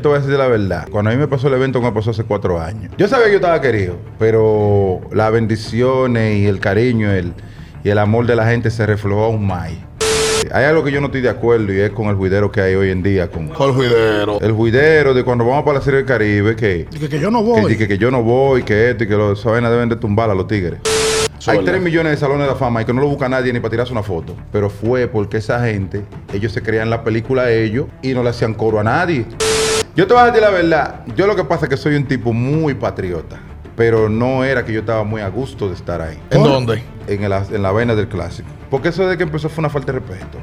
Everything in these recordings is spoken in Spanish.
Te voy a decir la verdad. Cuando a mí me pasó el evento, me pasó hace cuatro años. Yo sabía que yo estaba querido, pero las bendiciones y el cariño el, y el amor de la gente se reflejó aún más. Hay algo que yo no estoy de acuerdo y es con el juidero que hay hoy en día. Con ¿Cuál juidero? el juidero de cuando vamos para la Serie del Caribe, que, Dije que yo no que, voy. que, que yo no voy, que esto y que los esa vaina deben de tumbar a los tigres. Hay es 3 verdad. millones de salones de la fama y que no lo busca nadie ni para tirarse una foto. Pero fue porque esa gente, ellos se creían la película a ellos y no le hacían coro a nadie. Yo te voy a decir la verdad. Yo lo que pasa es que soy un tipo muy patriota. Pero no era que yo estaba muy a gusto de estar ahí. ¿En dónde? En, el- en la vena del clásico. Porque eso de que empezó fue una falta de respeto.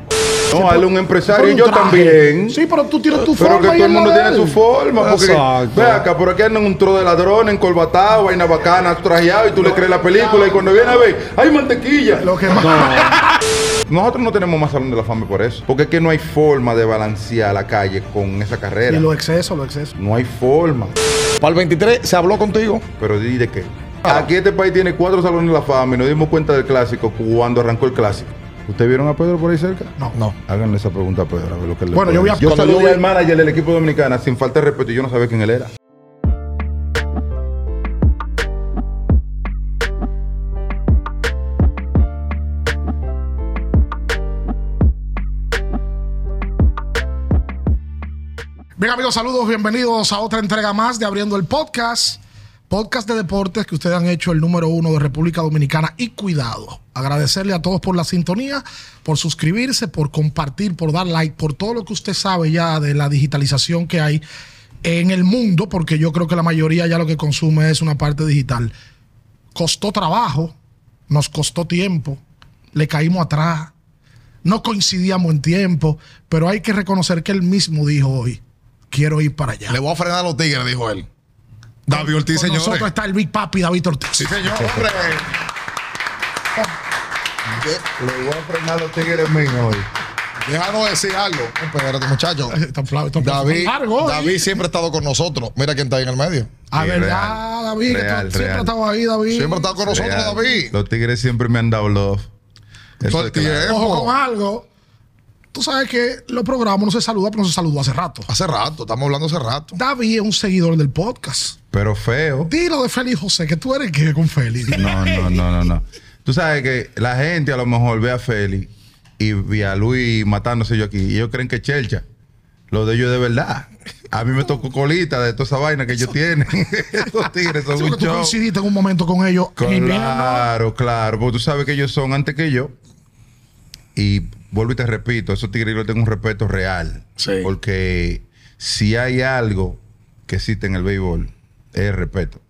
No, él es un empresario y yo también. Sí, pero tú tienes tu Pero forma. que y todo el la mundo de tiene él. su forma. Porque, Exacto. ve acá, por aquí andan un tro de ladrones, encorbatado, vaina bacana, trajeado y tú le crees la película y cuando viene a ver, ¡ay, mantequilla! Lo que más. Nosotros no tenemos más salón de la fama por eso. Porque es que no hay forma de balancear la calle con esa carrera. Y los excesos, los excesos. No hay forma. Para el 23 se habló contigo. Pero di de qué. Aquí este país tiene cuatro salones de la fama y nos dimos cuenta del clásico cuando arrancó el clásico. ¿Ustedes vieron a Pedro por ahí cerca? No. No. Háganle esa pregunta a Pedro, a ver lo que él le Bueno, yo voy a-. Yo saludé vi- al manager del equipo dominicana sin falta de respeto y yo no sabía quién él era. Amigos, saludos, bienvenidos a otra entrega más de Abriendo el Podcast. Podcast de deportes que ustedes han hecho el número uno de República Dominicana y cuidado. Agradecerle a todos por la sintonía, por suscribirse, por compartir, por dar like, por todo lo que usted sabe ya de la digitalización que hay en el mundo, porque yo creo que la mayoría ya lo que consume es una parte digital. Costó trabajo, nos costó tiempo, le caímos atrás, no coincidíamos en tiempo, pero hay que reconocer que él mismo dijo hoy, quiero ir para allá. Le voy a frenar a los tigres, dijo él. David Ortiz, Con señores. nosotros está el Big Papi David Ortiz. Sí, señor, hombre. Le voy a frenar a los tigres míos hoy. Déjanos decir algo. Espérate, muchacho. Está fla- está David. David siempre ha estado con nosotros. Mira quién está ahí en el medio. A Sí, verdad, real, David, que tú real, siempre real. has estado ahí, David. Siempre ha estado con nosotros, Real. David. Los tigres siempre me han dado love. Eso Todo el es claro. tiempo. Ojo con algo. Tú sabes que los programas no se saludan, pero no se saludó hace rato. Hace rato, estamos hablando hace rato. David es un seguidor del podcast. Pero feo. Dilo de Félix José, que tú eres que con Félix. No, no, no, no, no. Tú sabes que la gente a lo mejor ve a Félix y ve a Luis matándose yo aquí. Y ellos creen que es chelcha. Lo de ellos es de verdad. A mí me tocó colita de toda esa vaina que ellos tienen. Estos tigres son un tú show. coincidiste en un momento con ellos. Claro, claro. Porque tú sabes que ellos son antes que yo. Y vuelvo y te repito, esos tigres yo tengo un respeto real. Sí. Porque si hay algo que existe en el béisbol, es el respeto.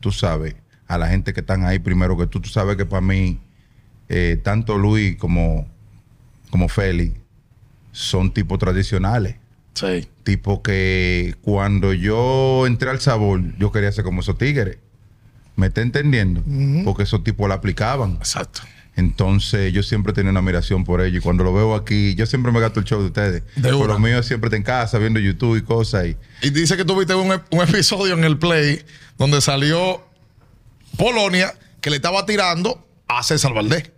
Tú sabes, a la gente que están ahí primero que tú. Tú sabes que para mí, eh, tanto Luis como, como Félix son tipos tradicionales. Sí. Tipo que cuando yo entré al sabor, yo quería ser como esos tigres. ¿Me está entendiendo? Porque esos tipos la aplicaban. Exacto. Entonces yo siempre tenía una admiración por ellos. Y cuando lo veo aquí, yo siempre me gasto el show de ustedes. De por lo mío siempre está en casa viendo YouTube y cosas. Y, Y dice que tuviste un, ep- un episodio en el Play donde salió Polonia que le estaba tirando a César Valdés.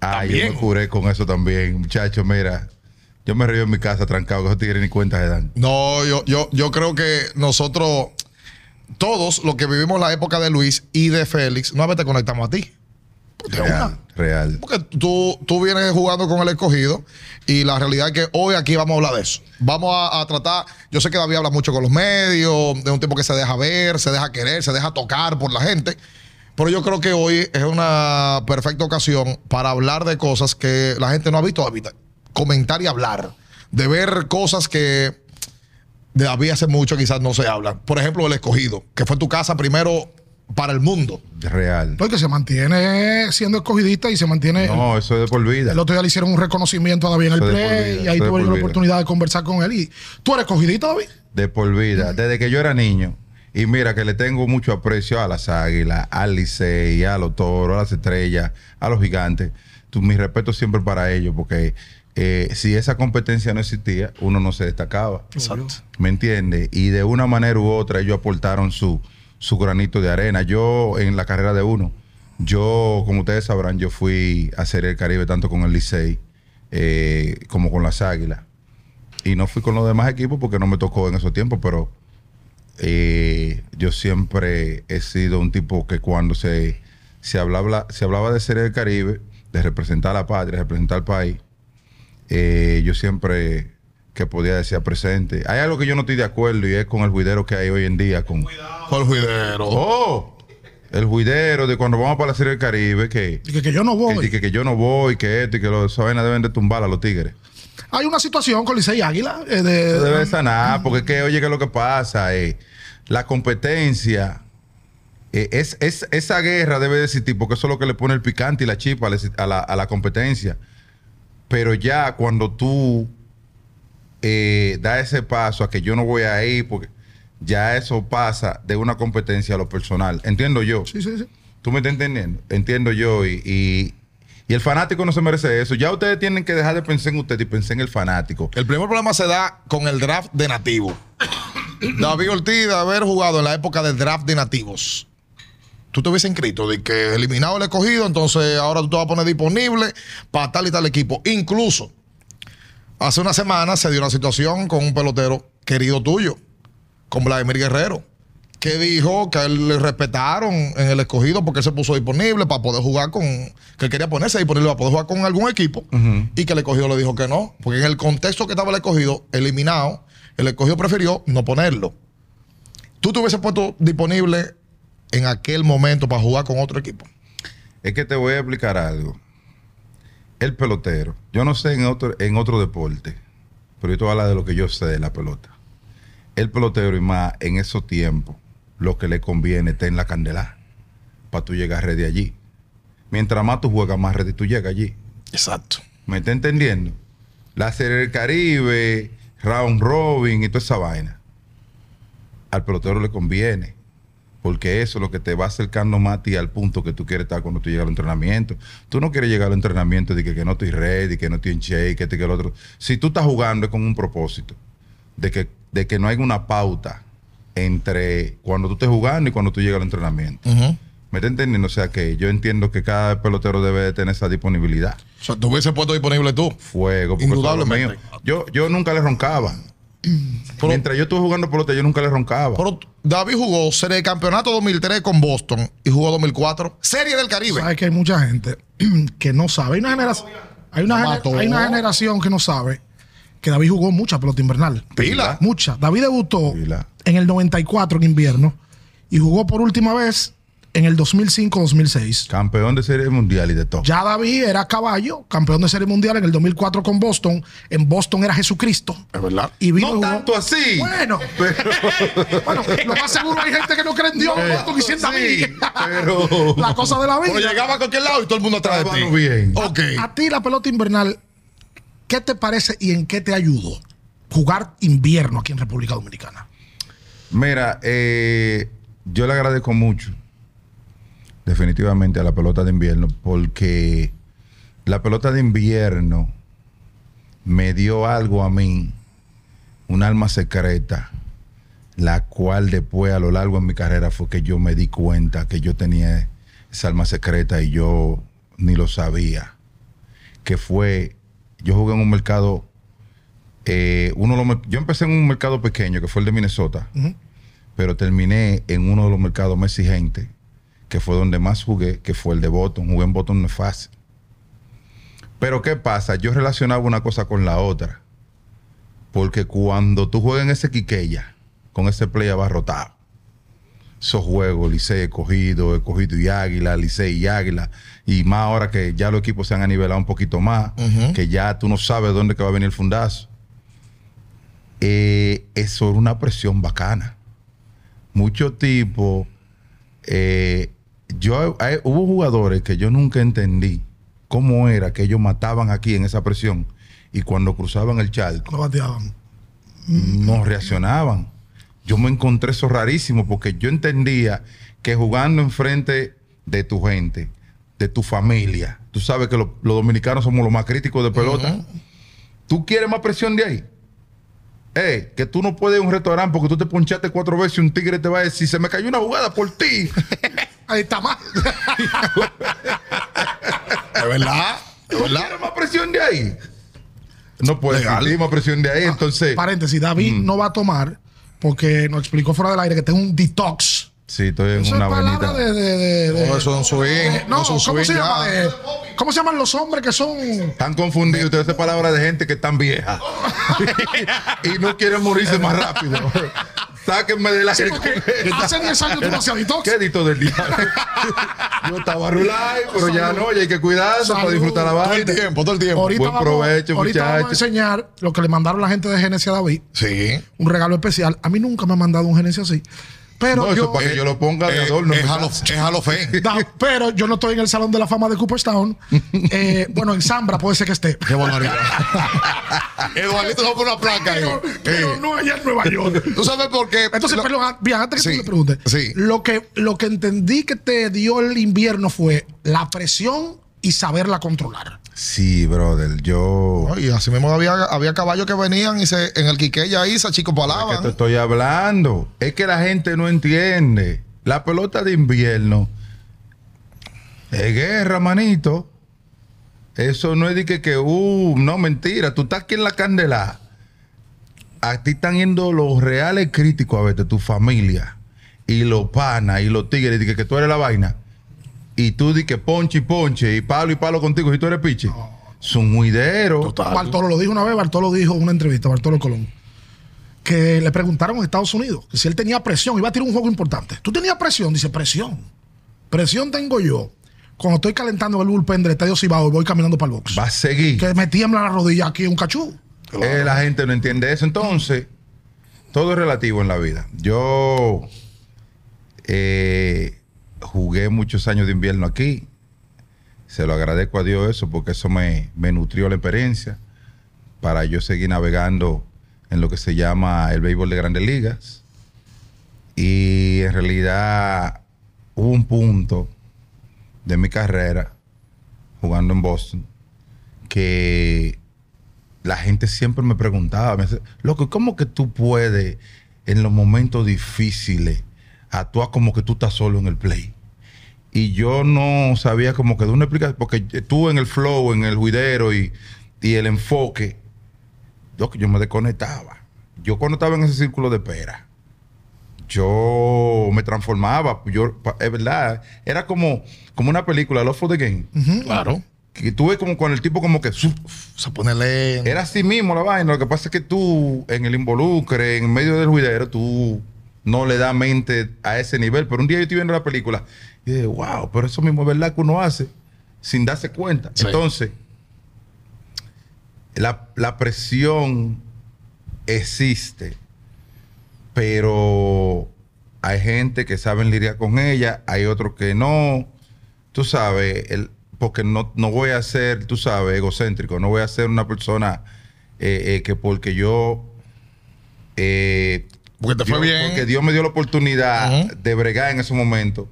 ah, yo me curé con eso también. Muchachos, mira. Yo me río en mi casa trancado, que esos tigres ni cuenta se dan. No, yo, yo, yo creo que nosotros, todos los que vivimos la época de Luis y de Félix, una vez te conectamos a ti. Real, real. Porque tú, tú vienes jugando con el escogido y la realidad es que hoy aquí vamos a hablar de eso. Vamos a, a tratar, yo sé que David habla mucho con los medios, de un tipo que se deja ver, se deja querer, se deja tocar por la gente, pero yo creo que hoy es una perfecta ocasión para hablar de cosas que la gente no ha visto, David. comentar y hablar, de ver cosas que de David hace mucho quizás no se hablan. Por ejemplo, el escogido, que fue tu casa primero para el mundo. Real. Porque se mantiene siendo escogidista y se mantiene. No, eso es de por vida. El otro día le hicieron un reconocimiento a David en el play vida, y ahí tuve la oportunidad de conversar con él. Y tú eres escogidista, David. de por vida, desde que yo era niño. Y mira que le tengo mucho aprecio a las águilas, al Licey, a los toros, a las estrellas, a los gigantes. Tu, mi respeto siempre para ellos, porque eh, si esa competencia no existía, uno no se destacaba. Exacto. ¿Me entiendes? Y de una manera u otra ellos aportaron su, su granito de arena. Yo en la carrera de uno, yo, como ustedes sabrán, yo fui a hacer el Caribe tanto con el Licey eh, como con las Águilas. y no fui con los demás equipos porque no me tocó en esos tiempos, pero eh, yo siempre he sido un tipo que cuando se, se, hablaba, se hablaba de Serie del Caribe, de representar a la patria, representar al país, eh, yo siempre que podía decir presente. Hay algo que yo no estoy de acuerdo y es con el juidero que hay hoy en día. Con, ¿Cuál juidero? ¡Oh! El juidero de cuando vamos para la Serie del Caribe, que, Y que, que yo no voy. que, que yo no voy, que esto y que los, esa vaina deben de tumbar a los tigres. Hay una situación con Licey Águila. eh, de, Eso debe sanar, porque es que, oye, que lo que pasa es la competencia. eh, es, es- esa guerra debe de existir, porque eso es lo que le pone el picante y la chispa a la- a la competencia. Pero ya cuando tú eh, das ese paso a que yo no voy a ir, porque ya eso pasa de una competencia a lo personal. Entiendo yo. Sí, sí, sí. ¿Tú me estás entendiendo? Entiendo yo. Y, y- y el fanático no se merece eso. Ya ustedes tienen que dejar de pensar en usted y pensar en el fanático. El primer problema se da con el draft de nativos. David Ortiz de haber jugado en la época del draft de nativos. Tú te hubiese inscrito de que eliminado el escogido, entonces ahora tú te vas a poner disponible para tal y tal equipo. Incluso, hace una semana se dio una situación con un pelotero querido tuyo, con Vladimir Guerrero, que dijo que a él le respetaron en el escogido porque él se puso disponible para poder jugar con. que él quería ponerse disponible para poder jugar con algún equipo y que el escogido le dijo que no. Porque en el contexto que estaba el escogido, eliminado, el escogido prefirió no ponerlo. Tú te hubieses puesto disponible en aquel momento para jugar con otro equipo. Es que te voy a explicar algo. El pelotero, yo no sé en otro, en otro deporte, pero yo te voy a hablar de lo que yo sé de la pelota. El pelotero y más en esos tiempos, lo que le conviene está en la candela para tú llegar ready allí. Mientras más tú juegas, más ready tú llegas allí. Exacto. ¿Me está entendiendo? La Serie del Caribe, Round Robin y toda esa vaina. Al pelotero le conviene. Porque eso es lo que te va acercando más a ti al punto que tú quieres estar cuando tú llegas al entrenamiento. Tú no quieres llegar al entrenamiento de que, que no estoy ready, que no estoy en shape, que este que el otro. Si tú estás jugando es con un propósito. De que, de que no hay una pauta entre cuando tú estés jugando y cuando tú llegas al entrenamiento. ¿Me está entendiendo? O sea que yo entiendo que cada pelotero debe de tener esa disponibilidad O sea, tú hubieses puesto disponible tú. fuego. porque Indudablemente. mío. Yo, yo nunca le roncaba. Pero- Mientras yo estuve jugando pelota, yo nunca le roncaba. Pero David jugó Serie de Campeonato 2003 con Boston y jugó 2004 Serie del Caribe. Sabes que hay mucha gente que no sabe. Hay una generación, hay una, Lo gener- mató. hay una generación que no sabe que David jugó mucha pelota invernal. Pila. Mucha. David debutó Pila. en el 94 en invierno y jugó por última vez en el 2005-2006. Campeón de serie mundial y de todo. Ya David era caballo, campeón de serie mundial en el 2004 con Boston. En Boston era Jesucristo. Es verdad. Y vino y no jugó- tanto así. Bueno, bueno, lo más seguro hay gente que no cree en Dios, Boston y siente sí, David. pero- La cosa de la vida. Pero llegaba a cualquier lado y todo el mundo atrás de ti. bien. Ok. A ti la pelota invernal, ¿qué te parece y en qué te ayudó jugar invierno aquí en República Dominicana? Mira, eh, yo le agradezco mucho, definitivamente, a la pelota de invierno, porque la pelota de invierno me dio algo a mí, un alma secreta, la cual después a lo largo de mi carrera fue que yo me di cuenta que yo tenía esa alma secreta y yo ni lo sabía. Que fue, yo jugué en un mercado, eh, uno mer- yo empecé en un mercado pequeño, que fue el de Minnesota, pero terminé en uno de los mercados más exigentes, que fue donde más jugué, que fue el de Boston. Jugué en Boston no es fácil. Pero ¿qué pasa? Yo relacionaba una cosa con la otra. Porque cuando tú juegas en ese Quiqueya, con ese play abarrotado, esos juegos, Licey escogido, escogido y Águila, Licey y Águila, y más ahora que ya los equipos se han anivelado un poquito más, que ya tú no sabes dónde que va a venir el fundazo. Eh, eso era una presión bacana. Muchos tipos, eh, yo, hay- hubo jugadores que yo nunca entendí cómo era que ellos mataban aquí en esa presión y cuando cruzaban el charco Lo bateaban. no reaccionaban. Yo me encontré eso rarísimo porque yo entendía que jugando enfrente de tu gente, de tu familia, tú sabes que lo- los dominicanos somos los más críticos de pelota. ¿Tú quieres más presión de ahí? Eh, que tú no puedes ir a un restaurante porque tú te ponchaste cuatro veces y un tigre te va a decir, se me cayó una jugada por ti. Ahí está más. Es verdad. Es ¿Tú verdad. quieres más presión de ahí? no puede existir más presión de Ah, ahí. Entonces, Paréntesis, David Mm. no va a tomar porque nos explicó fuera del aire que tengo un detox. Sí, estoy en Eso una vainita. de, de, de- de- No, eso es un swing. Eh, no, eso es un ¿cómo swing se llama? De- ¿Cómo se llaman los hombres que son Están confundidos. Ustedes esa palabra de gente que están vieja. y no quieren morirse más rápido. Sáquenme de la Sí, hace 10 años tú no hacías detox. ¿Qué dito del día? Yo estaba rulay, pero ya no, ya hay que cuidarse para disfrutar la Todo el vaina. tiempo, todo el tiempo. Ahorita, Buen vamos, provecho, ahorita vamos a muchachos. enseñar lo que le mandaron la gente de Genesia a David. Sí. Un regalo especial. A mí nunca me han mandado un Genesia así. Pero No, yo, para que yo lo ponga de Eh, adorno. es pero yo no estoy en el Salón de la Fama de Cooperstown. Eh, bueno, en Zambra puede ser que esté. Qué barbaridad. Eduardito no pone una placa. Pero, pero Eh, no allá en Nueva York. ¿Tú sabes por qué? Entonces, Lo- perdón, ah, bien, antes que Sí, tú le preguntes, sí. lo, que, lo que entendí que te dio el invierno fue la presión y saberla controlar. Sí, brother. Yo. Oye, así mismo había, había caballos que venían y se, en el Quiqueya ahí se chico ¿Qué te palaban. estoy hablando? Es que la gente no entiende. La pelota de invierno es guerra, manito. Eso no es de que, que uh, no, mentira. Tú estás aquí en la candela. A ti están yendo los reales críticos a verte, tu familia. Y los panas y los tigres. Y que, que tú eres la vaina. Y tú di que ponche y ponche. Y palo y palo contigo. Y tú eres piche. Es un juidero. Bartolo lo dijo una vez, Bartolo dijo en una entrevista, Bartolo Colón, que le preguntaron en Estados Unidos que si él tenía presión, iba a tirar un juego importante. ¿Tú tenías presión? Dice, presión. Presión tengo yo cuando estoy calentando el bullpen del Estadio Cibao y voy caminando para el box. Va a seguir. Que me tiembla la rodilla aquí un cachú. Eh, la gente no entiende eso. Entonces, todo es relativo en la vida. Yo eh, jugué muchos años de invierno aquí. Se lo agradezco a Dios eso porque eso me, me nutrió la experiencia para yo seguir navegando en lo que se llama el béisbol de grandes ligas. Y en realidad hubo un punto de mi carrera jugando en Boston que la gente siempre me preguntaba, me decía, loco, ¿cómo que tú puedes en los momentos difíciles actuar como que tú estás solo en el play? Y yo no sabía como que de una explicación, porque tú en el flow, en el juidero y, y el enfoque, yo, yo me desconectaba. Yo cuando estaba en ese círculo de espera, yo me transformaba. Yo, es verdad, era como, como una película, Love for the Game. Claro. Que tuve como con el tipo como que... su- Se pone lento. era así mismo la vaina. Lo que pasa es que tú, en el involucre, en medio del juidero, tú no le das mente a ese nivel. Pero un día yo estoy viendo la película y dije, wow, pero eso mismo es verdad que uno hace sin darse cuenta. Sí. Entonces, la, la presión existe, pero hay gente que saben lidiar con ella, hay otros que no. Tú sabes, el, porque no, no voy a ser, tú sabes, egocéntrico, no voy a ser una persona eh, eh, que porque yo... eh, Porque te fue Dios- bien. Porque Dios me dio la oportunidad de bregar en ese momento.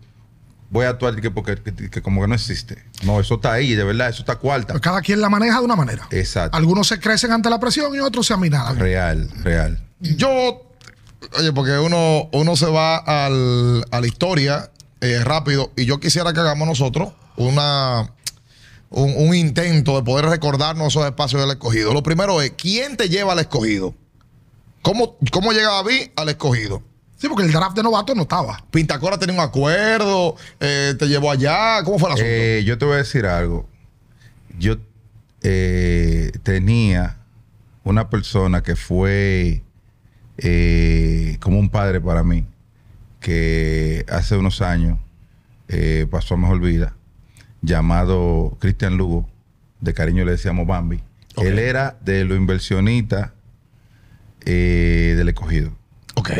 Voy a actuar que porque que, que como que no existe. No, eso está ahí, de verdad, eso está cuarta. Pues cada quien la maneja de una manera. Exacto. Algunos se crecen ante la presión y otros se aminadan. Real, real. Yo, oye, porque uno, uno se va al- a la historia eh, rápido y yo quisiera que hagamos nosotros una, un, un intento de poder recordarnos esos espacios del escogido. Lo primero es, ¿quién te lleva al escogido? ¿Cómo, cómo llega David al escogido? Sí, porque el draft de novato no estaba. Pintacora tenía un acuerdo, eh, te llevó allá, ¿cómo fue el asunto? Eh, yo te voy a decir algo. Yo eh, tenía una persona que fue eh, como un padre para mí, que hace unos años eh, pasó a mejor vida, llamado Cristian Lugo, de cariño le decíamos Bambi. Él era de los inversionistas eh, del escogido. ok.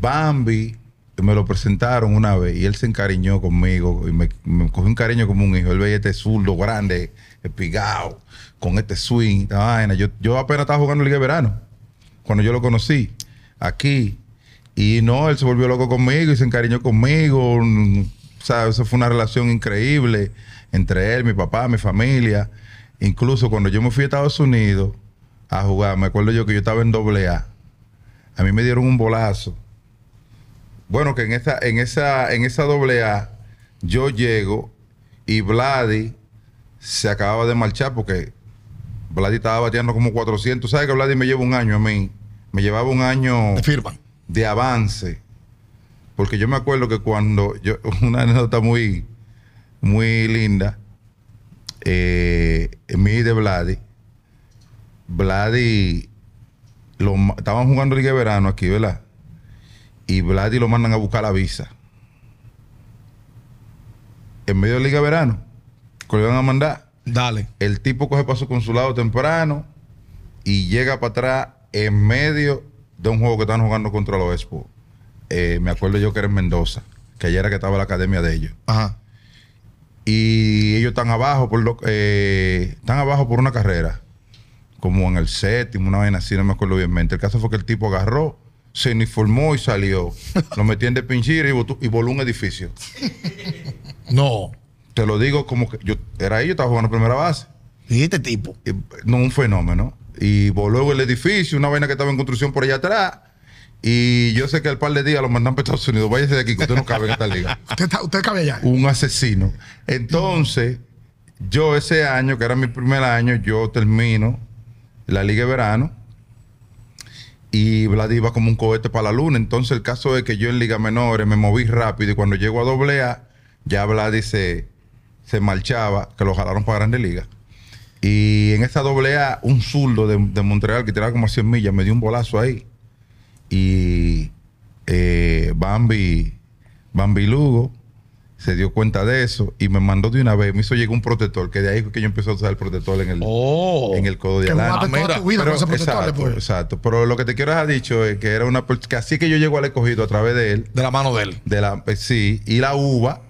Bambi me lo presentaron una vez y él se encariñó conmigo y me, me cogió un cariño como un hijo. Él veía este zurdo grande, espigado, con este swing, esta vaina. Yo, yo apenas estaba jugando Liga de Verano cuando yo lo conocí aquí. Y no, él se volvió loco conmigo y se encariñó conmigo. O sea, eso fue una relación increíble entre él, mi papá, mi familia. Incluso cuando yo me fui a Estados Unidos a jugar, me acuerdo yo que yo estaba en doble A. A mí me dieron un bolazo. Bueno, que en esa, en esa, en esa doble A, yo llego y Vladi se acababa de marchar porque Vladi estaba bateando como 400. ¿Sabes que Vladi me lleva un año a mí? Me llevaba un año Te firman. de avance. Porque yo me acuerdo que cuando yo, una anécdota muy, muy linda, eh, mí de Vladi, Vladi, lo estaban jugando Liga de Verano aquí, ¿verdad? Y Vladi lo mandan a buscar la visa. En medio de Liga de Verano, que lo iban a mandar. Dale. El tipo coge para su consulado temprano y llega para atrás en medio de un juego que estaban jugando contra los Expo. Eh, me acuerdo yo que era en Mendoza, que ayer era que estaba la academia de ellos. Ajá. Y ellos están abajo por lo, eh, están abajo por una carrera, como en el séptimo, una vaina así, no me acuerdo bien. El caso fue que el tipo agarró, se uniformó y salió. lo metí en de pinchira y, voló un edificio. No. Te lo digo como que yo era ahí, yo estaba jugando primera base. Y este tipo. No un fenómeno. Y voló el edificio, una vaina que estaba en construcción por allá atrás. Y yo sé que al par de días lo mandan para Estados Unidos. Váyase de aquí, que usted no cabe en esta liga. Usted, está- usted cabe allá. Un asesino. Entonces, yo ese año, que era mi primer año, yo termino la liga de verano. Y Vlad iba como un cohete para la luna. Entonces, el caso es que yo en liga menores me moví rápido. Y cuando llego a doble A, ya Vlad se, se marchaba, que lo jalaron para Grande Liga. Y en esa doble A, un zurdo de, Montreal que tiraba como a 100 millas, me dio un bolazo ahí. Y eh, Bambi, Bambi Lugo se dio cuenta de eso y me mandó de una vez, me hizo llegar un protector, que de ahí fue que yo empecé a usar el protector en el, Oh. en el codo de adelante. Pero, exacto, después. exacto. Pero lo que te quiero dejar dicho es que era una que así que yo llego al escogido a través de él, De la mano de él. de la eh, sí, y la uva,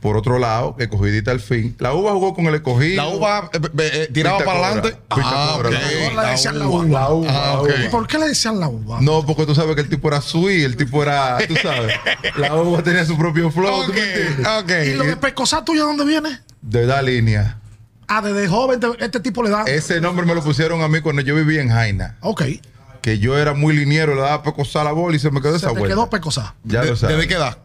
por otro lado, que cogidita al fin. La uva jugó con el escogido. La uva eh, eh, eh, tiraba para adelante. Ah, cobra. ok. La le decían la uva. uva. La uva, Ah, la ok. ¿Y por qué le decían la uva? No, porque tú sabes que el tipo era sui, el tipo era, tú sabes, la uva tenía su propio flow, ¿tú Ok, me entiendes? ok. ¿Y lo de pescosar tuyo dónde viene? De la línea. Ah, desde joven te- este tipo le da. Ese nombre me lo pusieron a mí cuando yo vivía en Jaina. Ok. Que yo era muy liniero, le daba pecosar la bola y se me quedó Se esa te vuelta. quedó pescosar. Ya De- lo sabes. ¿Desde qué edad?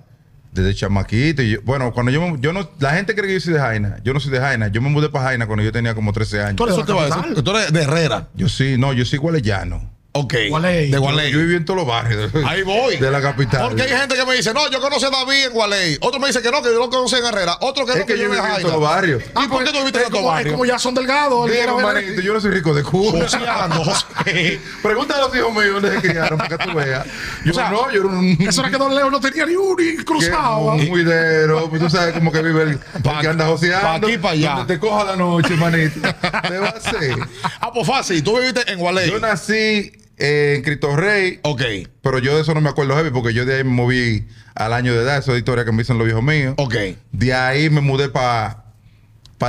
Desde chamaquito. y yo- bueno, cuando yo, me- yo no, la gente cree que yo soy de Jaina. Yo no soy de Jaina. Yo me mudé para Jaina cuando yo tenía como 13 años. Tú eres de Tú eres Herrera. Yo sí, no, yo soy gualeyano. Ok. Gualey. De Yo Gualey. viví en todos los barrios. Ahí voy. De la capital. Porque hay gente que me dice, no, yo conocí a David en Gualey. Otro me dice que no, que yo lo conocí en Herrera. Otro que Es no, que yo vive viví en todos los barrios. ¿Y por qué tú viviste en es barrios? como ya son delgados. ver- manito, yo no soy rico de. Joseando, José. Pregúntale a los hijos míos dónde se criaron para que tú veas. Yo O sea, no, yo era un. Eso era que Don Leo no tenía ni un cruzado. Un juidero, pues tú sabes cómo que vive el, el que anda joseando. pa' aquí, pa' allá. Donde te coja la noche, manito. ¿Qué va a hacer? Ah, pues fácil. Tú viviste en Gualey. Yo nací en Cristo Rey, Ok. pero yo de eso no me acuerdo heavy porque yo de ahí me moví al año de edad. Esa es historia que me dicen los viejos míos. Ok. De ahí me mudé para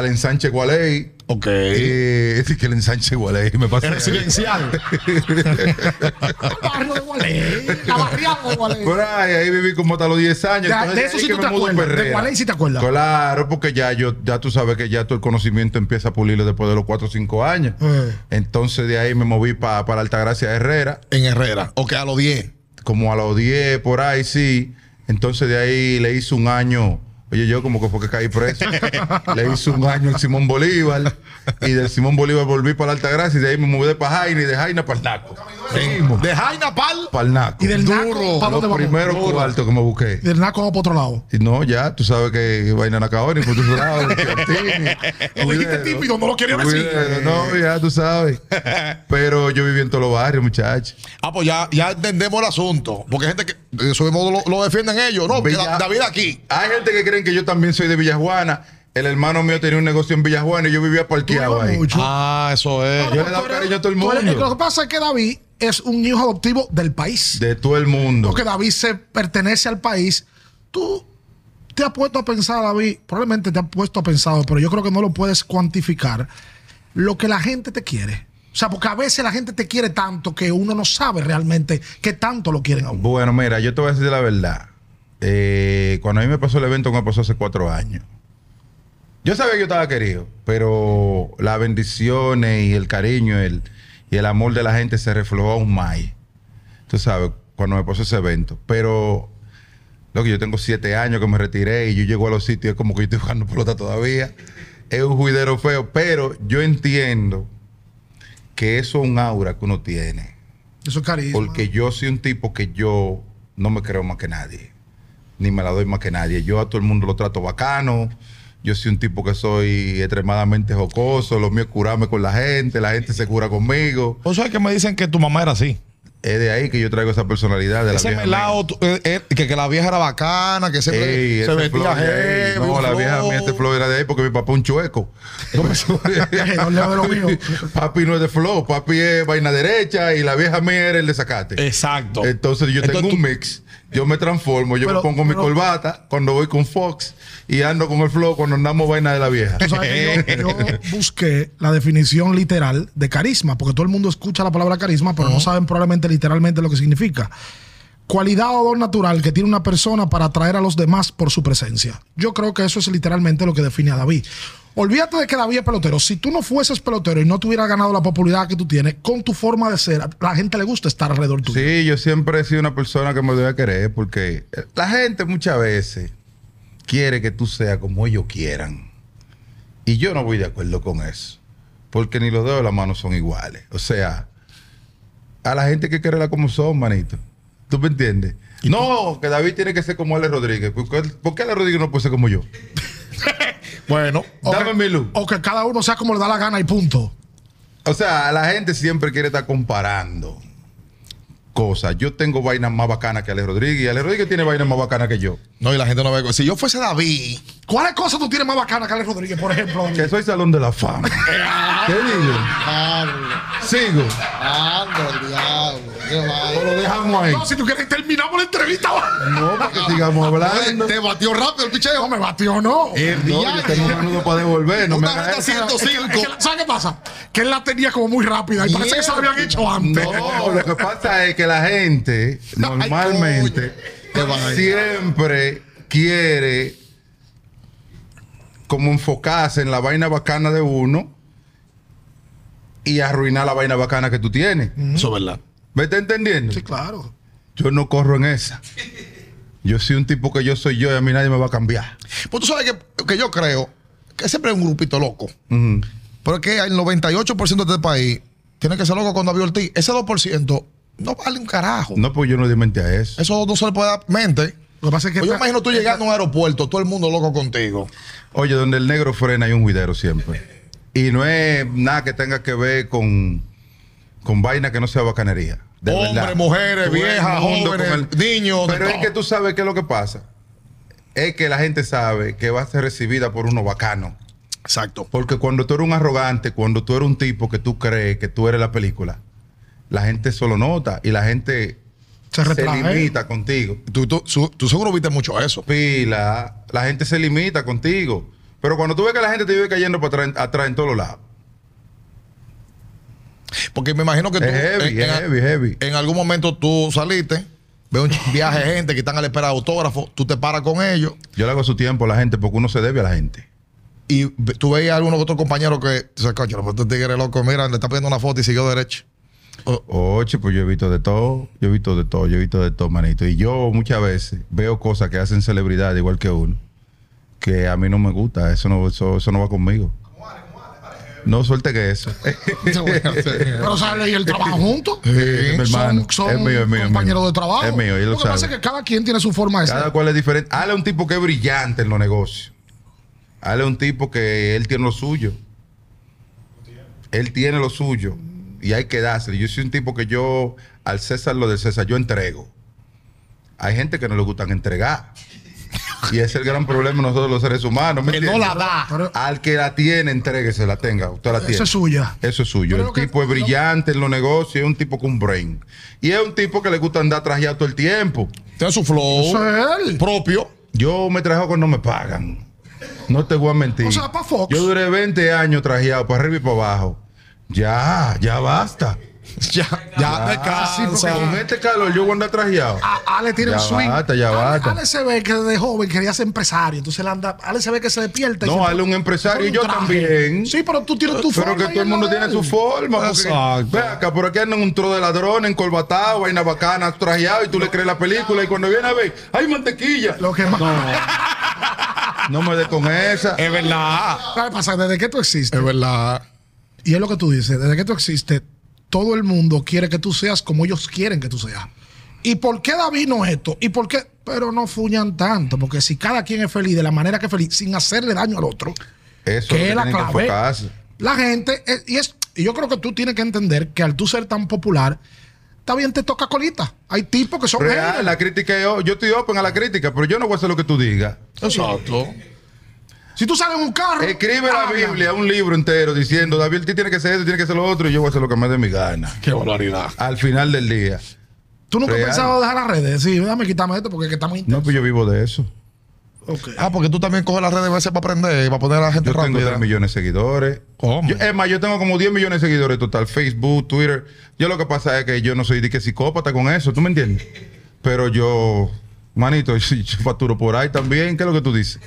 el ensanche Gualey. Ok. Eh, es que el ensanche Gualey me pasé. ahí. Residencial. El barrio de Gualey. La barriada de Gualey. Por ahí, ahí viví como hasta los 10 años. De- Entonces, de de eso sí tú me te acuerdas. De. Gualey sí te acuerdas. Claro, porque ya yo, ya tú sabes que ya todo el conocimiento empieza a pulirlo después de los 4 o 5 años. Eh. Entonces de ahí me moví pa- para Altagracia Herrera, En Herrera. Ok, a los 10. como a los 10 por ahí, sí. Entonces de ahí le hice un año. Oye, yo como que fue que caí preso. le hice un año al Simón Bolívar. Y del Simón Bolívar volví para la Altagracia. Y de ahí me mudé para Jaina y de Jaina para el Naco. Seguimos. De Jaina Pal. Para el Naco. Y del Duro. naco, ¿para dónde Los primeros cuartos que me busqué. Y del naco vamos para otro lado. Y no, ya, tú sabes que vaina Nacaoni, por tu lado, Lo dijiste no lo quería decir. No, ya tú sabes. Pero yo viví en todos los barrios, muchachos. Ah, pues ya, ya entendemos el asunto. Porque hay gente que de eso modo lo, lo defienden ellos. No, porque aquí. Hay gente que creen que yo también soy de Villajuana. El hermano mío tenía un negocio en Villajuana y yo vivía parqueado ahí. mucho. Ah, eso es. Yo le he dado Tú eres- cariño a todo el mundo. Lo que pasa es que David es un hijo adoptivo del país. De todo el mundo. Porque David se pertenece al país. Tú te has puesto a pensar, David, probablemente te has puesto a pensar, pero yo creo que no lo puedes cuantificar, lo que la gente te quiere. O sea, porque a veces la gente te quiere tanto que uno no sabe realmente qué tanto lo quieren a uno. Bueno, mira, yo te voy a decir la verdad. Eh, cuando a mí me pasó el evento, me pasó hace cuatro años. Yo sabía que yo estaba querido, pero las bendiciones y el cariño el, y el amor de la gente se reflejó aún más. Tú sabes, cuando me pasó ese evento. Pero, lo que yo tengo siete años que me retiré y yo llego a los sitios, es como que yo estoy jugando pelota todavía. Es un juidero feo, pero yo entiendo que eso es un aura que uno tiene. Eso es carisma. Porque yo soy un tipo que yo no me creo más que nadie. Ni me la doy más que nadie. Yo a todo el mundo lo trato bacano. Yo soy un tipo que soy extremadamente jocoso. Lo mío es curarme con la gente. La gente se cura conmigo. ¿Vos sabés que me dicen que tu mamá era así? Es de ahí que yo traigo esa personalidad de la Ese vieja melao, eh, eh, que, que la vieja era bacana, que siempre Ey, se ahí. heavy, No, la vieja flow. mía, este flow era de ahí porque mi papá es un chueco. Papi no es de flow, papi es vaina derecha y la vieja mía era el de sacate. Exacto. Entonces yo tengo un mix. Yo me transformo, yo Pero- me pongo mi pero- corbata cuando voy con Fox y ando con el flow cuando andamos vaina de la vieja. Tú sabes que yo, yo busqué la definición literal de carisma, porque todo el mundo escucha la palabra carisma, pero no saben probablemente literalmente lo que significa. Cualidad o don natural que tiene una persona para atraer a los demás por su presencia. Yo creo que eso es literalmente lo que define a David. Olvídate de que David es pelotero. Si tú no fueses pelotero y no tuvieras ganado la popularidad que tú tienes, con tu forma de ser, a la gente le gusta estar alrededor tuyo. Sí, yo siempre he sido una persona que me debe querer porque la gente muchas veces quiere que tú seas como ellos quieran. Y yo no voy de acuerdo con eso. Porque ni los dedos de la mano son iguales. O sea, a la gente que quererla como son, manito. ¿Tú me entiendes? No, que David tiene que ser como Ale Rodríguez. ¿Por qué, por qué Ale Rodríguez no puede ser como yo? Bueno, O Dame que- mi luz. O que cada uno sea como le da la gana y punto. O sea, la gente siempre quiere estar comparando cosas. Yo tengo vainas más bacanas que Ale Rodríguez y Ale Rodríguez tiene vainas más bacanas que yo. no, y la gente no ve. Si yo fuese David, ¿Cuáles cosas tú tienes más bacanas que Alex Rodríguez, por ejemplo? Que soy salón de la fama. ¿Qué digo? Sigo. anda el diablo. O lo dejamos ahí. No, si tú quieres, terminamos la entrevista. No, para que sigamos hablando. Te batió rápido el picheo. Me batió, no. El No, yo tengo un menudo para devolver. No me hagas nota eso. ciento- Es que- es que- ¿Sabes qué pasa? Que él la tenía como muy rápida y parece que se la habían hecho antes. No, lo que pasa es que la gente normalmente siempre quiere como enfocarse en la vaina bacana de uno y arruinar la vaina bacana que tú tienes. Eso es verdad. ¿Me está entendiendo? Sí, claro. Yo no corro en esa. Yo soy un tipo que yo soy yo y a mí nadie me va a cambiar. Pues tú sabes que, que yo creo que siempre es un grupito loco. Ujú. Pero es que el 98% de este país tiene que ser loco con David Ortiz. Ese 2% no vale un carajo. No, pues yo no demente a eso. Eso no se le puede dar mente. Lo que pasa es que. Pues yo imagino tú llegando a un aeropuerto, todo el mundo loco contigo. Oye, donde el negro frena hay un juidero siempre. Y no es nada que tenga que ver con, con vaina que no sea bacanería. De Hombres, verdad. mujeres, viejas, jóvenes, niños, Pero es todo. que tú sabes qué es lo que pasa. Es que la gente sabe que va a ser recibida por uno bacano. Exacto. Porque cuando tú eres un arrogante, cuando tú eres un tipo que tú crees que tú eres la película, la gente solo nota y la gente Se limita contigo. Tú, tú, su- tú seguro viste mucho eso. Pila, la gente se limita contigo. Pero cuando tú ves que la gente te vive cayendo para atrás, atrás en todos lados, Porque me imagino que tú. es heavy, en, heavy, heavy. en algún momento tú saliste, ves un viaje de gente que están a la espera de autógrafo, tú te paras con ellos Yo le hago su tiempo a la gente porque uno se debe a la gente. y tú veías a alguno otro compañero que dice, coño, pero este tigre loco, mira, le está pidiendo una foto y siguió derecho. Oye, pues yo he visto de todo, yo he visto de todo, yo he visto de todo, manito. Y yo muchas veces veo cosas que hacen celebridad igual que uno, que a mí no me gusta, eso no, eso, eso no va conmigo. No suelte que eso. Pero sale y el trabajo juntos. Es mi hermano. Son, son Es mío, es mío, es compañeros mío. de trabajo. Es mío, él lo lo que pasa es que cada quien tiene su forma de Cada ser. cual es diferente. Ale es un tipo que es brillante en los negocios. Ale es un tipo que él tiene lo suyo. Él tiene lo suyo. Y hay que dárselo. Yo soy un tipo que yo, al César lo de César, yo entrego. Hay gente que no le gustan entregar. Y ese es el gran problema de nosotros los seres humanos. ¿me Que no la da. Pero Al que la tiene, entréguese, la tenga. Usted la tiene. eso es suya. Eso es suyo. Pero El que- tipo es lo- brillante en los negocios, es un tipo con brain. Y es un tipo que le gusta andar trajeado todo el tiempo. Tiene su flow Eso es él. propio. Yo me trabajo cuando me pagan. No te voy a mentir. O sea, pa' Fox. Yo duré 20 años trajeado para arriba y para abajo. Ya, ya basta. Ya, ya, Ah, descansa. Con este calor yo voy a andar trajeado. A- Ale tiene Ya un swing. basta, ya Ale- basta. Ale, se ve que de joven quería ser empresario. Entonces él anda. Ale se ve que se despierta. y No, se Ale es un empresario y yo también. Sí, pero tú tienes tu forma. Pero que y todo el mundo tiene su forma. Exacto. Ve acá, por aquí andan un tro de ladrones, encorbatado, vaina bacana, trajeado, y tú le crees la película, y cuando viene a ver, ¡ay, mantequilla! Lo que más. No me des con esa. Es verdad. ¿Qué pasa? ¿Desde que tú existes? Es verdad. Y es lo que tú dices, desde que tú existes, todo el mundo quiere que tú seas como ellos quieren que tú seas. ¿Y por qué David no esto? ¿Y por qué? Pero no fuñan tanto, porque si cada quien es feliz de la manera que es feliz, sin hacerle daño al otro, Eso que es la clave. La gente, y, es, y yo creo que tú tienes que entender que al tú ser tan popular, está bien, te toca colita. Hay tipos que son Real, la crítica es, yo estoy open a la crítica, pero yo no voy a hacer lo que tú digas. Exacto. Si tú sales en un carro. Escribe la habla. Biblia, un libro entero, diciendo, David, tú tienes que hacer esto, tienes que hacer lo otro, y yo voy a hacer lo que me dé mi gana. Qué barbaridad. Al final del día. Tú nunca has pensado dejar las redes. Sí, dame quitarme esto porque es que estamos No, pues yo vivo de eso. Ah, porque tú también coges las redes a veces para aprender y para poner a la gente Yo tengo rápida. 3 millones de seguidores. ¿Cómo? Yo- es más, yo tengo como 10 millones de seguidores total. Facebook, Twitter. Yo lo que pasa es que yo no soy de que psicópata con eso, ¿tú me entiendes? Pero yo, manito, yo facturo por ahí también. ¿Qué es lo que tú dices?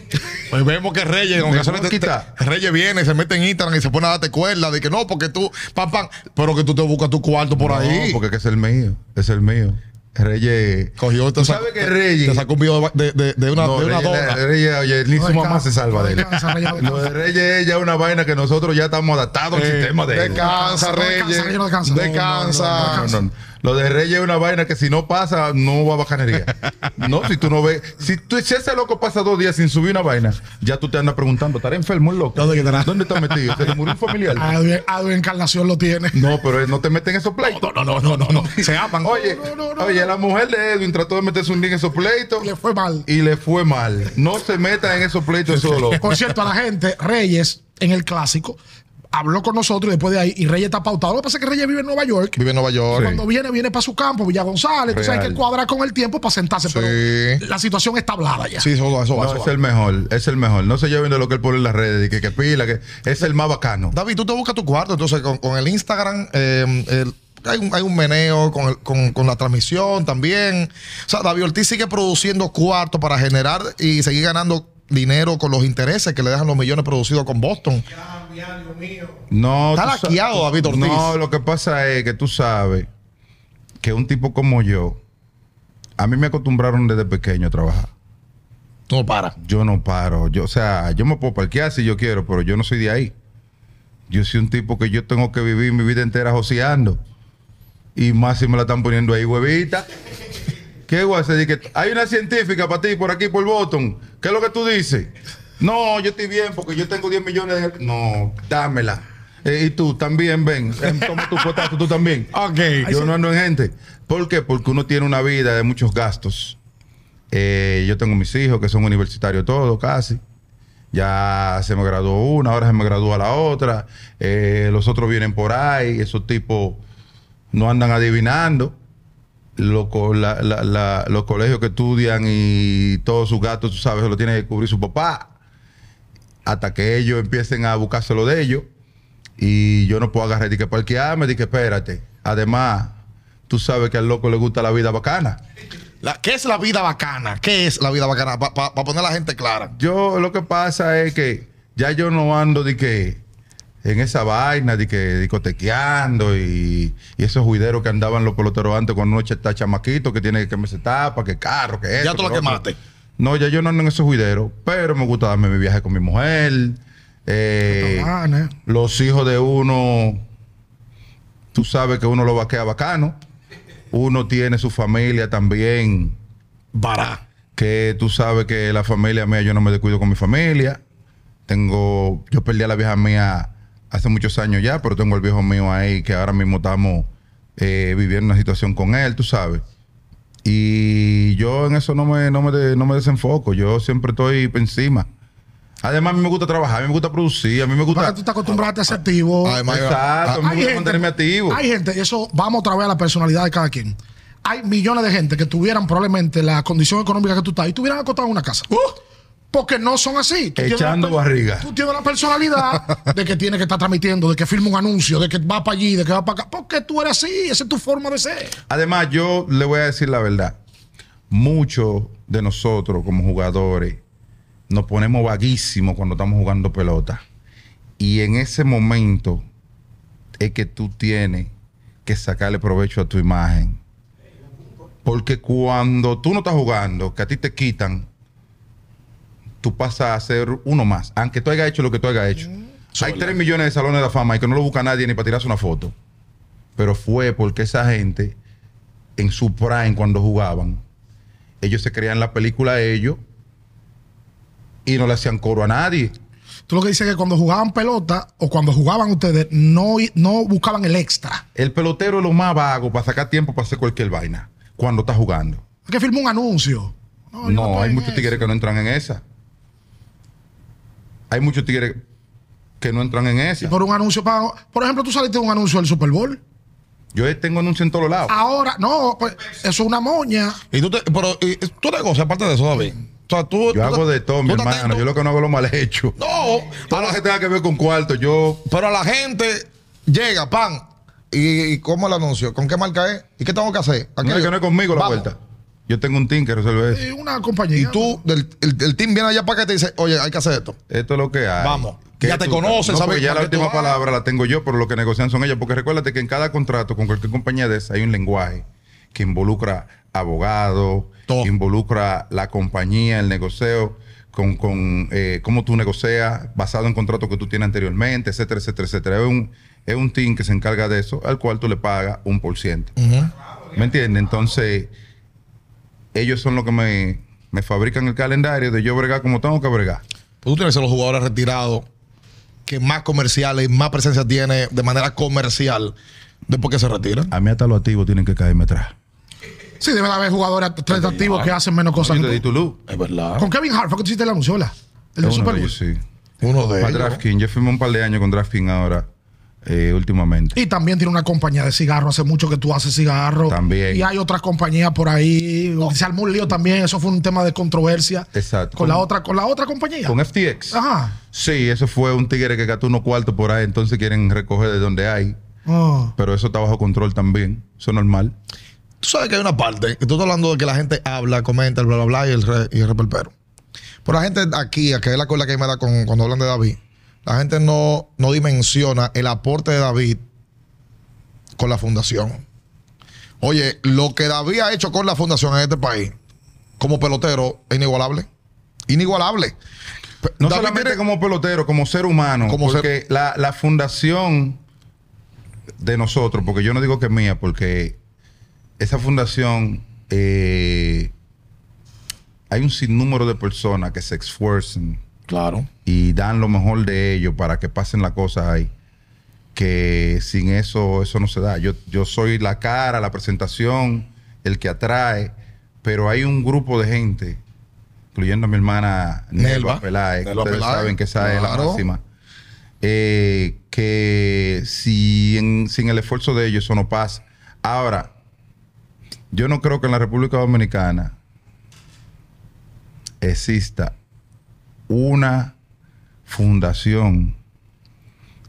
Pues vemos que Reyes, Me ocasiones te- te- Reyes viene, se mete en Instagram y se pone a darte cuerda de que no, porque tú, pam, pam, pero que tú te buscas tu cuarto por No, ahí. porque que es el mío. Es el mío. Reyes. Cogió, te ¿Tú sacó- sabes que Reyes. Te sacó un video de, de- de una, No, de una Reyes, dona. Reyes, oye, ni No su mamá se salva no de él. no Lo de Reyes es ya una vaina que nosotros ya estamos adaptados al sistema de él. Descansa, No descansa, Reyes. No descansa. Lo de Reyes es una vaina que si no pasa, no va a bacanería. No, si tú no ves. Si, tú, si ese loco pasa dos días sin subir una vaina, ya tú te andas preguntando, ¿estará enfermo el loco? ¿Dónde? ¿Dónde está metido? ¿Se le murió un familiar? Adu, Adu Encarnación lo tiene. No, pero él no te mete en esos pleitos. No, no, no, no, no. Se aman. Oye, No, no, no, oye, la mujer de Edwin trató de meterse un día en esos pleitos Le fue mal. y le fue mal. No se meta en esos pleitos solo. Por cierto, a la gente, Reyes, en el clásico, habló con nosotros y después de ahí, y Reyes está pautado. Lo que pasa es que Reyes vive en Nueva York. Vive en Nueva York. Cuando viene, viene para su campo, Villa González. Tú sabes Real. que cuadra con el tiempo para sentarse, Sí. pero la situación está hablada ya. Sí, eso, eso va, No, eso es va. el mejor, es el mejor. No se lleven de lo que él pone en las redes, de que, que pila, que es el más bacano. David, tú te buscas tu cuarto, entonces con, con el Instagram eh, el- hay, un, hay un meneo con, el- con- con la transmisión también. O sea, David Ortiz sigue produciendo cuarto para generar y seguir ganando dinero con los intereses que le dejan los millones producidos con Boston. No, Está laqueado, David Ortiz. No, lo que pasa es que tú sabes que un tipo como yo, a mí me acostumbraron desde pequeño a trabajar. Tú no paras. Yo no paro. Yo, o sea, yo me puedo parquear si yo quiero, pero yo no soy de ahí. Yo soy un tipo que yo tengo que vivir mi vida entera joseando. Y más si me la están poniendo ahí, huevita. ¿Qué voy a hacer? Hay una científica para ti por aquí, por Boston. ¿Qué es lo que tú dices? No, yo estoy bien porque yo tengo 10 millones de... No, dámela. Eh, y tú también, ven. Eh, toma tu potato, tú también. Ok. Yo no ando en gente. ¿Por qué? Porque uno tiene una vida de muchos gastos. Eh, yo tengo mis hijos que son universitarios todos, casi. Ya se me graduó una, ahora se me gradúa la otra. Los otros vienen por ahí. Esos tipos no andan adivinando. Lo la- la- la- los colegios que estudian y todos sus gastos, tú sabes, se lo tiene que cubrir su papá. Hasta que ellos empiecen a buscárselo de ellos. Y yo no puedo agarrar y que parquearme, y que espérate. Además, tú sabes que al loco le gusta la vida bacana. La- ¿Qué es la vida bacana? ¿Qué es la vida bacana? Para poner a la gente clara. Yo lo que pasa es que ya yo no ando de que en esa vaina de que discotequeando y, y esos juideros que andaban los peloteros antes cuando uno está chamaquito que tiene que me se tapa, que carro, que esto, tú lo quemaste. No, ya yo no ando en esos juideros, pero me gusta darme mi viaje con mi mujer. Eh, ¿no? los hijos de uno, tú sabes que uno lo vaquea bacano. Uno tiene su familia también Bará. que tú sabes que la familia mía, yo no me descuido con mi familia. Tengo, yo perdí a la vieja mía hace muchos años ya, pero tengo el viejo mío ahí que ahora mismo estamos eh, viviendo una situación con él, tú sabes. Y yo en eso no me, no me, de- no me desenfoco, yo siempre estoy por encima. Además, a mí me gusta trabajar, a mí me gusta producir, a mí me Porque gusta... tú te acostumbraste a ser activo. Además, Exacto, ah, me gusta mantenerme activo. hay gente, y eso vamos otra vez a la personalidad de cada quien. Hay millones de gente que tuvieran probablemente la condición económica que tú estás y tuvieran acostado en una casa. Porque no son así. Tú tienes Echando barriga. Tú tienes la personalidad de que tiene que estar transmitiendo, de que firma un anuncio, de que va para allí, de que va para acá. Porque tú eres así, esa es tu forma de ser. Además, yo le voy a decir la verdad. Muchos de nosotros como jugadores nos ponemos vaguísimos cuando estamos jugando pelota. Y en ese momento es que tú tienes que sacarle provecho a tu imagen. Porque cuando tú no estás jugando, que a ti te quitan, tú pasas a ser uno más. Aunque tú hayas hecho lo que tú hayas hecho. Hay 3 millones de salones de la fama y que no lo busca nadie ni para tirarse una foto. Pero fue porque esa gente, en su prime, cuando jugaban, ellos se creían la película ellos y no le hacían coro a nadie. Tú lo que dices es que cuando jugaban pelota o cuando jugaban ustedes, no, no buscaban el extra. El pelotero es lo más vago para sacar tiempo para hacer cualquier vaina cuando está jugando. Es que firma un anuncio. No, estoy hay muchos tigres que no entran en esa. Hay muchos tigres que no entran en esa. Y por un anuncio para. Por ejemplo, tú saliste de un anuncio del Super Bowl. Yo tengo anuncios en todos lados. Ahora, no, pues eso es una moña. Y tú, te, pero, y, tú negocias aparte de eso, David. O sea, tú, Yo tú hago de todo, mi hermano. atento. Yo lo que no hago es lo mal hecho. No, Todo lo la- que tenga que ver con cuarto, yo. pero a la gente llega, pan. ¿Y, y cómo el anuncio? ¿Con qué marca es? ¿Y qué tengo que hacer? ¿A No que no es conmigo la Vamos. vuelta. Yo tengo un team que resuelve eso. Y una compañía. Y tú, del, el, el team viene allá para que te dice, oye, hay que hacer esto. Esto es lo que hay. Vamos. ¿Qué Ya te tú- conocen, no, sabes porque ya la última palabra la tengo yo, pero lo que negocian son ellos. Porque recuérdate que en cada contrato con cualquier compañía de esa hay un lenguaje que involucra abogado, Todo. involucra la compañía, el negocio, con, con eh, cómo tú negocias basado en contratos que tú tienes anteriormente, etcétera, etcétera, etcétera. Es un, es un team que se encarga de eso, al cual tú le pagas un por ciento. ¿Me entiendes? Entonces, ellos son los que me, me fabrican el calendario de yo bregar como tengo que bregar. Pues tú tienes que ser los jugadores retirados que más comerciales y más presencia tiene de manera comercial después que se retiran. A mí hasta los activos tienen que caerme atrás. Sí, debe de haber jugadores tres activos que hacen menos cosas. Di tú. Es verdad. Con Kevin Hart fue que tú hiciste el anuncio, ¿verdad? El Uno Super de Bowl. sí. Uno de Para ellos. DraftKings. Yo firmé un par de años con DraftKings ahora, eh, últimamente. Y también tiene una compañía de cigarros. Hace mucho que tú haces cigarros. También. Y hay otras compañías por ahí. Se armó un lío también. Eso fue un tema de controversia. Exacto. Con la otra, con la otra compañía. Con FTX. Ajá. Sí, eso fue un tigre que gastó unos cuartos por ahí, entonces quieren recoger de donde hay. Ah. Pero eso está bajo control también. Eso es normal. Tú sabes que hay una parte que tú estás hablando de que la gente habla, comenta, bla, bla, bla, y el, re- y el reperpero. Pero la gente aquí, que es la cola que me da con, cuando hablan de David, la gente no, no dimensiona el aporte de David con la fundación. Oye, lo que David ha hecho con la fundación en este país, como pelotero, es inigualable. Inigualable. No David solamente tiene- como pelotero, como ser humano. Como porque la, la fundación de nosotros, porque yo no digo que es mía, porque esa fundación eh, hay un sinnúmero de personas que se esfuerzan Claro. y dan lo mejor de ellos para que pasen las cosas ahí. Que sin eso, eso no se da. Yo, yo soy la cara, la presentación, el que atrae, pero hay un grupo de gente, incluyendo a mi hermana Nelva. Peláez, que ustedes Peláez, saben que esa es la máxima, eh, que si en- sin el esfuerzo de ellos eso no pasa. Ahora, yo no creo que en la República Dominicana exista una fundación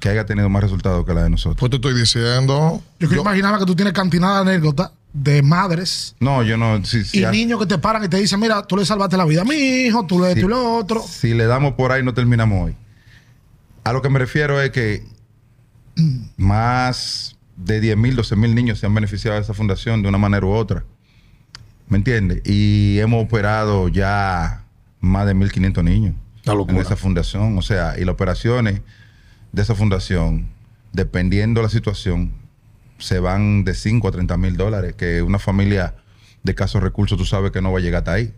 que haya tenido más resultados que la de nosotros. Pues te estoy diciendo. Yo que yo- imaginaba que tú tienes cantidad de anécdotas de madres No, yo no. Si, si y ha- niños que te paran y te dicen, mira, tú le salvaste la vida a mi hijo, tú le si- esto y lo otro. si le damos por ahí, no terminamos hoy. A lo que me refiero es que más de 10 mil, 12 mil niños se han beneficiado de esa fundación de una manera u otra. ¿Me entiendes? Y hemos operado ya más de 1.500 niños. En esa fundación. O sea, y las operaciones de esa fundación, dependiendo de la situación, se van de 5 a 30 mil dólares, que una familia de casos recursos tú sabes que no va a llegar hasta ahí.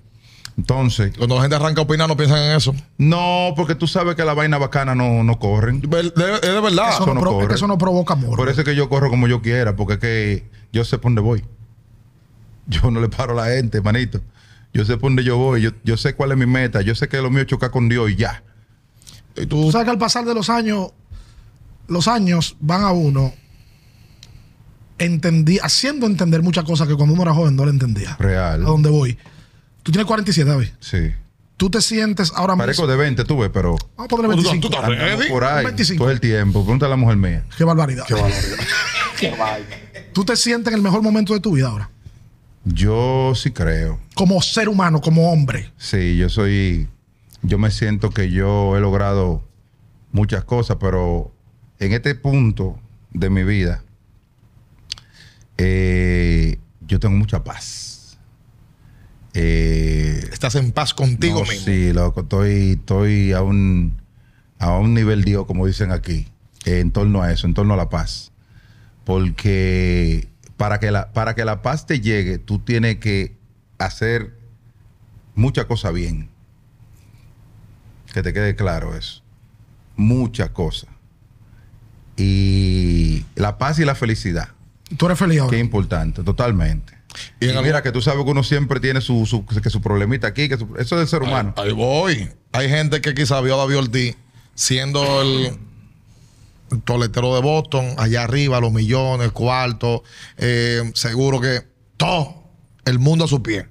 Entonces, Cuando la gente arranca a opinar, no piensan en eso. no, porque tú sabes que la vaina bacana no, no corren. De- Es de verdad. Eso no, no es corre. que eso no provoca amor. Por eso es que yo corro como yo quiera, porque es que yo sé por dónde voy. Yo no le paro a la gente, manito. Yo sé por dónde yo voy, yo, yo sé cuál es mi meta, yo sé que lo mío es chocar con Dios y ya. Y Tú tú, sabes que al pasar de los años, los años van a uno entendí, haciendo entender muchas cosas que cuando uno era joven no le entendía. Real. ¿A dónde voy? Tú tienes 47, David. Sí. Tú te sientes ahora Parezco mismo. de 20, tuve, pero Vamos a ponerle Tú- tú 25. estás andamos ready? por ahí 25. todo el tiempo. Pregúntale a la mujer mía. Qué barbaridad. Qué barbaridad. Tú te sientes en el mejor momento de tu vida ahora. Yo sí creo. Como ser humano, como hombre. Sí, yo soy. Yo me siento que yo he logrado muchas cosas, pero en este punto de mi vida, eh, yo tengo mucha paz. Eh, Estás en paz contigo no, mismo. Sí, loco, estoy, estoy a un, a un nivel Dios, como dicen aquí, en torno a eso, en torno a la paz. Porque para que la, para que la paz te llegue, tú tienes que hacer mucha cosa bien. Que te quede claro eso. Mucha cosa. Y la paz y la felicidad. Tú eres feliz ahora. Qué importante, totalmente. Y Y, en mira algún- que tú sabes que uno siempre tiene su, su- que su problemita aquí, que su- eso es del ser humano. Ahí voy. Hay gente que quizá vio a David Ortiz siendo el, el toletero de Boston, allá arriba, los millones, cuartos, eh, seguro que todo el mundo a su pie.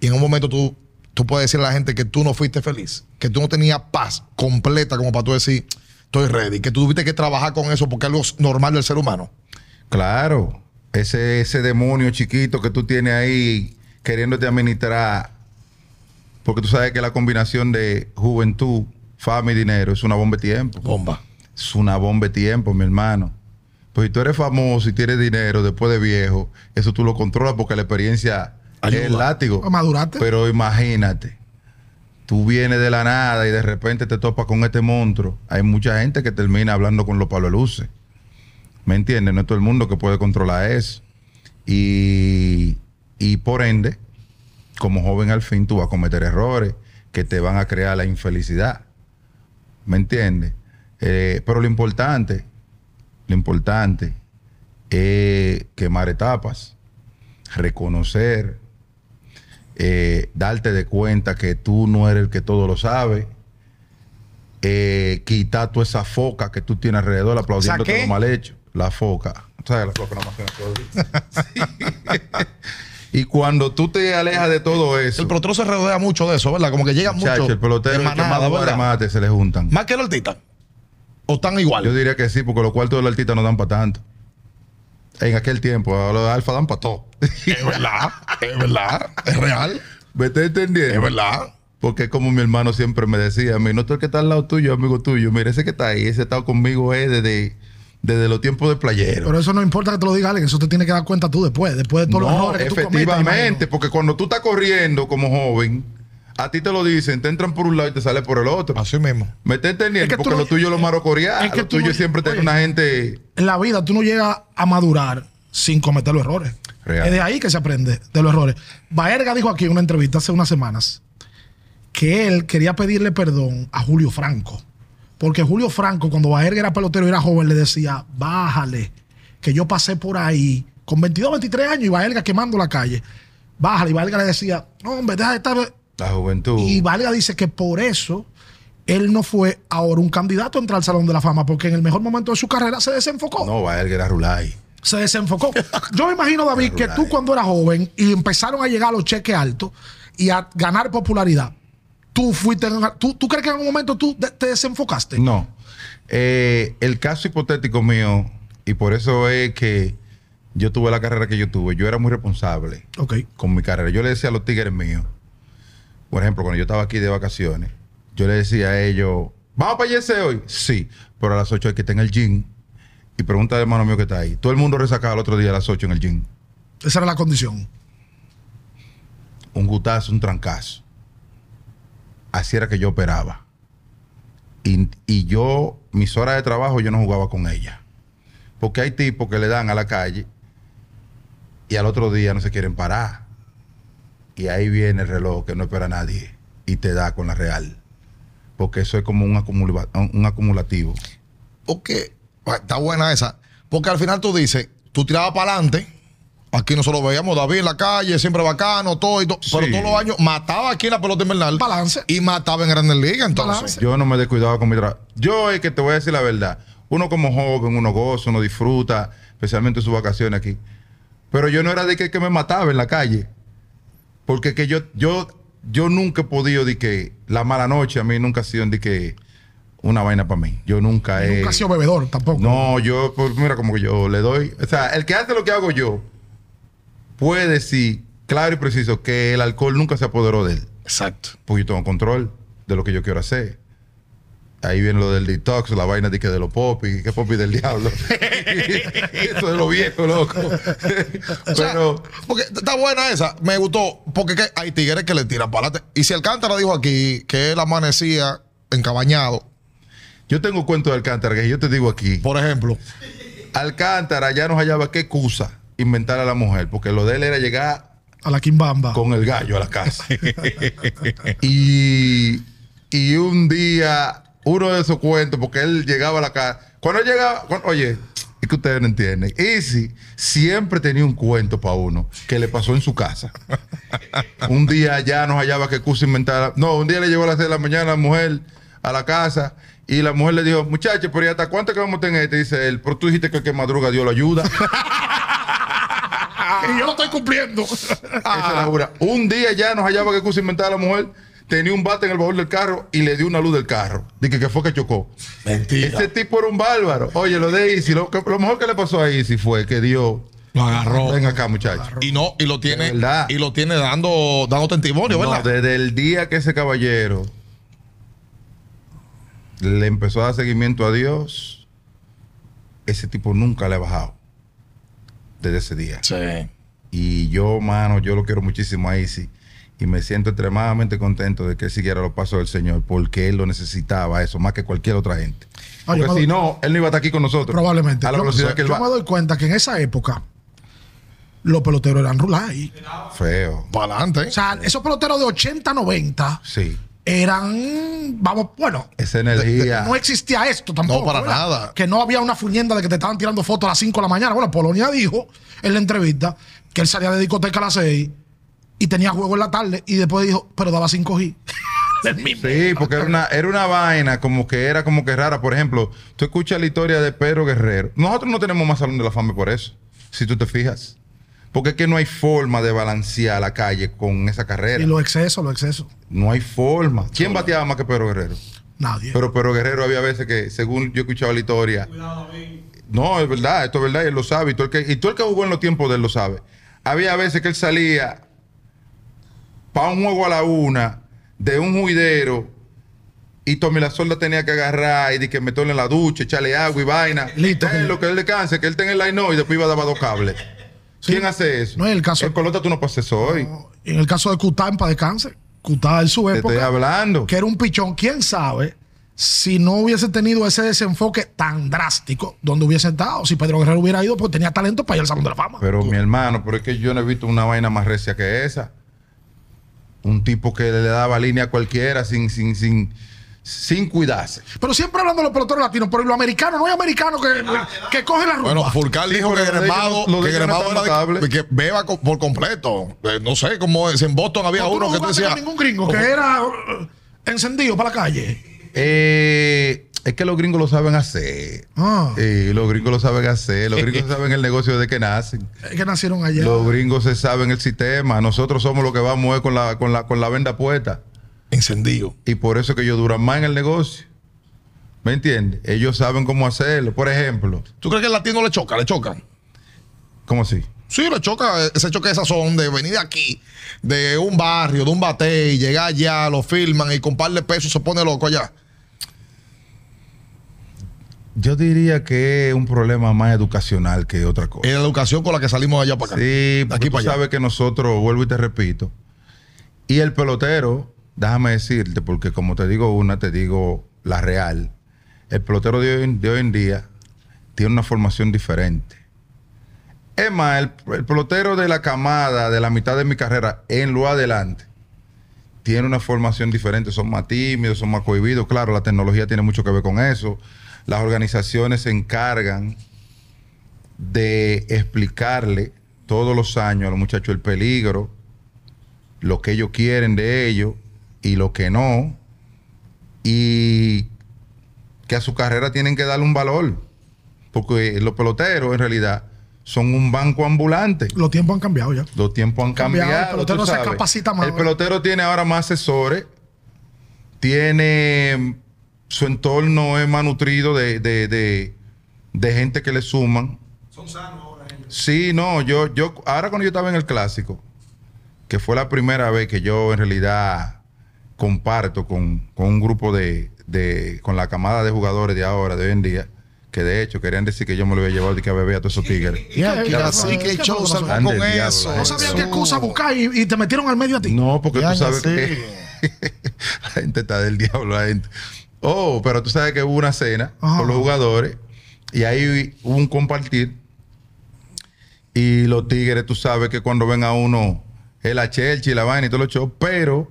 Y en un momento tú, tú puedes decirle a la gente que tú no fuiste feliz, que tú no tenías paz completa como para tú decir, estoy ready, que tú tuviste que trabajar con eso porque es algo normal del ser humano. Claro, ese, ese demonio chiquito que tú tienes ahí queriéndote administrar, porque tú sabes que la combinación de juventud, fama y dinero es una bomba de tiempo. Bomba. Es una bomba de tiempo, mi hermano. Pues si tú eres famoso y tienes dinero después de viejo, eso tú lo controlas porque la experiencia Ayuda. es el látigo. Maduraste. Pero imagínate, tú vienes de la nada y de repente te topas con este monstruo. Hay mucha gente que termina hablando con los palos de luces. ¿Me entiendes? No es todo el mundo que puede controlar eso. Y, y por ende, como joven al fin, tú vas a cometer errores que te van a crear la infelicidad. ¿Me entiendes? Eh, pero lo importante, lo importante es quemar etapas, reconocer, eh, darte de cuenta que tú no eres el que todo lo sabe, eh, quitar toda esa foca que tú tienes alrededor aplaudiendo ¿qué? todo lo mal hecho. La foca. ¿Sabes la foca? Más y cuando tú te alejas de todo eso, El pelotero se rodea mucho de eso, ¿verdad? Como que llega mucho el pelotero de y el que manada, más se le juntan. Más que el artista. ¿O están igual? Yo diría que sí, porque los cuartos del artista no dan para tanto. En aquel tiempo, los de alfa dan para todo. Es verdad, es verdad, es real, ¿Me estás entendiendo? es verdad. Porque como mi hermano siempre me decía, a mí no estoy el que está al lado tuyo, amigo tuyo. Mira, ese que está ahí, ese estado conmigo es desde, desde los tiempos de playero. Pero eso no importa que te lo diga alguien, eso te tiene que dar cuenta tú después, después de todos los no, errores que tú cometas, efectivamente, porque cuando tú estás corriendo como joven, a ti te lo dicen, te entran por un lado y te sale por el otro. Así mismo. ¿Me estás entendiendo? Es que tú porque no- lo tuyo es lo es que lo tuyo no- es siempre tener oye. una gente... En la vida tú no llegas a madurar sin cometer los errores. Real. Es de ahí que se aprende de los errores. Baerga dijo aquí en una entrevista hace unas semanas que él quería pedirle perdón a Julio Franco. Porque Julio Franco, cuando Baerga era pelotero y era joven, le decía, bájale, que yo pasé por ahí con 22, 23 años y Baerga quemando la calle. Bájale. Y Baerga le decía, no, hombre, deja de estar... La juventud. Y Valga dice que por eso él no fue ahora un candidato a entrar al Salón de la Fama, porque en el mejor momento de su carrera se desenfocó. No, va a era Rulay. Se desenfocó. Yo me imagino, David, que tú cuando eras joven y empezaron a llegar los cheques altos y a ganar popularidad, tú fuiste. ¿Tú, tú crees que en algún momento tú te desenfocaste? No. Eh, el caso hipotético mío, y por eso es que yo tuve la carrera que yo tuve, yo era muy responsable con mi carrera. Yo le decía a los tigres míos, por ejemplo, cuando yo estaba aquí de vacaciones, yo le decía a ellos, ¿vamos para Yese hoy? Sí, pero a las 8 hay que estar en el gym. Y pregunta al hermano mío que está ahí. Todo el mundo resacaba el otro día a las 8 en el gym. Esa era la condición. un gutazo, un trancazo. Así era que yo operaba. Y, y yo, mis horas de trabajo, yo no jugaba con ella. Porque hay tipos que le dan a la calle y al otro día no se quieren parar. Y ahí viene el reloj que no espera a nadie y te da con la real. Porque eso es como un, acumula- un acumulativo. Porque bueno, está buena esa. Porque al final tú dices, tú tirabas para adelante. Aquí nosotros veíamos David en la calle, siempre bacano, todo y todo. Pero todos los años mataba aquí en la pelota invernal. Balance. Y mataba en Grandes Ligas, entonces. Balance. Yo no me descuidaba con mi trabajo. Yo es que te voy a decir la verdad. Uno como joven, uno goza, uno disfruta, especialmente sus vacaciones aquí. Pero yo no era de que, que me mataba en la calle. Porque que yo, yo, yo nunca he podido de que la mala noche a mí nunca ha sido de que una vaina para mí. Yo nunca he. Nunca ha sido bebedor tampoco. No, yo, pues mira, como que yo le doy. O sea, el que hace lo que hago yo puede decir, claro y preciso, que el alcohol nunca se apoderó de él Exacto. porque yo tengo control de lo que yo quiero hacer. Ahí viene lo del detox, la vaina de que de los popis, que popis del diablo. Eso de lo viejo, loco. O sea, Pero porque está buena esa, me gustó, porque que hay tigres que le tiran para adelante. Y si Alcántara dijo aquí que él amanecía encabañado, Yo tengo cuento de Alcántara que yo te digo aquí. Por ejemplo. Alcántara ya nos hallaba qué excusa inventar a la mujer, porque lo de él era llegar A la Kimbamba. con el gallo a la casa. y, y un día, uno de esos cuentos, porque él llegaba a la casa. Cuando él llegaba, cuando- oye, es que ustedes no entienden. Easy siempre tenía un cuento para uno que le pasó en su casa. un día ya nos hallaba que excusa inventar. No, un día le llegó a las 6 de la mañana la mujer a la casa. Y la mujer le dijo, muchacho, pero ¿y hasta cuánto que vamos a tener? este?" Dice él, pero tú dijiste que el que madruga Dios lo ayuda. y yo lo estoy cumpliendo. Esa es la jura. Un día ya nos hallaba que excusa inventar la mujer. Tenía un bate en el baúl del carro y le dio una luz del carro. Dije que fue que chocó. Mentira. Ese tipo era un bárbaro. Oye, lo de Easy, lo, lo mejor que le pasó a Easy fue que Dios. Lo agarró. Ven acá, muchacho. Y no, y lo tiene, y lo tiene dando, dando testimonio, No, ¿verdad? desde el día que ese caballero le empezó a dar seguimiento a Dios, ese tipo nunca le ha bajado. Desde ese día. Sí. Y yo, mano, yo lo quiero muchísimo a Easy. Y me siento extremadamente contento de que él siguiera los pasos del Señor, porque él lo necesitaba eso, más que cualquier otra gente. Porque si no, él no iba a estar aquí con nosotros. Probablemente. A la Yo- velocidad que él yo va. me doy cuenta que en esa época los peloteros eran rulay. Feo. Para adelante. O sea, esos peloteros de 80, 90 Sí. eran, vamos, bueno, Esa energía. no existía esto tampoco. No, para ¿verdad? nada. Que no había una fuñenda de que te estaban tirando fotos a las 5 de la mañana. Bueno, Polonia dijo en la entrevista que él salía de discoteca a las 6 y tenía juego en la tarde y después dijo, pero daba 5G. Del mismo. Sí, porque era una, era una vaina como que era como que rara. Por ejemplo, tú escuchas la historia de Pedro Guerrero. Nosotros no tenemos más salón de la fama por eso, si tú te fijas. Porque es que no hay forma de balancear la calle con esa carrera. Y los excesos, los excesos. No hay forma. ¿Quién bateaba más que Pedro Guerrero? Nadie. Pero Pedro Guerrero había veces que, según yo escuchaba la historia. No, es verdad, esto es verdad, y él lo sabe. Y todo, el que, y todo el que jugó en los tiempos de él lo sabe. Había veces que él salía para un juego a la una de un juidero y Tommy La Solda tenía que agarrar y de que meterle en la ducha, echarle agua y vaina. Listo. Eh, lo que él descanse, que él tenga el line y después iba a dar dos cables. Sí. ¿Quién hace eso? No es el caso- En pelota tú no pasas eso hoy. En el caso de paz descanse. Cutá en su Te época. estoy hablando. que era un pichón. ¿Quién sabe si no hubiese tenido ese desenfoque tan drástico donde hubiese estado? Si Pedro Guerrero hubiera ido, pues tenía talento para ir al Salón de la Fama. Pero mi hermano, pero es que yo no he visto una vaina más recia que esa. Un tipo que le daba línea a cualquiera sin, sin, sin, sin cuidarse. Pero siempre hablando de los peloteros latinos, pero los americanos, no hay americano que, que coge la rumba. Bueno, Furcal dijo que Gremado, ellos- que Gremado era de- que beba por completo. Eh, no sé cómo es. En Boston había uno no que con ningún gringo que era uh, encendido para la calle. Eh, es que los gringos lo saben hacer. Ah. Eh, los gringos lo saben hacer. Los gringos saben el negocio desde que nacen. Es que nacieron allá. Los gringos se saben el sistema. Nosotros somos los que vamos es con la, con la, con la venda puesta. Encendido. Y por eso que ellos duran más en el negocio. ¿Me entiendes? Ellos saben cómo hacerlo. Por ejemplo, ¿Tú crees que el latino le choca? ¿Le chocan? ¿cómo así? Sí, le choca eh, ese choque de sazón de venir de aquí, de un barrio, de un bate y llegar allá, lo filman y con par de pesos se pone loco allá. Yo diría que es un problema más educacional que otra cosa. En la educación con la que salimos allá para acá. Sí, de porque aquí tú para allá. sabes que nosotros, vuelvo y te repito, y el pelotero, déjame decirte, porque como te digo una, te digo la real, el pelotero de hoy, de hoy en día tiene una formación diferente. Es más, el, el pelotero de la camada, de la mitad de mi carrera, en lo adelante, tiene una formación diferente, son más tímidos, son más cohibidos. Claro, la tecnología tiene mucho que ver con eso. Las organizaciones se encargan de explicarle todos los años a los muchachos el peligro, lo que ellos quieren de ellos y lo que no, y que a su carrera tienen que darle un valor, porque los peloteros en realidad son un banco ambulante. Los tiempos han cambiado ya. Los tiempos han Cambiado, cambiado. el pelotero se capacita más El pelotero tiene ahora más asesores. Tiene. Su entorno es más nutrido de, de, de- de gente que le suman. Son sanos ahora ellos. Sí, no, yo, yo, ahora cuando yo estaba en el clásico, que fue la primera vez que yo en realidad comparto con, con un grupo de, de, con la camada de jugadores de ahora, de hoy en día, que de hecho querían decir que yo me lo había llevado y que a beber a todos esos tigres. ¿Y que el show Ande con diablo, eso. No sabían qué excusa buscar y, y te metieron al medio a ti. No, porque Ya, tú sabes sé. que la gente está del diablo, la gente. Oh, pero tú sabes que hubo una cena Ajá. con los jugadores y ahí hubo un compartir. Y los tigres, tú sabes que cuando ven a uno, el a Chelsea, la vaina y todos los shows, pero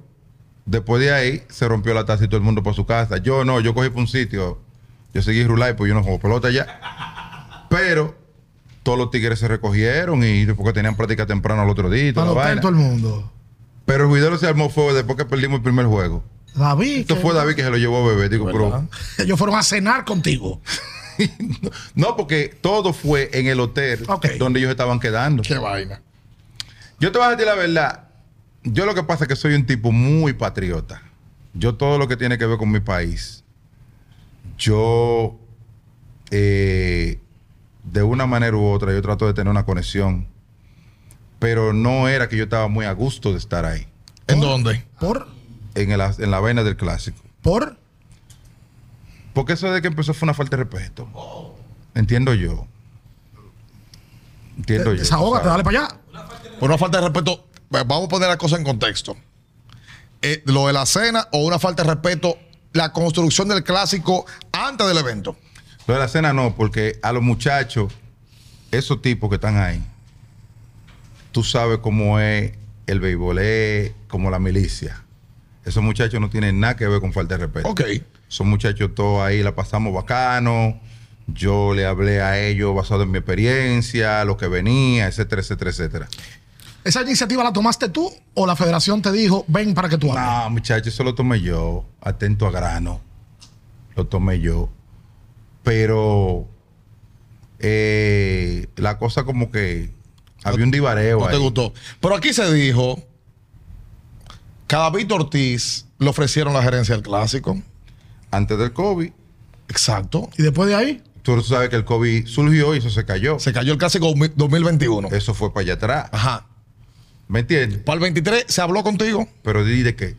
después de ahí se rompió la taza y todo el mundo por su casa. Yo no, yo cogí por un sitio, yo seguí Rulay, pues yo no juego pelota ya. Pero todos los tigres se recogieron y porque tenían práctica temprano al otro día y toda Para la hotel vaina. todo el mundo. Pero el juidero se armó fue después que perdimos el primer juego. David. Esto que- fue David que se lo llevó a beber. Digo, pero. Ellos fueron a cenar contigo. No, porque todo fue en el hotel donde ellos estaban quedando. Qué vaina. Yo te voy a decir la verdad. Yo lo que pasa es que soy un tipo muy patriota. Yo todo lo que tiene que ver con mi país, yo eh, de una manera u otra, yo trato de tener una conexión. Pero no era que yo estaba muy a gusto de estar ahí, ¿En dónde? Por. En, el- en la vaina del clásico. Por. Porque eso de que empezó fue una falta de respeto. Entiendo yo. Entiendo yo. Desahógate, dale para allá. Por una falta de respeto, vamos a poner la cosa en contexto. Eh, lo de la cena o una falta de respeto, la construcción del clásico antes del evento. Lo de la cena no, porque a los muchachos, esos tipos que están ahí, tú sabes cómo es el béisbol, es como la milicia. Esos muchachos no tienen nada que ver con falta de respeto. Ok. Son muchachos todos ahí, la pasamos bacano. Yo le hablé a ellos basado en mi experiencia, lo que venía, etcétera, etcétera, etcétera. ¿Esa iniciativa la tomaste tú o la federación te dijo, ven para que tú hables? No, muchachos, eso lo tomé yo, atento a grano. Lo tomé yo. Pero eh, la cosa como que había un divareo No te gustó. Pero aquí se dijo que a David Ortiz le ofrecieron la gerencia del clásico. Antes del COVID, Exacto. Y después de ahí, tú sabes que el COVID surgió y eso se cayó. Se cayó el clásico 2021. Eso fue para allá atrás. Ajá. ¿Me entiendes? Para el 23 se habló contigo. Pero ¿y de qué?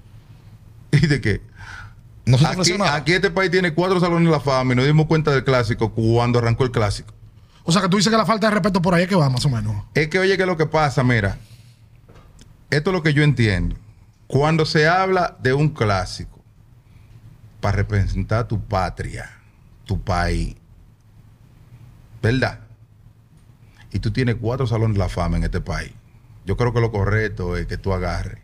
¿Y de qué? No se te Aquí, ofreció nada. aquí este país tiene cuatro salones de la fama y nos dimos cuenta del clásico cuando arrancó el clásico. o sea que tú dices que la falta de respeto por ahí es que va, más o menos. Es que, oye, que lo que pasa, mira, esto es lo que yo entiendo. Cuando se habla de un clásico para representar tu patria, tu país, ¿verdad? Y tú tienes cuatro salones de la fama en este país. Yo creo que lo correcto es que tú agarres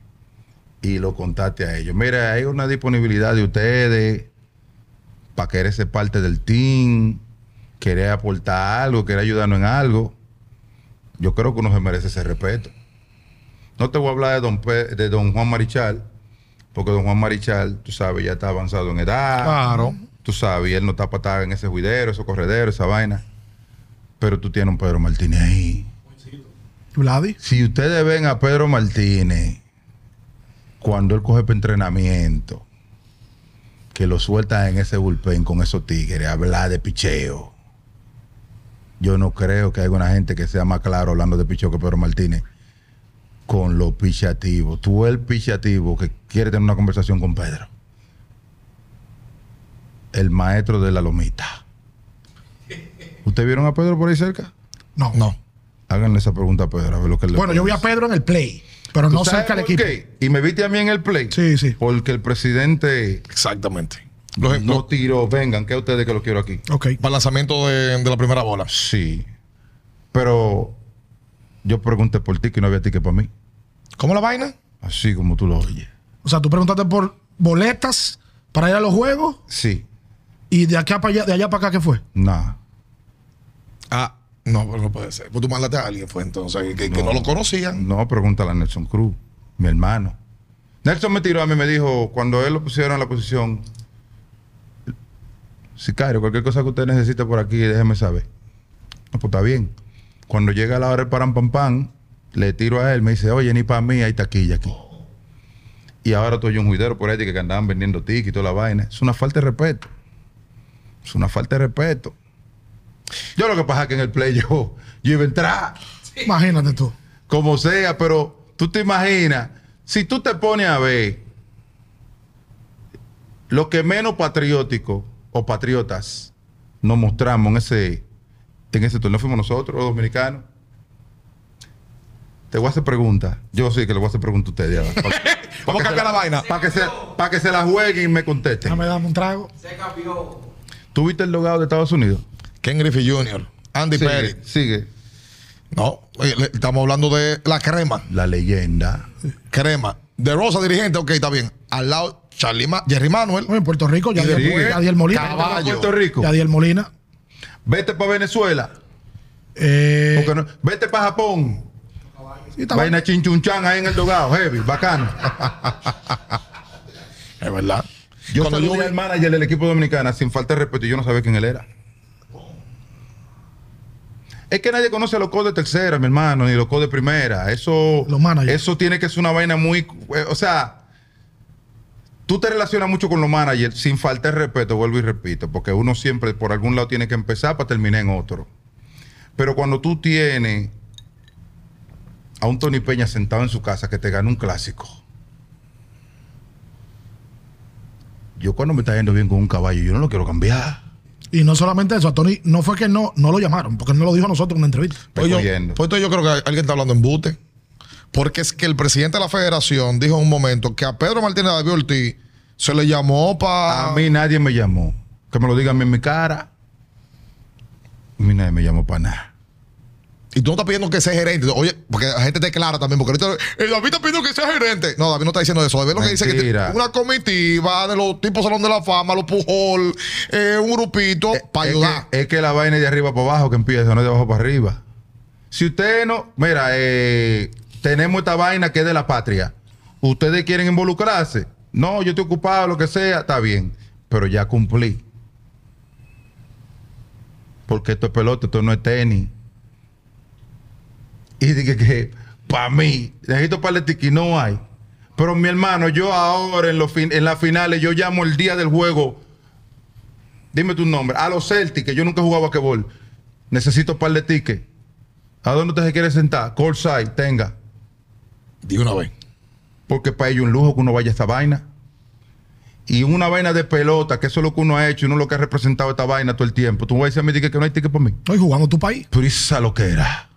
y lo contate a ellos. Mira, hay una disponibilidad de ustedes para querer ser parte del team, querer aportar algo, querer ayudarnos en algo yo creo que uno se merece ese respeto. No te voy a hablar de don, Pe- de don Juan Marichal, porque don Juan Marichal, tú sabes, ya está avanzado en edad. Claro. Tú sabes, y él no está para estar en ese juidero, esos correderos, esa vaina. Pero tú tienes un Pedro Martínez ahí. Vladi. Si ustedes ven a Pedro Martínez cuando él coge para entrenamiento, que lo suelta en ese bullpen con esos tigres, hablar de picheo. Yo no creo que haya una gente que sea más claro hablando de picheo que Pedro Martínez con los pichativos. Tú el pichativo que quiere tener una conversación con Pedro. El maestro de la lomita. ¿Ustedes vieron a Pedro por ahí cerca? No. No. Háganle esa pregunta a Pedro, a ver lo que le Bueno, yo vi a. Pedro en el play, pero ¿Tú no cerca del equipo. qué? Y me viste a mí en el play. Sí, sí. Porque el presidente Exactamente. Los, no tiró, vengan, que ustedes que lo quiero aquí. Ok. para el lanzamiento de, de la primera bola. Sí. Pero yo pregunté por ti que no había ticket para mí. ¿Cómo la vaina? Así como tú lo oyes. O sea, tú preguntaste por boletas para ir a los juegos Sí. y de acá para allá, de allá para acá, ¿qué fue? Nada. Ah, no, pero no puede ser. Pues tú mandaste a alguien, fue entonces, que, que no lo conocían. No, pregúntale a Nelson Cruz, mi hermano. Nelson me tiró a mí, me dijo, cuando él lo pusieron en la posición, Sicario, cualquier cosa que usted necesite por aquí, déjeme saber. No, pues está bien. Cuando llega la hora del paran pam pam, le tiro a él, me dice, oye, ni para mí hay taquilla aquí. Y ahora estoy un juidero por ahí que andaban vendiendo tickets y toda la vaina. Es una falta de respeto. Es una falta de respeto. Yo lo que pasa es que en el play yo, yo iba a entrar Imagínate tú. como sea, pero tú te imaginas, si tú te pones a ver lo que menos patriótico o patriotas nos mostramos en ese, en ese torneo fuimos nosotros, los dominicanos. Te voy a hacer preguntas. Yo sí que le voy a hacer preguntas a ustedes. ahora. Vamos a cambiar la vaina. Para que, se, pa' que se la jueguen y me contesten. Déjame darme un trago. ¿Tú viste el logado de Estados Unidos? Ken Griffey Jr., Andy Perry. Sigue. No, oye, le- estamos hablando de la crema. La leyenda. Crema. De Rosa, dirigente, ok, está bien. Al lado, Charlie Ma- Jerry Manuel. Bueno, en Puerto Rico, ya Yadiel Molina. Caballo. Puerto Rico. Yadiel Molina. Vete para Venezuela. Eh, no- vete para Japón. Vaina chinchunchan ahí en el dogado. Heavy, bacano. Es verdad. Yo Cuando saludé yo vi- al manager del equipo dominicana sin falta de respeto y yo no sabía quién él era. Es que nadie conoce los codes de tercera, mi hermano, ni los codes de primera. Eso, Los eso tiene que ser una vaina muy. eh, O sea, tú te relacionas mucho con los managers sin falta de respeto, vuelvo y repito, porque uno siempre por algún lado tiene que empezar para terminar en otro. Pero cuando tú tienes a un Tony Peña sentado en su casa que te gana un clásico. Yo cuando me está yendo bien con un caballo, yo no lo quiero cambiar. Y no solamente eso, a Tony no fue que no, no lo llamaron, porque él no lo dijo a nosotros en una entrevista. Pues yo, pues yo creo que alguien está hablando en bute. Porque es que el presidente de la federación dijo en un momento que a Pedro Martínez David Ortiz se le llamó para. A mí nadie me llamó. Que me lo digan en mi cara. A mí nadie me llamó para nada. Y tú no estás pidiendo que sea gerente. Oye, porque la gente te clara también. Porque ahorita el David está pidiendo que sea gerente. No, David no está diciendo eso. David lo que dice es que una comitiva de los tipos Salón de la Fama, los Pujol, eh, un grupito para Es ayudar. que, es que la vaina es de arriba para abajo que empieza, no es de abajo para arriba. Si usted no, mira, eh, tenemos esta vaina que es de la patria. Ustedes quieren involucrarse. No, yo estoy ocupado, lo que sea, está bien. Pero ya cumplí. Porque esto es pelota, esto no es tenis. Y dije que, para mí, necesito y no hay. Pero mi hermano, yo ahora en, los en las finales, yo llamo el día del juego Dime tu nombre. A los Celtics, que yo nunca he jugado a basquetbol. Necesito un par de tickets. ¿A dónde usted se quiere sentar? Courtside, tenga. De una vez. Porque para ellos es un lujo que uno vaya a esta vaina. Y una vaina de pelota, que eso es lo que uno ha hecho, uno lo que ha representado esta vaina todo el tiempo. Tú me vas a decir a mí que no hay ticket para mí. Estoy jugando tu país. Pero esa lo que era.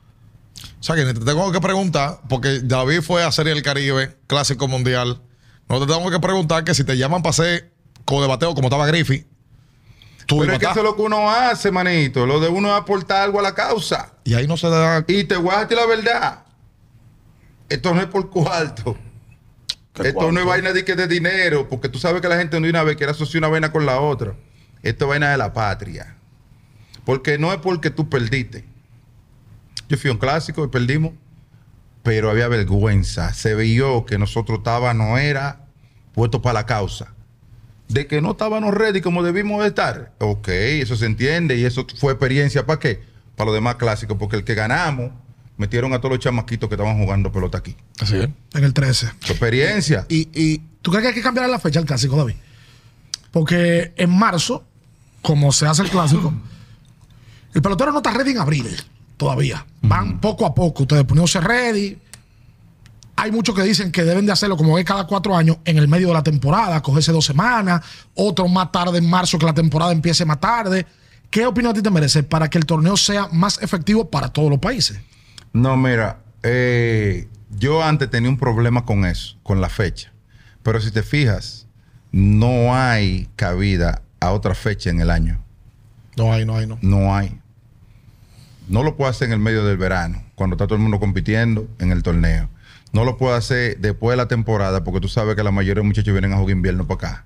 O sea, que te tengo que preguntar, porque David fue a Serie del Caribe, Clásico Mundial. No te tengo que preguntar que si te llaman para hacer codebateo como estaba Griffith, tú Pero es que eso es lo que uno hace, manito. Lo de uno es aportar algo a la causa. Y ahí no se da. Y te voy a decir la verdad. Esto no es por cuarto. ¿Qué Esto no es vaina de que de dinero, porque tú sabes que la gente de una vez quiere asociar una vaina con la otra. Esto es vaina de la patria. Porque no es porque tú perdiste. Yo fui a un clásico y perdimos, pero había vergüenza. Se vio que nosotros estábamos, no era puesto para la causa. De que no estábamos ready como debimos de estar. Ok, eso se entiende y eso fue experiencia para qué? Para los demás clásicos, porque el que ganamos metieron a todos los chamaquitos que estaban jugando pelota aquí. Así es. En el 13. Fue experiencia. Y, y ¿tú crees que hay que cambiar la fecha del clásico, David? Porque en marzo, como se hace el clásico, el pelotero no está ready en abril todavía. Van poco a poco, ustedes poniéndose ready. Hay muchos que dicen que deben de hacerlo como es cada cuatro años en el medio de la temporada, cogerse dos semanas, otros más tarde en marzo que la temporada empiece más tarde. ¿Qué opinión a ti te merece para que el torneo sea más efectivo para todos los países? No, mira, eh, yo antes tenía un problema con eso, con la fecha. Pero si te fijas, no hay cabida a otra fecha en el año. No hay, no hay, no. No hay. No lo puedo hacer en el medio del verano, cuando está todo el mundo compitiendo en el torneo. No lo puedo hacer después de la temporada, porque tú sabes que la mayoría de muchachos vienen a jugar invierno para acá.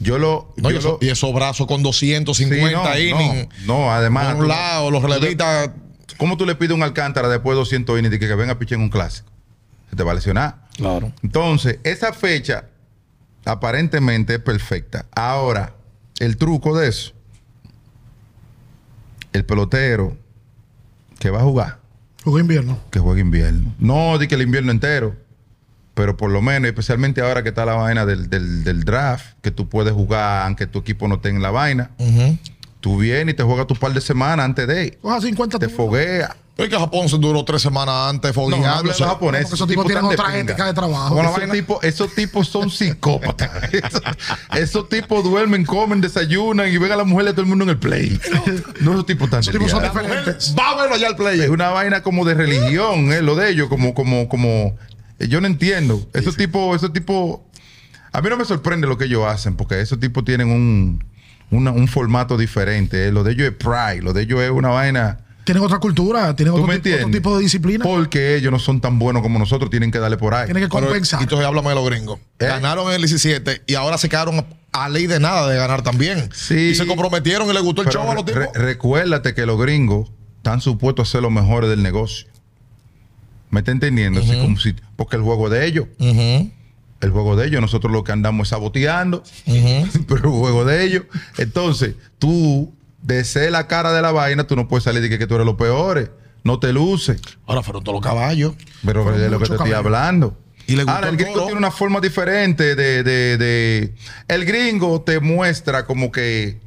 Yo lo. No, y, eso- lo- y esos brazos con 250 Sí, no, innings. no, no, además, Por un lado, los relevistas. ¿Cómo tú le pides a un Alcántara después de 200 innings y que, que venga a pichar en un clásico? Se te va a lesionar. Claro. Entonces, esa fecha aparentemente es perfecta. Ahora, el truco de eso, el pelotero que va a jugar, Jugó invierno. que juegue invierno. No di que el invierno entero, pero por lo menos, especialmente ahora que está la vaina del, del- del draft, que tú puedes jugar aunque tu equipo no tenga la vaina. Ujú. Tú vienes y te juegas tu par de semanas antes de. Coja 50 Te foguea. Es que Japón se duró tres semanas antes, No, no los japoneses. Porque esos tipos tienen están de otra ética de trabajo. Bueno, Esos tipos, esos tipos son psicópatas. esos, esos tipos duermen, comen, desayunan y ven a la mujer de todo el mundo en el play. No, esos tipos tan Esos tipos son diferentes. Va a verlo allá al play. Es una vaina como de religión, eh, lo de ellos, como, como, como Eh, Yo no entiendo. Esos tipos, esos tipos. A mí no me sorprende lo que ellos hacen, porque esos tipos tienen un, una- un formato diferente. eh. Lo de ellos es pride, lo de ellos es una vaina. Tienen otra cultura, tienen ¿Tú otro, tipo, otro entiendes? tipo de disciplina. Porque ellos no son tan buenos como nosotros, tienen que darle por ahí. Tienen que Pero, compensar. entonces háblame de los gringos. ¿Eh? Ganaron en el 17 y ahora se quedaron a ley de nada de ganar también. Sí. Y se comprometieron y les gustó el Pero show a los tipos. re- recuérdate que los gringos están supuestos a ser los mejores del negocio. ¿Me está entendiendo? Así como si- porque el juego de ellos, el juego de ellos, nosotros lo que andamos es saboteando, pero el juego de ellos. Entonces, tú, de ser la cara de la vaina, tú no puedes salir de que, que tú eres los peores. No te luces. Ahora fueron todos los caballos. Pero Fueron de lo que te estoy hablando. Y le Ahora, el gringo tiene una forma diferente de, de- de- El gringo te muestra como que.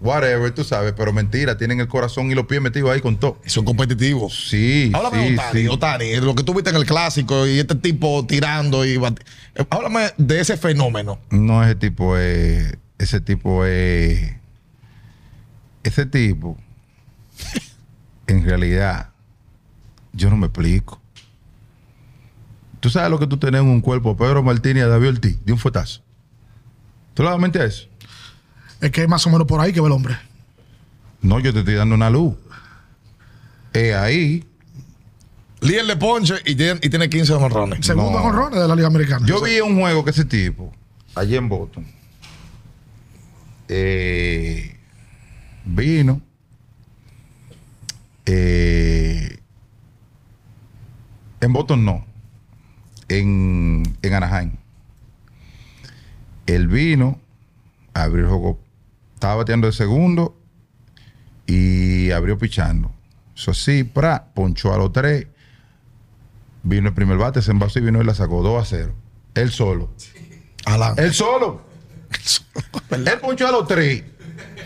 Whatever, tú sabes, pero mentira, tienen el corazón y los pies metidos ahí con todo. Son competitivos. Sí, Háblame sí, de Otani, sí. Otani, lo que tú viste en el clásico y este tipo tirando y eh, Háblame de ese fenómeno. No, ese tipo es. Ese tipo es. Ese tipo. en realidad. Yo no me explico. Tú sabes lo que tú tenés en un cuerpo, Pedro Martínez David Ortiz, de un fuetazo. ¿Tú le das mente a eso? Es que es más o menos por ahí que ve el hombre. No, yo te estoy dando una luz. Es ahí. Líder de ponche y tiene, y tiene 15 honrones. Segundo No. jonrones de la Liga Americana. Yo vi un juego que ese tipo, allí en Boston, eh, vino, eh, en Boston no, en, en Anaheim. Él vino, abrió el juego, estaba bateando de segundo y abrió pichando. Eso sí, pra, ponchó a los tres. Vino el primer bate, se envasó y vino y la sacó 2 a 0. Él solo. Alan. Él solo. Él ponchó a los tres.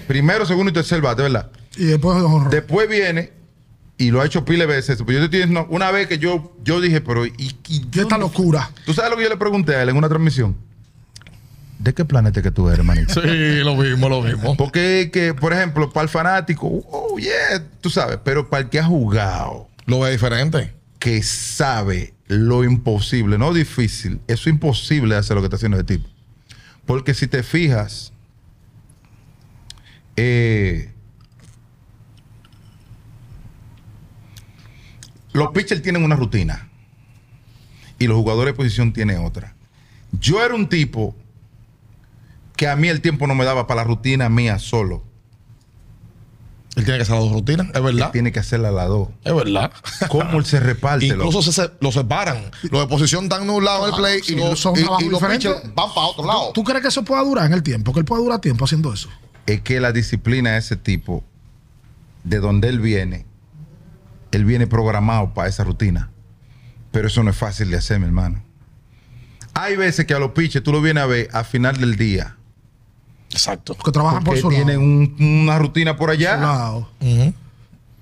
Primero, segundo y tercer bate, ¿verdad? Y después. Después viene y lo ha hecho pile veces. Yo te estoy una vez que yo, yo dije, pero ¿y, y esta locura. ¿Tú sabes lo que yo le pregunté a él en una transmisión? ¿De qué planeta que tú eres, hermanito? Sí, lo vimos, lo vimos. Porque, que, por ejemplo, para el fanático, oh, yeah, tú sabes, pero para el que ha jugado, Lo ve diferente. que sabe lo imposible, no difícil, eso es imposible de hacer lo que está haciendo ese tipo. Porque si te fijas, eh, los pitchers tienen una rutina y los jugadores de posición tienen otra. Yo era un tipo que a mí el tiempo no me daba para la rutina mía solo. Él tiene que hacer las dos rutinas, es Él verdad. tiene que hacerla a las dos. Es verdad. ¿Cómo él se reparte? Incluso se, se- lo separan. Los de posición dan de un lado en el play y los, son y, y los van para otro lado. ¿Tú crees que eso pueda durar en el tiempo? Que él pueda durar tiempo haciendo eso. es que la disciplina de ese tipo, de donde él viene, él viene programado para esa rutina. Pero eso no es fácil de hacer, mi hermano. Hay veces que a los pitchers tú lo vienes a ver a final del día. Exacto. Porque trabajan por su tienen lado. un- una rutina por Su allá. lado. Ujú.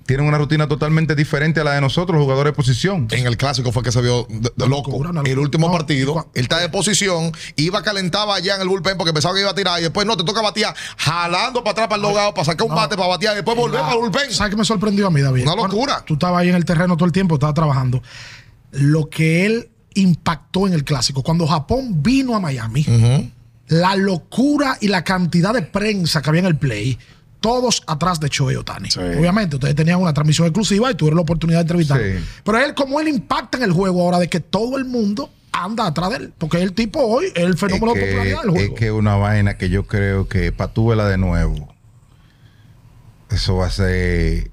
Tienen una rutina totalmente diferente a la de nosotros, los jugadores de posición. En el clásico fue que se vio de- loco. locura, El último No, partido, él está de posición, iba calentaba allá en el bullpen porque pensaba que iba a tirar y después no, te toca batear, jalando para atrás para el logado, para sacar un no. bate, para batear y después volver para el bullpen. ¿Sabes qué me sorprendió a mí, David? Una locura. tú estabas ahí en el terreno todo el tiempo, estabas trabajando. Lo que él impactó en el clásico. Cuando Japón vino a Miami, la locura y la cantidad de prensa que había en el play, todos atrás de Shohei Otani. Sí. Obviamente, ustedes tenían una transmisión exclusiva y tuvieron la oportunidad de entrevistarlo. Sí. Pero él, como él impacta en el juego ahora de que todo el mundo anda atrás de él. Porque el tipo hoy es el fenómeno es, de popularidad del que, juego. es que una vaina que yo creo que para tú verla de nuevo, eso va a ser.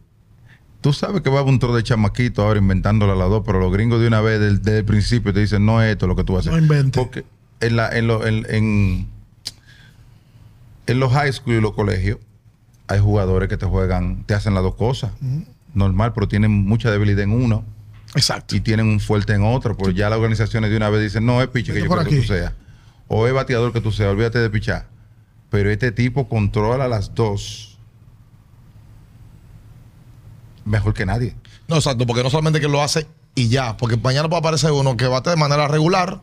Tú sabes que va a haber un tro de chamaquito ahora inventándola a las dos, pero los gringos de una vez desde, el principio te dicen, no es esto lo que tú vas a No hacer. inventes. Porque en, la, en, lo- en, en, en los high school y los colegios hay jugadores que te juegan, te hacen las dos cosas. Normal, pero tienen mucha debilidad en uno Exacto. y tienen un fuerte en otro, porque ya las organizaciones de una vez dicen, no es piche que yo creo que aquí. tú seas, o es bateador que tú seas, olvídate de pichar. Pero este tipo controla las dos mejor que nadie. No, exacto, porque no solamente que lo hace y ya, porque mañana puede aparecer uno que bate de manera regular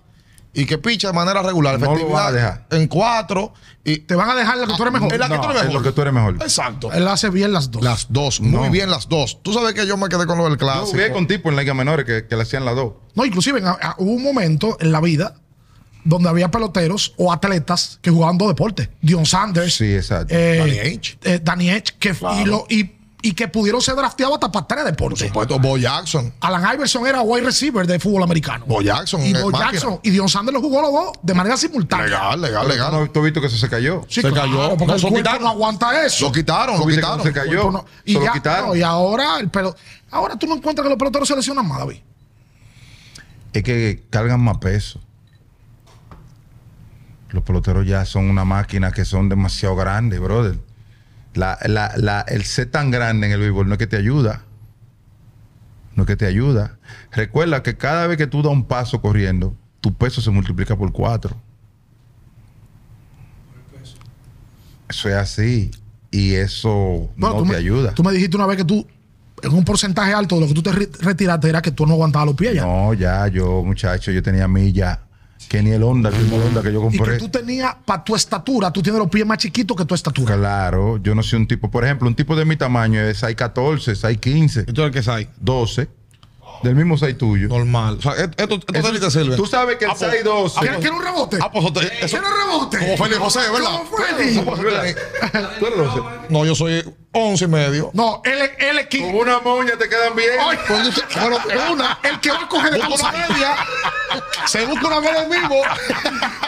y que picha de manera regular, No lo van a dejar. en cuatro y Te van a dejar lo que tú eres mejor. en la que No, tú eres en mejor. lo que tú eres mejor. Exacto. Él hace bien las dos. Las dos, muy No. bien las dos. Tú sabes que yo me quedé con lo del Yo clásico. jugué con tipos en la Liga Menores que, que le hacían las dos. No, inclusive a- a- hubo un momento en la vida donde había peloteros o atletas que jugaban dos deportes. Dion Sanders. Sí, exacto. eh, Danny Ainge. eh, Danny Ainge, que, Claro. y, lo- y- y que pudieron ser drafteados hasta para tres Por deportes. supuesto, Bo Jackson. Alan Iverson era wide receiver de fútbol americano. Bo Jackson. y eh, Bo máquina. Jackson y Dion Sanders lo jugó los dos de manera simultánea. Legal, legal, legal. ¿tú, no- tú has visto que eso se cayó. Sí, Se claro, cayó. Porque No, el cuerpo quitaron. no aguanta eso. Lo quitaron, ¿Tú lo quitaron. se cayó? No- y, Se lo quitaron. no, y ahora el pelo. Ahora tú no encuentras que los peloteros se lesionan más, David. Es que cargan más peso. Los peloteros ya son una máquina que son demasiado grandes, brother. La, la- la- el ser tan grande en el béisbol no es que te ayuda. No es que te ayuda. Recuerda que cada vez que tú das un paso corriendo, tu peso se multiplica por cuatro. Eso es así. Y eso Bueno, no te me- ayuda. Tú me dijiste una vez que tú, en un porcentaje alto de lo que tú te re- retiraste, era que tú no aguantabas los pies ya. No, ya, yo, muchacho, yo tenía milla. Que ni el Honda, el mismo Honda que yo y compré. que tú tenías, para tu estatura, tú tienes los pies más chiquitos que tu estatura. Claro, yo no soy un tipo, por ejemplo, un tipo de mi tamaño es 6'14, 6'15, ¿Y tú eres el que sabes? 12, del mismo 6 tuyo. Normal. O sea, esto, esto, esto Eso- te sirve. Tú sabes que el Ah, pues- 6'12. ¿Quieres quieres un rebote? Ah, pues eso ¿Quieres un rebote? Como Félix José, ¿verdad? Como Félix. Como Félix. ¿Tú eres 12? No, yo soy 11 y medio. No, él es él es Con qui- una moña te quedan bien. Ay, Bueno, es una. el que va a coger de Busca una media. Se busca una media mismo.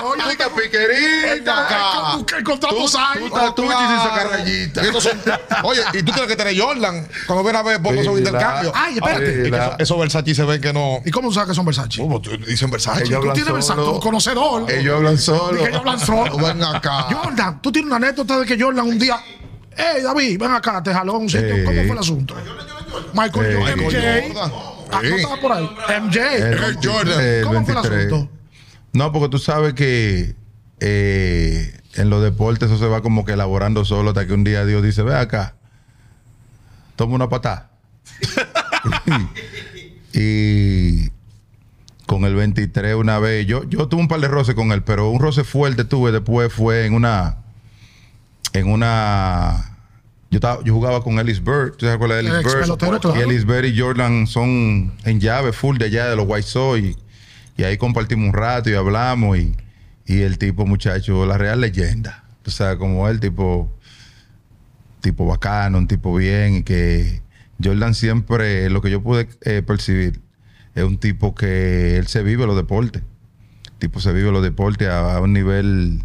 Oye, Tú estás piquerita. acá. el- el contrato Tú, sai. tú estás tuyo y se saca rayita. Y estos son- Oye, y tú tienes que tener Jordan. Cuando vienes a ver, esos la- intercambios. Ay, espérate. Eso- esos Versace se ven que no. ¿Y cómo sabes que son Versace? Tú- dicen Versace. Tú tienes Versace, tú conocedor. Ellos hablan solo. Dije, ellos hablan solo. Ven acá. Jordan, tú tienes una anécdota de que Jordan un día. Hey, David, ven acá, te jaló a un sitio. ¿Cómo fue el asunto? Michael. Jordan. Michael MJ. Jordan. Ah, ¿no Sí. estaba por ahí? MJ. Air Jordan. el ¿Cómo fue el 23. asunto? No, porque tú sabes que eh, en los deportes eso se va como que elaborando solo hasta que un día Dios dice, ve acá, toma una patada. y con el 23 una vez, yo, yo tuve un par de roces con él, pero un roce fuerte tuve después fue en una, en una, yo, estaba, yo jugaba con Ellis Bird, ¿tú te acuerdas de El Ellis ex Bird? claro. Y Ellis Bird y Jordan son en llave full de allá de los White Sox y, y ahí compartimos un rato y hablamos y, y el tipo muchacho, la real leyenda, o sea, como él tipo, tipo bacano, un tipo bien y que Jordan siempre, lo que yo pude eh, percibir, es un tipo que él se vive los deportes. El tipo se vive los deportes a, a un nivel,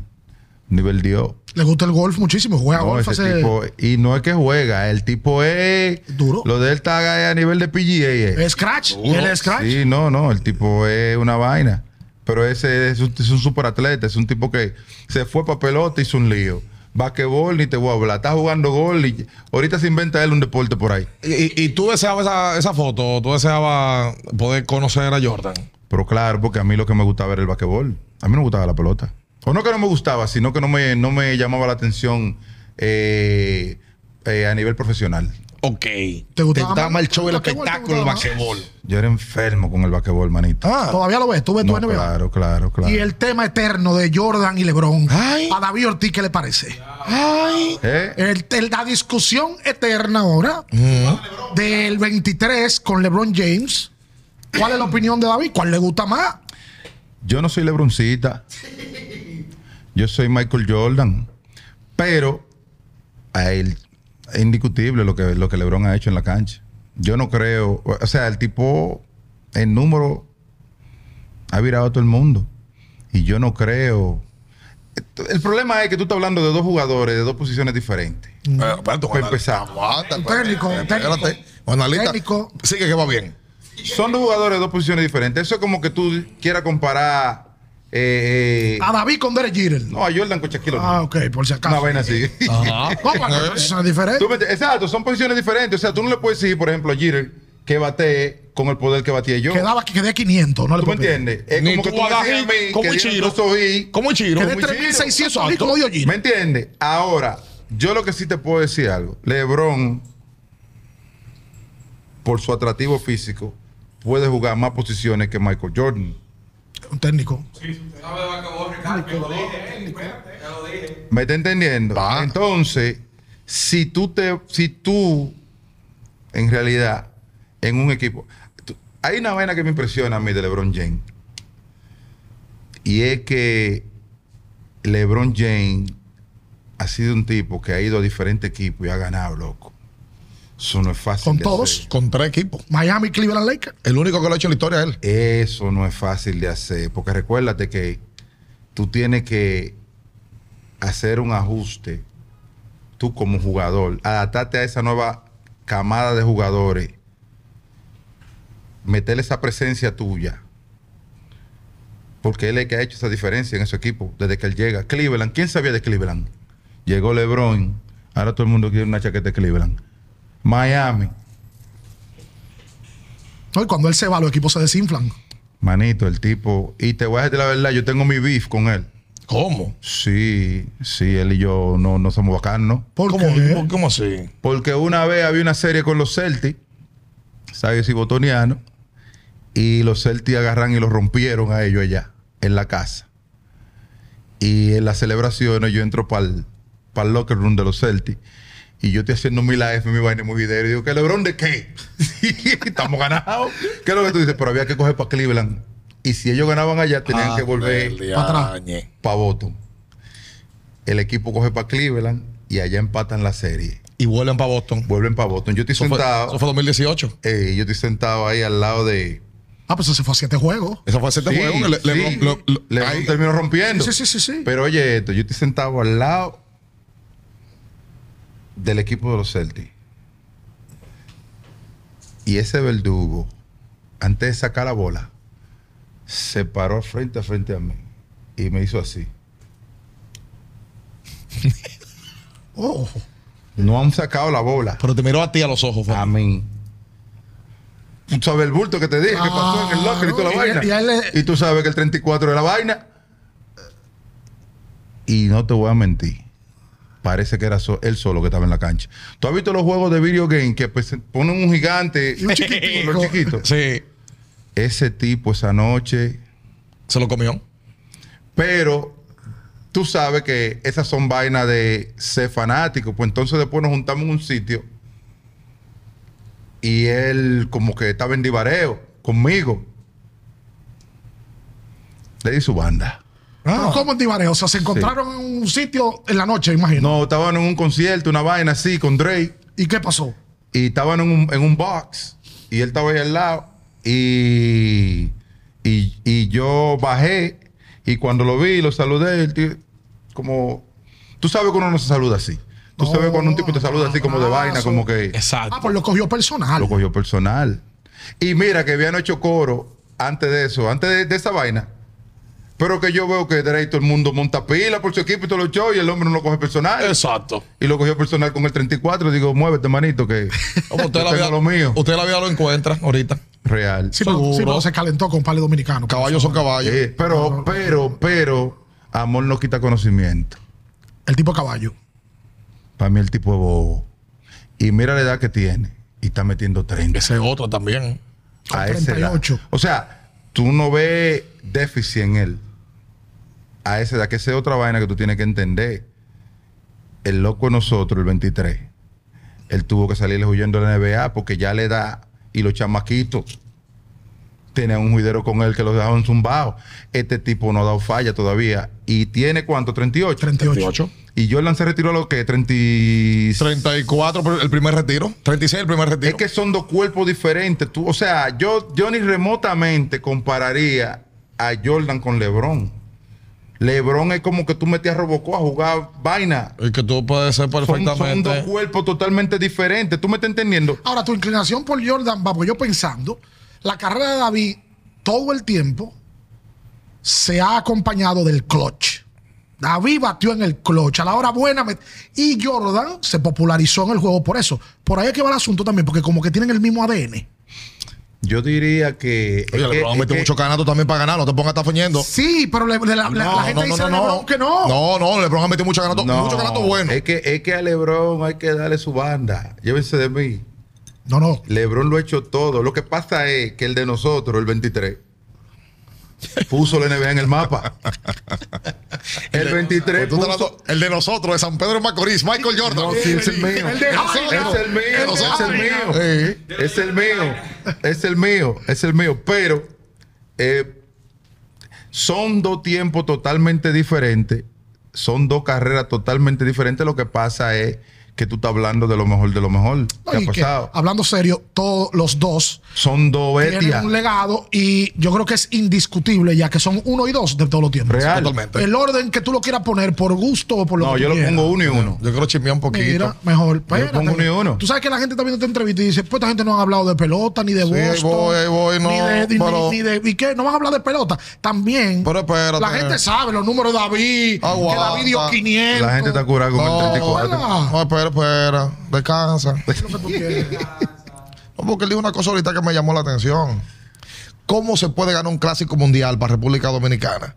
Dios. Le gusta el golf muchísimo. Juega No, golf ese hace. tipo, y no es que juega, el tipo es Duro. Lo de él está a nivel de PGA. eh. Scratch. Él es Scratch. Sí, no, no, el tipo es una vaina. Pero ese es un, es un superatleta, es un tipo que se fue para pelota y hizo un lío. Basquetbol, ni te voy a hablar. Está jugando gol y ahorita se inventa él un deporte por ahí. Y, y- y tú deseabas esa, esa foto, tú deseabas poder conocer a Jordan. Pero claro, porque a mí lo que me gustaba era el basquetbol. A mí no me gustaba la pelota. O no que no me gustaba, sino que no me, no me llamaba la atención eh, eh, a nivel profesional. Ok. ¿Te gustaba más el show, el ¿Te espectáculo, el basquetbol. Yo era enfermo con el basquetbol, manito. Ah. Todavía lo ves. Tú ves tu No, NBA. claro, claro, claro. Y el tema eterno de Jordan y LeBron. Ay. A David Ortiz, ¿qué le parece? Ay. ¿Eh? El- el- la discusión eterna ahora del 23 con LeBron James. ¿Cuál es la opinión de David? ¿Cuál le gusta más? Yo no soy Lebroncita. Yo soy Michael Jordan. Pero a él es indiscutible lo que, lo que LeBron ha hecho en la cancha. Yo no creo. O sea, el tipo, en número, ha virado a todo el mundo. Y yo no creo. El problema es que tú estás hablando de dos jugadores de dos posiciones diferentes. Espérate, Para Juan- empezar. Aguanta, Un espérate, técnico, técnico. Sigue que va bien. Son dos jugadores de dos posiciones diferentes. Eso es como que tú quieras comparar. Eh, eh, A David con Derek Jeter. no, a Jordan con Shaquille O'Neal. Ah, ok, por si acaso. Una vaina así. No, porque posiciones diferentes. Tú me? Exacto, son posiciones diferentes. O sea, tú no le puedes decir, por ejemplo, a Jeter que bate con el poder que batía yo. Quedaba que quedé 500, no le ¿Tú me puedo pedir. entiendes? Es Ni como que tú tú me a mí como que dos oí. ¿Cómo Ichiro? Quedé Como 3600 a mí Exacto. como dio Jeter. ¿Me entiendes? Ahora, yo lo que sí te puedo decir algo. LeBron, por su atractivo físico, puede jugar más posiciones que Michael Jordan. Un técnico. ¿Me está entendiendo? Va. Entonces, si tú te, si tú, en realidad, en un equipo, tú- hay una vaina que me impresiona a mí de LeBron James. Y es que LeBron James ha sido un tipo que ha ido a diferentes equipos y ha ganado, loco. Eso no es fácil. Con de todos. hacer. Con tres equipos. Miami, Cleveland Lakers. El único que lo ha hecho en la historia es él. Eso no es fácil de hacer, porque recuérdate que tú tienes que hacer un ajuste, tú como jugador, adaptarte a esa nueva camada de jugadores, meterle esa presencia tuya, porque él es el que ha hecho esa diferencia en ese equipo desde que él llega. Cleveland, ¿quién sabía de Cleveland? Llegó LeBron, ahora todo el mundo quiere una chaqueta de Cleveland. Miami, ¿no? Y cuando él se va, los equipos se desinflan. Manito, el tipo. Y te voy a decir la verdad, yo tengo mi beef con él. ¿Cómo? Sí, sí, él y yo no, no somos bacanos. ¿no? ¿Por ¿Cómo, qué? ¿Cómo- cómo así? Porque una vez había una serie con los Celtics, ¿sabes? Y botonianos. Y los Celtics agarran y los rompieron a ellos allá, en la casa. Y en las celebraciones yo entro para el locker room de los Celtics. Y yo estoy haciendo mi live, mi vaina, mi video. Y digo, ¿qué Lebron de qué? Estamos ganados. ¿Qué es lo que tú dices? Pero había que coger para Cleveland. Y si ellos ganaban allá, tenían Ah, que volver atrás. diañe. para Boston. El equipo coge para Cleveland y allá empatan la serie. Y vuelven para Boston. Vuelven para Boston. Yo estoy Eso fue, sentado. eso fue 2018. eh, yo estoy sentado ahí al lado de. Ah, pues eso se fue a siete juegos. Eso fue siete Sí, juegos. Le, sí. Lebron- lo- ahí- terminó rompiendo. Sí, sí, sí, sí. Pero oye, esto, yo estoy sentado al lado del equipo de los Celtics. Y ese verdugo, antes de sacar la bola, se paró frente a frente a mí y me hizo así. Oh, No han sacado la bola. Pero te miró a ti a los ojos. fue. A mí. Tú sabes el bulto que te dije que pasó en el locker y toda la y vaina. y le- tú sabes que el 34 de la vaina. Y no te voy a mentir. Parece que era so- él solo que estaba en la cancha. ¿Tú has visto los juegos de video game que pues, ponen un gigante un los chiquitos? Sí. Ese tipo esa noche. Se lo comió. Pero tú sabes que esas son vainas de ser fanático. Pues entonces después nos juntamos en un sitio. Y él como que estaba en divareo conmigo. Le di su banda. Pero ¿cómo en Divareo? O sea, se encontraron en un sitio en la noche, imagino. No, estaban en un concierto, una vaina así, con Drake. ¿Y qué pasó? Y estaban en un, en un box. Y él estaba ahí al lado. Y, y, y yo bajé. Y cuando lo vi, lo saludé. El tío, como. Tú sabes que uno no se saluda así. Tú No, sabes cuando un tipo te saluda así como de vaina, como que Exacto. Ah, pues lo cogió personal. lo cogió personal. Y mira que habían hecho coro antes de eso, antes de, de esa vaina. Pero que yo veo que Drake todo el mundo monta pila por su equipo y todos los shows y el hombre no lo coge personal. Exacto. Y lo cogió personal con el 34. Digo, muévete, manito, que Como usted yo la tengo vida, lo mío. Usted la vida lo encuentra ahorita. Real. Sí, pero, sí, Seguro. pero se calentó con palo dominicano. Caballos son caballos. Pero, pero, pero, amor no quita conocimiento. El tipo caballo. Para mí el tipo es bobo. Y mira la edad que tiene. Y está metiendo 30. Ese otro también. Con a esa edad. 38. O sea, tú no ves déficit en él. A esa edad, que esa es otra vaina que tú tienes que entender. El loco de nosotros, el 23, él tuvo que salir huyendo de la NBA porque ya le da y los chamaquitos tenían un juidero con él que los dejaban zumbados. Este tipo no ha dado falla todavía. ¿Y tiene cuánto? 38. 38. 38. Y Jordan se retiró a lo que 36. 34 por el primer retiro. 36 el primer retiro. Es que son dos cuerpos diferentes. Tú, o sea, yo, yo ni remotamente compararía a Jordan con LeBron. LeBron es como que tú metías a Robocop a jugar vaina. Y que tú puedes ser Son, son perfectamente. dos cuerpos totalmente diferentes. ¿Tú me estás entendiendo? Ahora, tu inclinación por Jordan, va, pues yo pensando, la carrera de David todo el tiempo se ha acompañado del clutch. David batió en el clutch a la hora buena y Jordan se popularizó en el juego por eso. Por ahí es que va el asunto también, porque como que tienen el mismo ADN. Yo diría que. Oye, LeBron es metió que- mucho canato también para ganar. No te pongas a estar. Sí, pero le- le- la, la- la gente dice LeBron que no. No, no, LeBron ha metido mucho canato, mucho canato bueno. Es que, es que a LeBron hay que darle su banda. Llévense de mí. No, no. LeBron lo ha hecho todo. Lo que pasa es que el de nosotros, el 23, puso la NBA en el mapa. El 23 Pues puso- el de nosotros, de San Pedro de Macorís, Michael Jordan. No, sí, es el mío. El de Jaina. Es el mío, el. Es el mío, es el mío, es el mío. Pero eh, son dos tiempos totalmente diferentes. Son dos carreras totalmente diferentes. Lo que pasa es que tú estás hablando de lo mejor de lo mejor. ¿Qué ha Y que, pasado? hablando serio, todos los dos Son dos tienen un legado y yo creo que es indiscutible ya que son uno y dos de todos los tiempos. Real. Totalmente. El orden que tú lo quieras poner por gusto o por lo No, que yo tú lo quieras. pongo uno y uno. Yo quiero chismear un poquito. Mira, mejor. Espérate. pongo uno y uno. Tú sabes que la gente está viendo esta entrevista y dice, pues esta gente no han hablado de pelota, ni de Sí, ahí Boston. voy, ahí voy, no, ni de, ni- pero- ni de- ¿Y qué? No van a hablar de pelota. También. Pero espérate. La gente sabe los números de David, Aguanta. que David dio 500. La gente está curada con No, el 34. Ah. No, espera, espera. Descansa. No, porque él dijo una cosa ahorita que me llamó la atención. ¿Cómo se puede ganar un clásico mundial para República Dominicana?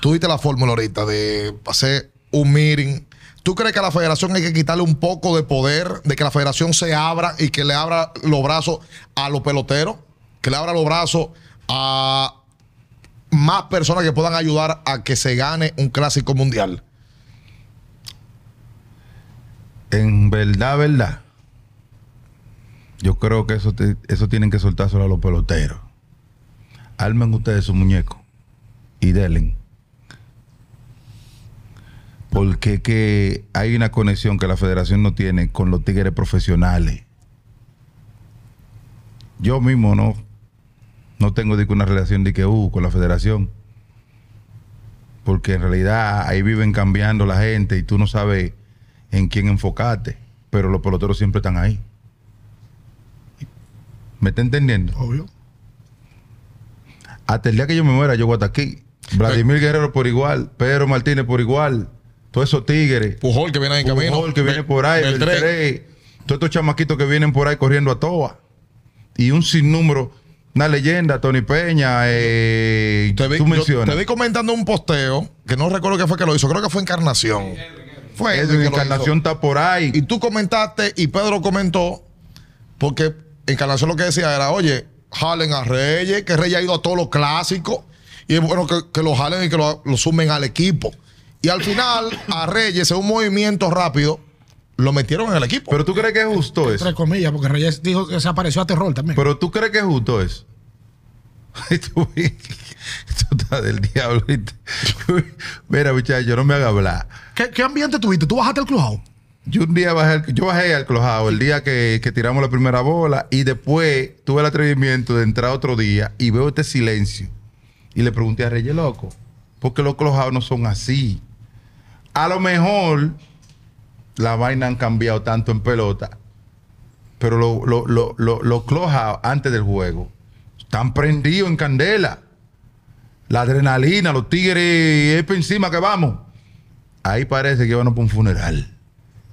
Tú diste la fórmula ahorita de hacer un meeting. ¿Tú crees que a la federación hay que quitarle un poco de poder, de que la federación se abra y que le abra los brazos a los peloteros? Que le abra los brazos a más personas que puedan ayudar a que se gane un clásico mundial. En verdad, verdad. Yo creo que eso, eso tienen que soltárselo a los peloteros. Armen ustedes su muñeco y denle. Porque que hay una conexión que la federación no tiene con los tigres profesionales. Yo mismo no, no tengo de una relación de que uh, con la federación. Porque en realidad ahí viven cambiando la gente y tú no sabes en quién enfocarte. Pero los peloteros siempre están ahí. ¿Me está entendiendo? Obvio. Hasta el día que yo me muera, yo voy a estar aquí. Vladimir Guerrero por igual, Pedro Martínez por igual, todos esos tigres. Pujol que viene ahí en camino. Pujol que viene por ahí, Beltré. Todos estos chamaquitos que vienen por ahí corriendo a toa. Y un sinnúmero, una leyenda, Tony Peña, eh, Te vi, tú yo mencionas. te vi comentando un posteo que no recuerdo qué fue que lo hizo. Creo que fue Encarnación. Fue Edwin Edwin que Encarnación está por ahí. Y tú comentaste y Pedro comentó porque Encarnación lo que decía era, oye, jalen a Reyes, que Reyes ha ido a todos los clásicos y es bueno que, que lo jalen y que lo, lo sumen al equipo. Y al final a Reyes, en un movimiento rápido, lo metieron en el equipo. Pero tú crees que es justo eso. Entre comillas, porque Reyes dijo que se apareció a terror también. Pero tú crees que es justo eso. Tú estás del diablo. ¿viste? Mira, muchacho, no me haga hablar. ¿Qué, ambiente tuviste? ¿Tú bajaste el clubhouse? Yo un día bajé, al- yo bajé al clojado el día que, tiramos la primera bola y después tuve el atrevimiento de entrar otro día y veo este silencio. Y le pregunté a Reyes, loco, ¿por qué los clojados no son así? A lo mejor la vaina han cambiado tanto en pelota, pero lo- lo- lo- los antes del juego están prendidos en candela. La adrenalina, los tigres, es por encima que vamos. Ahí parece que van a por un funeral.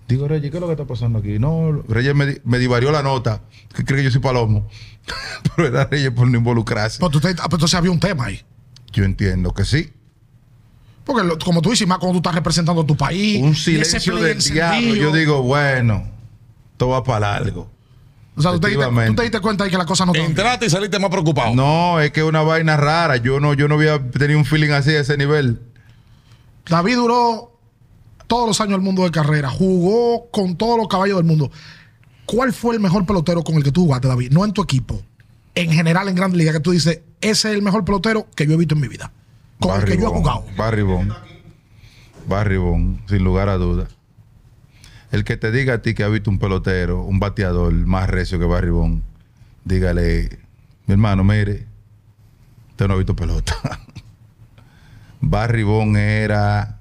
Digo, Reyes, ¿qué es lo que está pasando aquí? No, Reyes me, di- me divarió la nota. Que cree que yo soy palomo. Pero era Reyes por no involucrarse. Pues, tú te- ah, pues entonces había un tema ahí. Yo entiendo que sí. Porque lo- como tú dices, más cuando tú estás representando a tu país. Un silencio del diablo. Yo digo, bueno, todo va para largo. O sea, tú te, tú te diste cuenta ahí que la cosa no bien. Entraste y saliste más preocupado. No, es que es una vaina rara. Yo no, yo no había tenido un feeling así a ese nivel. David duró todos los años del mundo de carrera. Jugó con todos los caballos del mundo. ¿Cuál fue el mejor pelotero con el que tú jugaste, David? No en tu equipo. En general, en Grande Liga, que tú dices, ese es el mejor pelotero que yo he visto en mi vida. Con el que yo he Barry jugado. Barry Bond. Barry Bond, sin lugar a dudas. El que te diga a ti que ha visto un pelotero, un bateador más recio que Barry Bond, dígale, mi hermano, mire, usted no ha visto pelota. Barry Bond era,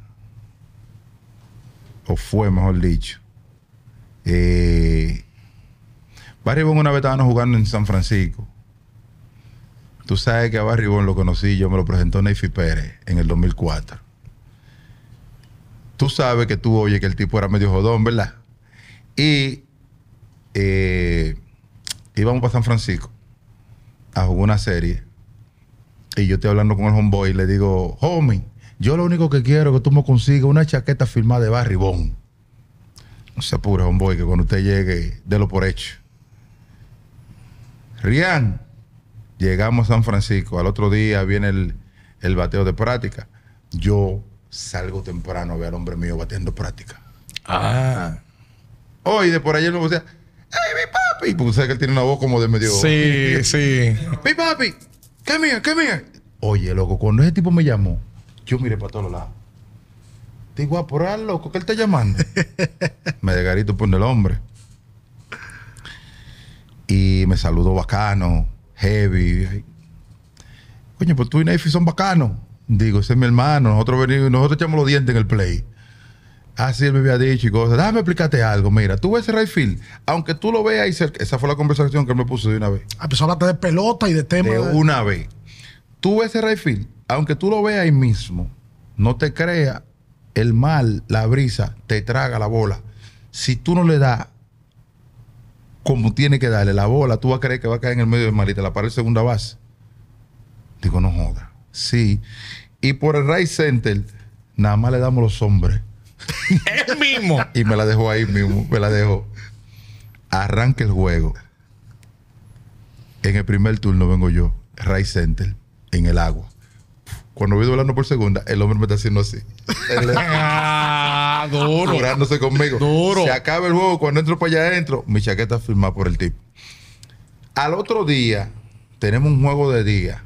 o fue, mejor dicho. eh, Barry Bond una vez estábamos jugando en San Francisco. Tú sabes que a Barry Bond lo conocí, yo me lo presentó Neyfi Pérez en el 2004. Tú sabes que tú oyes que el tipo era medio jodón, ¿verdad? Y eh, íbamos para San Francisco a jugar una serie. Y yo estoy hablando con el homeboy y le digo, homie, yo lo único que quiero es que tú me consigas una chaqueta firmada de Barry Bond. No se apure, homeboy, que cuando usted llegue, délo por hecho. Rian, llegamos a San Francisco. Al otro día viene el, el bateo de práctica. Yo salgo temprano a ver al hombre mío bateando práctica. Ah. Hoy de por allá me decía, ¡Ay, mi papi! Porque sabes que él tiene una voz como de medio. Sí, sí. ¡Mi papi! ¿Qué mía? ¿Qué mía? Oye, loco, cuando ese tipo me llamó, yo miré para todos lados. Digo, ah, por ahí, loco, que él está llamando. me de garito por el hombre. Y me saludó bacano, heavy. Coño, pues tú y Neyfi son bacanos. Digo, ese es mi hermano. Nosotros venimos, nosotros echamos los dientes en el play. Así él me había dicho y cosas. Déjame explicarte algo. Mira, tú ves ese right field, aunque tú lo veas y cerca- esa fue la conversación que él me puso de una vez. Empezó a hablar de pelota y de temas. De de- una vez. Tú ves ese right field, aunque tú lo veas ahí mismo, no te creas, el mal, la brisa, te traga la bola. Si tú no le das como tiene que darle la bola, tú vas a creer que va a caer en el medio del mal y te la para el segunda base. Digo, no joda. Sí. Y por el right center, nada más le damos los hombres. Él mismo. Y me la dejó ahí mismo, me la dejó. Arranca el juego. En el primer turno vengo yo, right center, en el agua. Cuando voy doblando por segunda, el hombre me está haciendo así. Ah, duro. curándose conmigo. Duro. Se acaba el juego, cuando entro para allá adentro, mi chaqueta firmada por el tipo. Al otro día, tenemos un juego de día.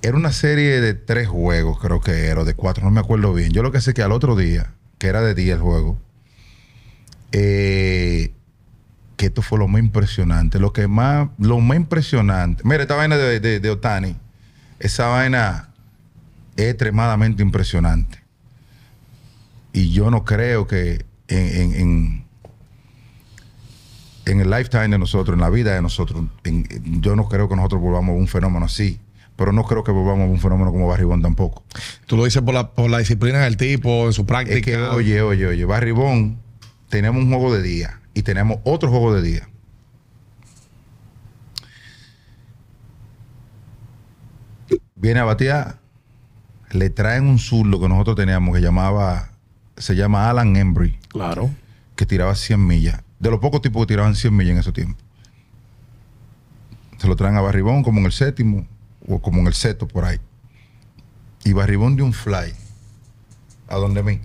Era una serie de tres juegos, creo que era, o de cuatro, no me acuerdo bien. Yo lo que sé que al otro día, que era de día el juego, eh, que esto fue lo más impresionante. Lo que más, lo más impresionante. Mira, esta vaina de, de, de Otani, esa vaina es extremadamente impresionante. Y yo no creo que en, en- en- en el lifetime de nosotros, en la vida de nosotros, yo no creo que nosotros volvamos a un fenómeno así. Pero no creo que volvamos a un fenómeno como Barribón tampoco. Tú lo dices por la, por la disciplina del tipo, en su práctica. Es que, oye, oye, oye, Barribón, tenemos un juego de día y tenemos otro juego de día. Viene a batear, le traen un zurdo que nosotros teníamos que llamaba, se llama Alan Embry, Claro. que tiraba 100 millas. De los pocos tipos que tiraban 100 millas en ese tiempo. Se lo traen a Barribón como en el séptimo o como en el seto por ahí. Y Barribón de un fly a donde mí.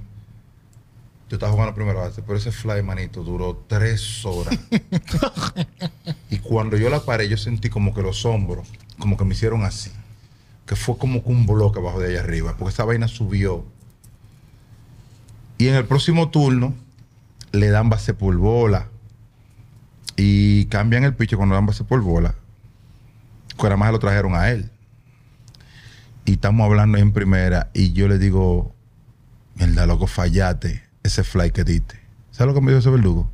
Yo estaba jugando primera base, pero ese fly, manito, duró tres horas. y cuando yo la paré, yo sentí como que los hombros, como que me hicieron así. Que fue como que un bloque abajo de allá arriba, porque esa vaina subió. Y en el próximo turno, le dan base por bola. Y cambian el piche cuando dan base por bola. Que además lo trajeron a él. Y estamos hablando en primera. Y yo le digo, mierda, loco, fallate ese fly que diste. ¿Sabes lo que me dijo ese verdugo?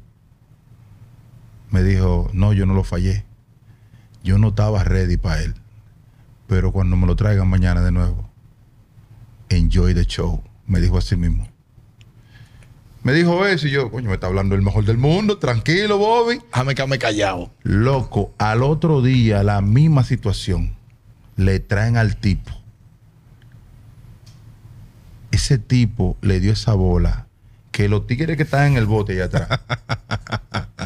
Me dijo, no, yo no lo fallé. Yo no estaba ready para él. Pero cuando me lo traigan mañana de nuevo, enjoy the show. Me dijo así mismo. Me dijo eso y yo, coño, me está hablando el mejor del mundo. Tranquilo, Bobby. Déjame quedarme callado. Loco, al otro día, la misma situación. Le traen al tipo. Ese tipo le dio esa bola que los tigres que están en el bote allá atrás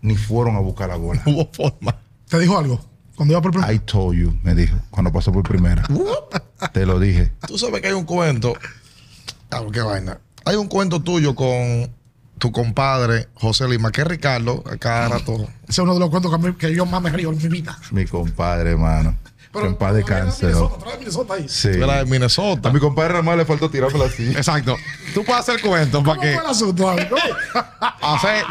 ni fueron a buscar la bola. Hubo forma. ¿Te dijo algo? Cuando iba por primera I told you, me dijo, cuando pasó por primera. Te lo dije. Tú sabes que hay un cuento. Ah, qué vaina. Hay un cuento tuyo con tu compadre José Lima, que es Ricardo, a cada rato. Ese es uno de los cuentos que, a mí- que yo más me río en mi vida. Mi compadre, hermano. Que en paz descanse. Minnesota, ¿no? ahí. Sí. De A Minnesota. mi compadre nada más le faltó tirármela así. Exacto. Tú puedes hacer cuentos para ¿Cómo que fue el asunto? hacer,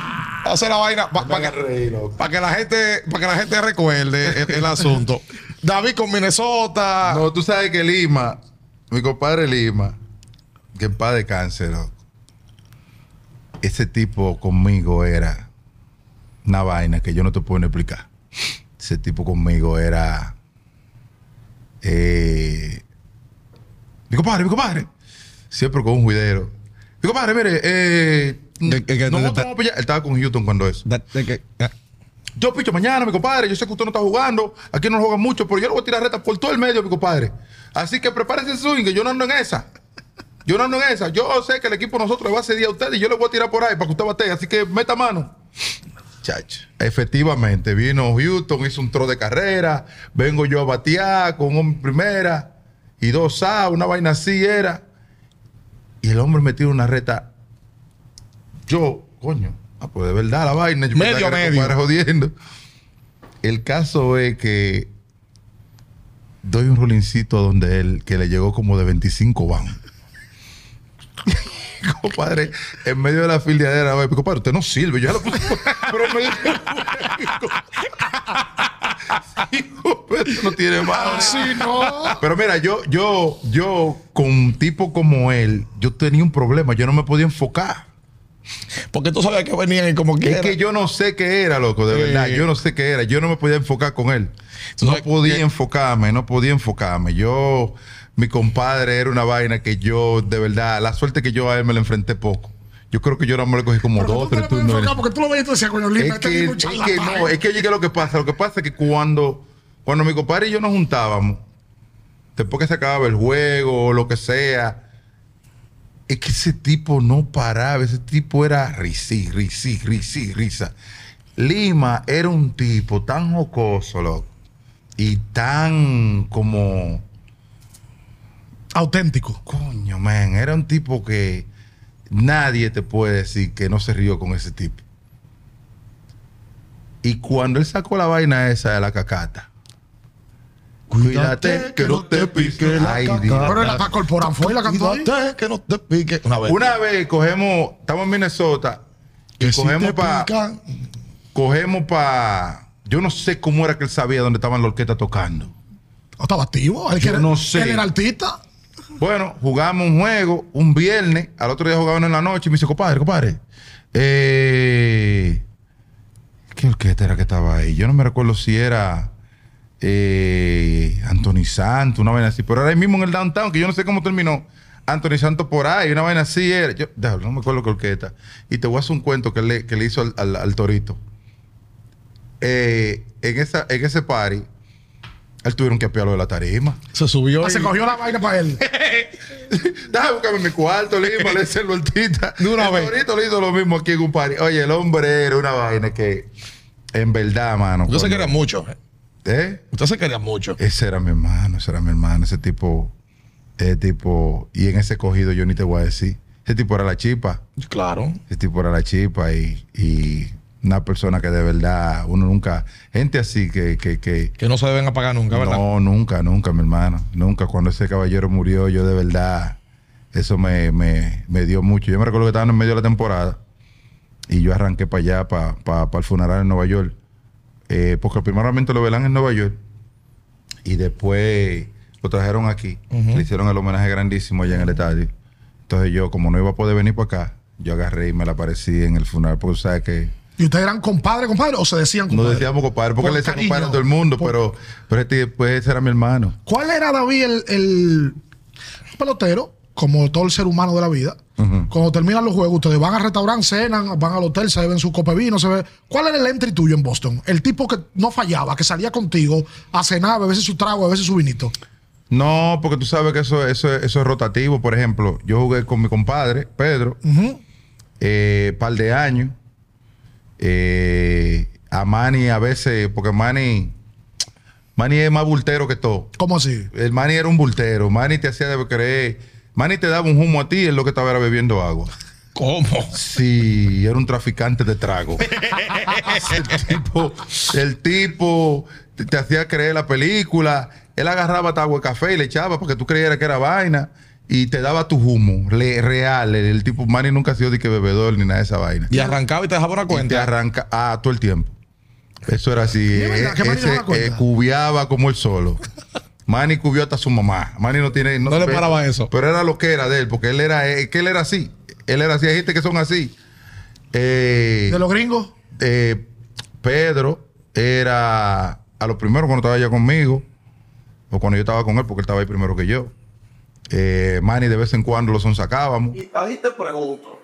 hacer la vaina para que, pa' la gente para que la gente recuerde el, el asunto. David con Minnesota. No, tú sabes que Lima, mi compadre Lima, que en paz de cáncer, ese tipo conmigo era una vaina que yo no te puedo ni explicar. Ese tipo conmigo era. Eh, mi compadre, mi compadre. Siempre con un juidero. Mi compadre, mire, eh, de- vamos a pillar- Él estaba con Houston cuando eso. Ah, Yo picho mañana, mi compadre. Yo sé que usted no está jugando. Aquí no juegan mucho, pero yo le voy a tirar reta por todo el medio, mi compadre. Así que prepárese el swing, que yo no ando en esa. Yo no ando en esa. Yo sé que el equipo nosotros le va a ceder a usted y yo le voy a tirar por ahí para que usted batee. Así que meta mano. Efectivamente, vino Houston, hizo un tro de carrera, vengo yo a batear con un primera y dos A, una vaina así era. Y el hombre metió una reta. Yo, coño, ah, pues de verdad la vaina. Yo Medio, medio. jodiendo. El caso es que doy un rolincito donde él, que le llegó como de 25 van. compadre, en medio de la filiadera, güey, compadre, usted no sirve. Yo ya lo puse, pero eso no tiene más. Sí, no. Pero mira, yo, yo, yo, con un tipo como él, yo tenía un problema. Yo no me podía enfocar. Porque tú sabías que venían y como Es quiera. que yo no sé qué era, loco, de Sí. verdad. Yo no sé qué era. Yo no me podía enfocar con él. No podía que- enfocarme, no podía enfocarme. Yo, mi compadre era una vaina que yo, de verdad, la suerte que yo a él me la enfrenté poco. Yo creo que yo no me le cogí como Pero dos, tres turnos. enfocar porque tú lo ves y tú decías, coño, Lima, Es que, es que no, es que oye, ¿qué es lo que pasa? Lo que pasa es que cuando, cuando mi compadre y yo nos juntábamos, después que se acababa el juego o lo que sea, es que ese tipo no paraba, ese tipo era risí, risí, risí, risa. Lima era un tipo tan jocoso, loco, y tan como, Auténtico. coño, man, era un tipo que nadie te puede decir que no se rió con ese tipo. Y cuando él sacó la vaina esa de la cacata, cuídate que no te pique la Ay, Dios. Dios. Pero él la corporal fue y la cantó. Cuídate que no te pique. Una vez. Una vez cogemos, estamos en Minnesota, que y si cogemos te para, cogemos para, yo no sé cómo era que él sabía dónde estaban la orquesta tocando. ¿No estaba activo? Yo que era- no sé. él era artista. Bueno, jugamos un juego un viernes, al otro día jugaban en la noche y me dice, compadre, compadre, eh, ¿qué orquesta era que estaba ahí? Yo no me recuerdo si era eh, Anthony Santos, una vaina así, pero ahí mismo en el downtown, que yo no sé cómo terminó. Anthony Santos por ahí, una vaina así era. Yo, no me acuerdo qué orquesta. Y te voy a hacer un cuento que le, que le hizo al torito. Eh, en, esa, en ese party, él tuvieron que apiarlo de la tarima. se subió. Ah, y- Se cogió la vaina para él. Déjame buscarme mi cuarto, Lima, le hice el vueltita. De una El vez. Torito le hizo lo mismo aquí en un party. Oye, el hombre era una vaina que, en verdad, mano. Usted se cuando- quería mucho. eh. ¿Eh? Usted se quería mucho. Ese era mi hermano, ese era mi hermano, ese tipo, ese tipo, y en ese cogido yo ni te voy a decir. Ese tipo era la chipa, Claro. ese tipo era la chipa y, y una persona que de verdad, uno nunca, gente así que, que, que, Que no se deben apagar nunca, ¿verdad? no, nunca, nunca, mi hermano. Nunca. Cuando ese caballero murió, yo de verdad, eso me, me, me dio mucho. Yo me recuerdo que estaban en medio de la temporada y yo arranqué para allá, para el funeral en Nueva York. Eh, porque primeramente lo velan en Nueva York y después lo trajeron aquí. Le hicieron el homenaje grandísimo allá en el estadio. Entonces yo, como no iba a poder venir para acá, yo agarré y me la aparecí en el funeral. Porque sabes que ¿Y ustedes eran compadre, compadre? ¿O se decían compadre? no decíamos compadre, porque Por le decía cariño. compadre a todo el mundo, Por- pero, pero este, pues, ese era mi hermano. ¿Cuál era, David, el, el pelotero, como todo el ser humano de la vida? Cuando terminan los juegos, ustedes van al restaurante, cenan, van al hotel, se beben su copa de vino, se ve. ¿Cuál era el entry tuyo en Boston? El tipo que no fallaba, que salía contigo a cenar, a beberse su trago, a beberse su vinito. No, porque tú sabes que eso, eso, eso es rotativo. Por ejemplo, yo jugué con mi compadre, Pedro, Ujú. eh, par de años. Eh, a Manny a veces, porque Manny, Manny es más bultero que todo. ¿Cómo así? El Manny era un bultero. Manny te hacía de creer. Manny te daba un humo a ti, él lo que estaba era bebiendo agua. ¿Cómo? Sí, era un traficante de trago. el tipo, el tipo te, te hacía creer la película. Él agarraba tu agua de café y le echaba para que tú creyeras que era vaina y te daba tu humo le- real. El, el tipo Manny nunca ha sido de que bebedor ni nada de esa vaina. Y arrancaba y te dejaba una Y te cuenta. arranca ah, todo el tiempo. Eso era así. ¿Es verdad eh, ese, cuenta? eh, cubiaba como él solo. Manny cubió hasta su mamá. Manny no tiene. No le paraba eso. Pero era lo que era de él, porque él era, eh, que él era así. Él era así. Hay gente que son así. Eh, ¿De los gringos? eh, Pedro era a lo primero cuando estaba allá conmigo, o cuando yo estaba con él, porque él estaba ahí primero que yo. Eh, Manny de vez en cuando lo sonsacábamos. Y ahí te pregunto,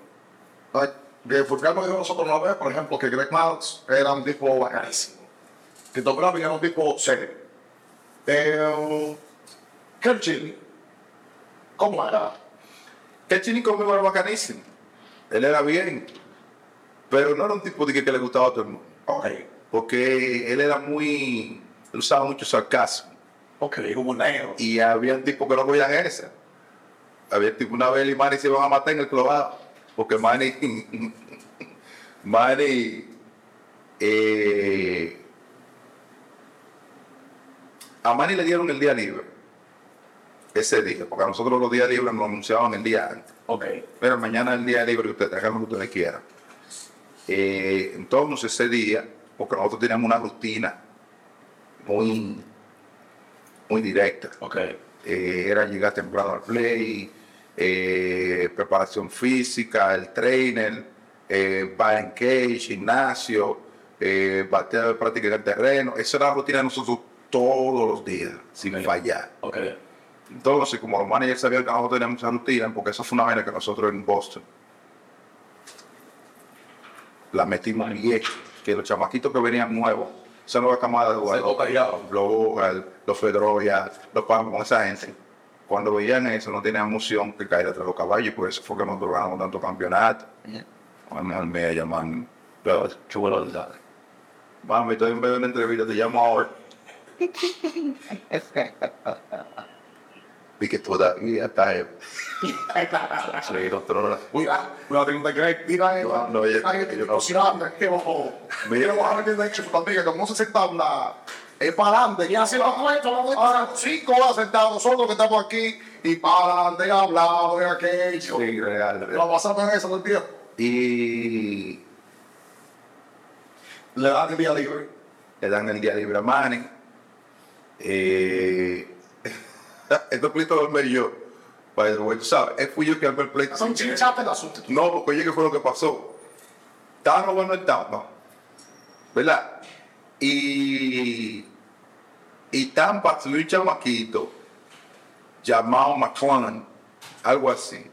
de Fulcar nos dijo nosotros una vez, por ejemplo, que Greg Miles era un tipo bacanísimo. Tom Brady era un tipo serio. Eh, Ken Chili, ¿cómo era? El chini conmigo era bacanísimo. Él era bien. Pero no era un tipo de que, que le gustaba a todo el mundo. Ok. Porque él era muy. Él usaba mucho sarcasmo. Ok, como negro. Y había un tipo que no cogían esa. Había tipo una vez y Manny se iban a matar en el clavado. Porque Manny. Manny. eh, a Manny le dieron el día libre. Ese día. Porque a nosotros los días libres nos anunciaban el día antes. Ok. Pero mañana es el día libre que ustedes hagan lo que ustedes quieran. Eh, entonces ese día, porque nosotros teníamos una rutina muy, muy directa. Ok. Eh, era llegar temprano al play, eh, preparación física, el trainer, eh, cage, gimnasio, eh, batear de práctica en el terreno. Esa era la rutina de nosotros todos los días, sin fallar. Ok. Entonces, como los managers sabían que nosotros teníamos esa rutina, porque eso fue una vaina que nosotros en Boston la metimos bien, que los chamaquitos que venían nuevos, esa nueva camada de jugadores, los Bogal, los Fedroya, los Pamos, esa gente, cuando veían eso no tenían emoción que caer detrás de los caballos, por eso fue que nosotros ganamos tanto campeonato. Mami, me llaman, Chulo de dar. mami, estoy en medio de una entrevista, te llamo ahora. Que todavía está eh, Sí, doctor. Uy, tengo que. Mira, eh, No, ya- yo no-. Mira. Vamos a ver hecho, no se la. Es para adelante, y así lo cuento. Ahora, cinco horas sentados, nosotros que estamos aquí, y para adelante, hablando de aquello. Sí, real. Lo pasamos en eso tiempo. Y Le dan el día libre. le dan el día libre a Manny. Eh, estos pleitos los armé yo. By the way, tú sabes, es fui yo que armé el pleito. Son chinchape de asunto. No, porque oye, ¿qué fue lo que pasó? Estaban jugando en Tampa, ¿verdad? Y, y Tampa subió un chamaquito llamado McClellan, algo así.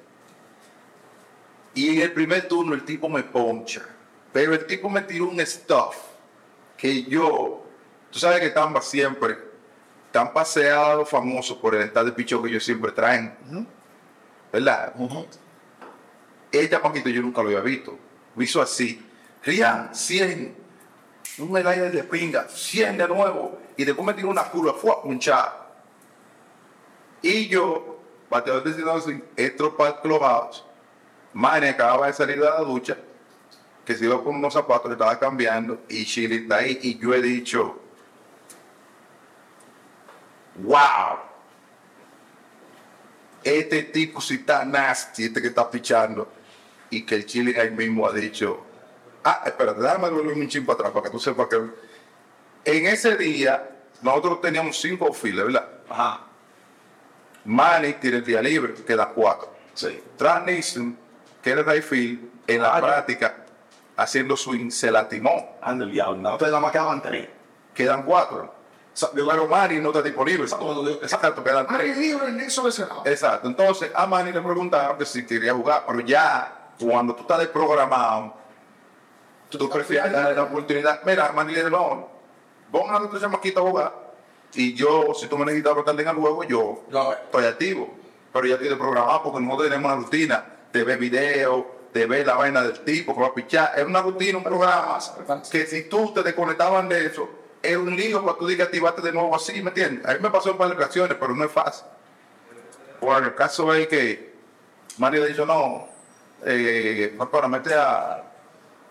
Y en el primer turno el tipo me poncha, pero el tipo me tiró un stuff que yo, tú sabes que Tampa siempre, Ha dado famoso por el estado de pichón que ellos siempre traen, ¿verdad? El chamaquito yo nunca lo había visto. Lo hizo así. Rian, 100. Un medalla de pinga, 100 de nuevo. Y después me tiró una curva, fue a punchar. Y yo, bateador de para el clubhouse. Manny acababa de salir de la ducha, que se iba con unos zapatos que estaba cambiando. Y Chile está ahí. Y yo he dicho, wow. Este tipo sí está nasty, este que está pichando. Y que el Chile ahí mismo ha dicho, ah, espérate, déjame volver un chin para atrás para que tú sepas que... En ese día, nosotros teníamos cinco filas, ¿verdad? Ajá. Manny tiene el día libre, queda cuatro. Sí. Tras Nixon, que era right field, en la Ah, práctica, haciendo swing, se lastimó. Anda el diablo. No, ustedes nada más quedaban tres. Quedan cuatro. Pero Manny no está disponible. Exacto, quedan tres. libre eso de. Exacto. Entonces, a Manny le preguntaron que si quería jugar, pero ya cuando tú estás desprogramado, tú prefieres darle la oportunidad. Mira, Manny le dijo, no, pon a tu chamaquito a jugar. Y yo, si tú me necesitas brotar en el juego, yo No, estoy activo. Pero ya estoy desprogramado porque nosotros tenemos una rutina de ver video, de ver la vaina del tipo que va a pichar. Es una rutina, un programa que si tú te desconectaban de eso, es un lío para tú digas activarte de nuevo así, ¿me entiendes? A mí me pasó en varias ocasiones, pero no es fácil. Bueno, el caso es que Mario dicho, no, eh, para meter a,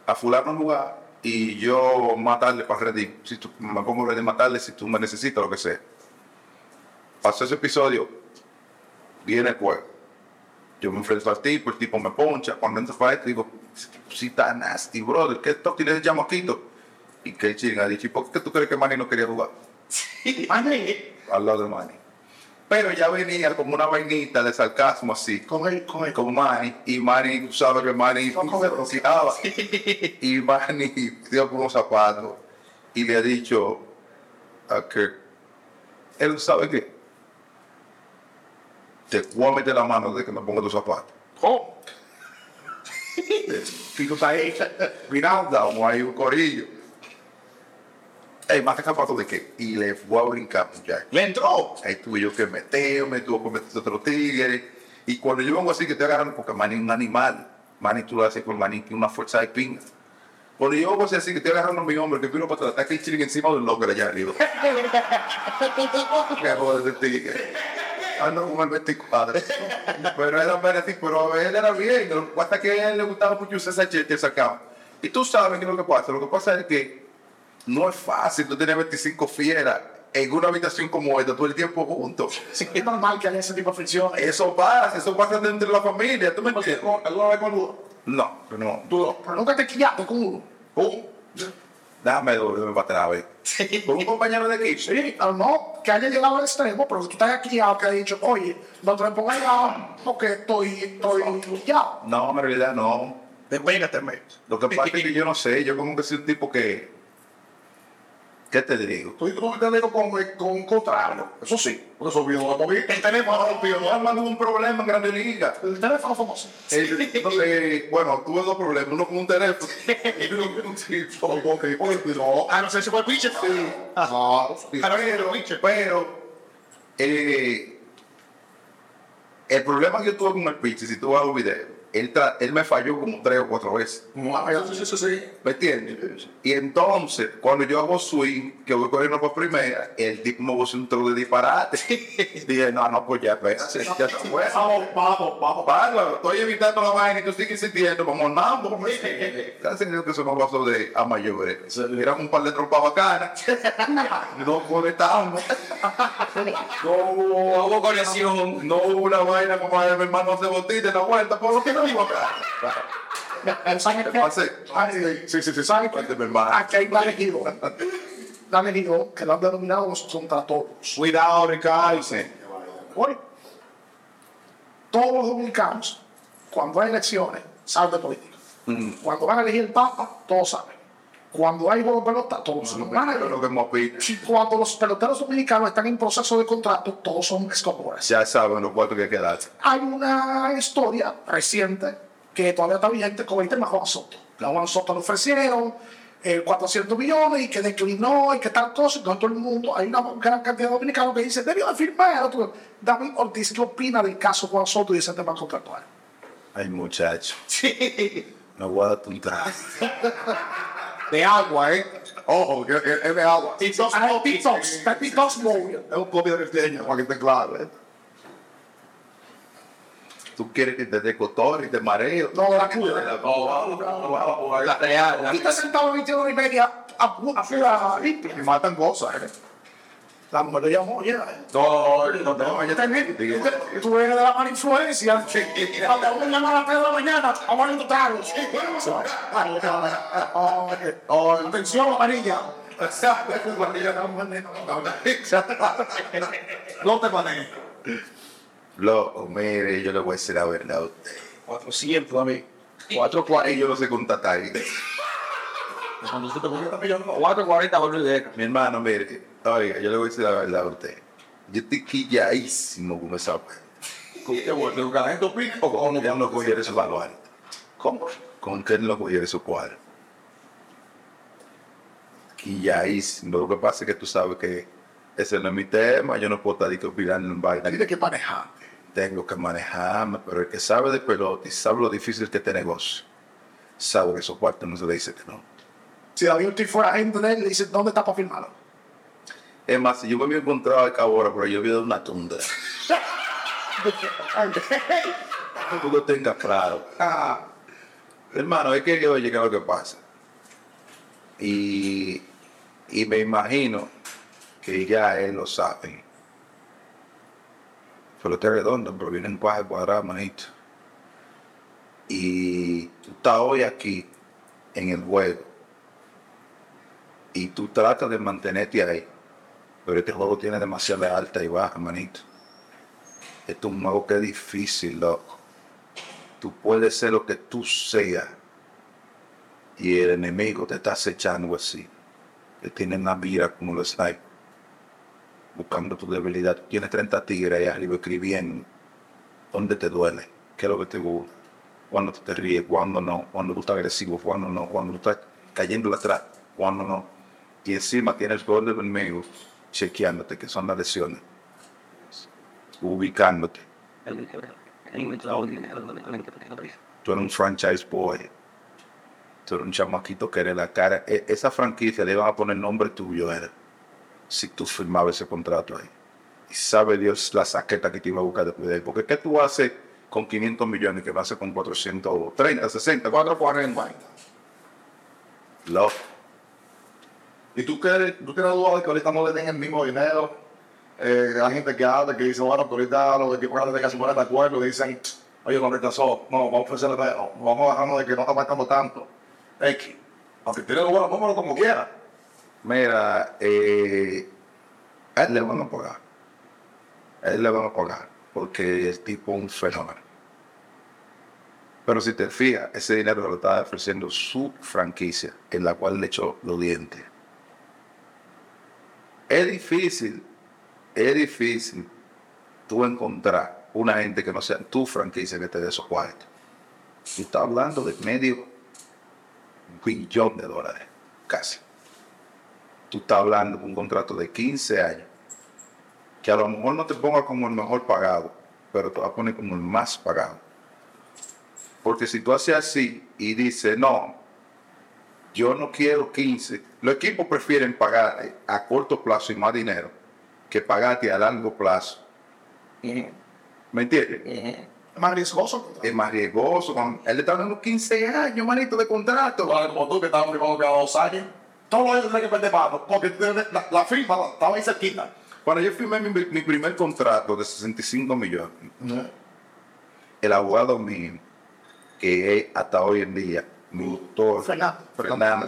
a fulano en lugar y yo matarle para ready. Si tú, me pongo ready matarle si tú me necesitas, lo que sea. Pasó ese episodio, viene el juego. Yo me enfrento al tipo, el tipo me poncha. Cuando entro para digo, si está nasty, brother, ¿qué tú tienes de chamaquito? Y que el chinga ha dicho, ¿y por qué tú crees que Manny no quería jugar? Al lado de Manny. Pero ya venía como una vainita de sarcasmo así Con él, con él. con Manny y Manny, tú sabes que Manny comer. rociaba. y Manny dio con unos zapatos y le ha dicho a que él sabe que te voy a meter la mano de que me ponga tus zapatos. ¿Cómo? Fico está ahí, mirando, como hay un corillo. Ey, más que zapatos de qué? Y le fue a brincar, muchacho. Le entró. Ahí tuve yo que meter, me tuvo que meter otro tigre. Y cuando yo vengo así que estoy agarrando, porque Manny es un animal. Manny tú lo haces con Manny, tiene una fuerza de pinga. Cuando yo voy a decir que estoy agarrando a mi hombre, que vino para atrás, está aquí chilling encima del locker allá arriba. Qué joder de tigre. Ando como el 24. pero era pero él era bien. Lo que pasa es que a él le gustaba mucho usar esa chete sacaba. Y tú sabes qué es lo que pasa. Lo que pasa es que no es fácil tú tener 25 fieras en una habitación como esta todo el tiempo juntos. Sí, es normal que haya ese tipo de fricciones. Eso pasa, eso pasa dentro de la familia. ¿Tú me entiendes? ¿Alguna vez con uno? No, no. Tú no. Pero nunca te quillaste con uno. Uh, Déjame dormirme para atrás, ¿ves? Con un compañero de equipo. Sí, no, que haya llegado al extremo, pero que tú estás aquí que ha dicho, oye, no te me pongas allá porque estoy, estoy quillado. No, en realidad no. Despegateme. Lo que pasa es que yo no sé, yo como que soy un tipo que... ¿Qué te digo? Estoy teniendo con, con un contrario. Eso sí, por eso vio. El teléfono rompió. Yo armando un problema en Grande Liga. El teléfono famoso. El- entonces, bueno, tuve dos problemas, uno con un teléfono y uno con un tipo. No, ah, no sé si fue el pitcher. Ajá. Pero, Pero, eh, el problema que yo tuve con el pitch, si tú vas a un video, él, él me falló como tres o cuatro veces. sí, sí, sí. ¿Me entiendes? Y entonces, cuando yo hago swing, que voy corriendo por primera, el tipo me puso un trozo de disparate. Dije, no, no, pues ya, espérate, ya se fue. Vamos, vamos, vamos. Bárbaro, estoy evitando la vaina y tú sigues insistiendo, vamos nada. Casi creo que eso me pasó de a mayores. Era un par de trompas bacanas. No conectamos. No hubo conexión. No hubo una vaina como a mi hermano hace botita en la vuelta, por lo que hermano. Aquí hay Ejido, que lo han denominado los contratoros. Cuidado, Ricardo. Oye, todos los dominicanos, cuando hay elecciones, saben de política. Cuando van a elegir el Papa, todos saben. Cuando hay de pelota, todos son managers. Lo que hemos visto. Cuando los peloteros dominicanos están en proceso de contrato, todos son escopores. Ya saben los cuartos que quedan. Hay una historia reciente que todavía está vigente con el tema Juan Soto. Juan Soto le ofrecieron eh, 400 millones y que declinó y que tal cosa. Y todo el mundo, hay una gran cantidad de dominicanos que dicen, debió de firmar. Otro, David Ortiz, ¿qué opina del caso Juan Soto y ese tema contractual? Ay, muchacho. Sí. No voy a. De agua, ¿eh? Ojo, que es de agua. Ah, Detox, está Detox Mode. Es un poquito de este para que esté claro. ¿eh? Tú quieres que te dé cotor y te mareo. No, la cura. La real. Y está sentado 21 y media a, a, a limpia. Y matan cosas. ¿eh? La mujer le llamó, oye, No, no, no, ya También, tú- eres de la mala influencia. Cuando uno llama a las 3 de la mañana, vamos a ir tragos. Oh, Atención, amarilla. No te manejes. Loco, mire, yo le voy a decir la verdad a usted. 400 a mí. Cuatro cuarenta y yo no sé contar ahí. 440 volver Mi hermano, mire, oiga, yo le voy a decir la verdad a usted. Yo estoy quilladísimo con esa vaina. O con que no cogiera esos valores. ¿Cómo? Con que no cogiera esos cuadros. Quilladísimo. Lo que pasa es que tú sabes que ese no es mi tema. Yo no puedo estar opinando en vaina. Tienes que manejar. Tengo que manejarme, pero el que sabe de pelota y sabe lo difícil que es este negocio, sabe que esos cuartos no se le dice que no. Si David Ortiz fuera gente de él, le dice, ¿dónde está para firmarlo? Es más, si yo me había encontrado a Cabora, pero yo había dado una tunda. Tú lo tengas claro. Ah, Hermano, es que oye, ¿qué es lo que pasa? Y, y me imagino que ya él lo sabe. Pelota es redondo, pero viene en cuaje cuadrado, manito. Y tú estás hoy aquí en el juego. Y tú tratas de mantenerte ahí. Pero este juego tiene demasiada alta y baja, manito. Esto es un juego que es difícil, loco. Tú puedes ser lo que tú seas. Y el enemigo te está acechando así. Te tiene en la mira como los snipers. Buscando tu debilidad. Tienes 30 tigres ahí arriba escribiendo. ¿Dónde te duele? ¿Qué es lo que te gusta? Cuando tú te ríes, cuando no, cuando tú estás agresivo, cuando no, cuando tú estás cayendo atrás, cuando no. Y encima tienes poder del enemigo chequeándote, que son las lesiones, ubicándote. Tú eres un franchise boy. tú eres un chamaquito que eres la cara. E- esa franquicia le iban a poner nombre tuyo, era, si tú firmabas ese contrato ahí. Y sabe Dios la saqueta que te iba a buscar después de ahí. Porque ¿qué tú haces con 500 millones que vas a hacer con 430, 60, 440. Love. ¿Y tú, crees, tú tienes duda de que ahorita no le den el mismo dinero? Eh, hay gente que habla, que dice, bueno, que ahorita los equipos grandes que se ponen de acuerdo dicen, oye, no rechazó, no, vamos a ofrecerle menos, vamos a bajarnos de que no está marcando tanto. X. Aunque tiene los buenos números como quiera. Mira, eh, él le van a pagar. Él le van a pagar. Porque el tipo un fenómeno. Pero si te fijas, ese dinero lo está ofreciendo su franquicia, en la cual le echó los dientes. Es difícil, es difícil tú encontrar una gente que no sea tu franquicia que te dé esos cuartos. Tú estás hablando de medio billón de dólares, casi tú estás hablando de un contrato de 15 años, que a lo mejor no te ponga como el mejor pagado, pero te va a poner como el más pagado. Porque si tú haces así y dices, no, yo no quiero 15, los equipos prefieren pagar a corto plazo y más dinero que pagarte a largo plazo. ¿Me entiendes? Es más riesgoso. Es más riesgoso. Él le está dando 15 años, manito, de contrato. Como tú que estabas firmando cada dos años, todos los años tienes que perder mano, porque la, la firma la- estaba ahí cerquita. Cuando yo firmé mi, mi primer contrato de 65 millones, el abogado mío, que es hasta hoy en día mi doctor. Fernando. Fernando,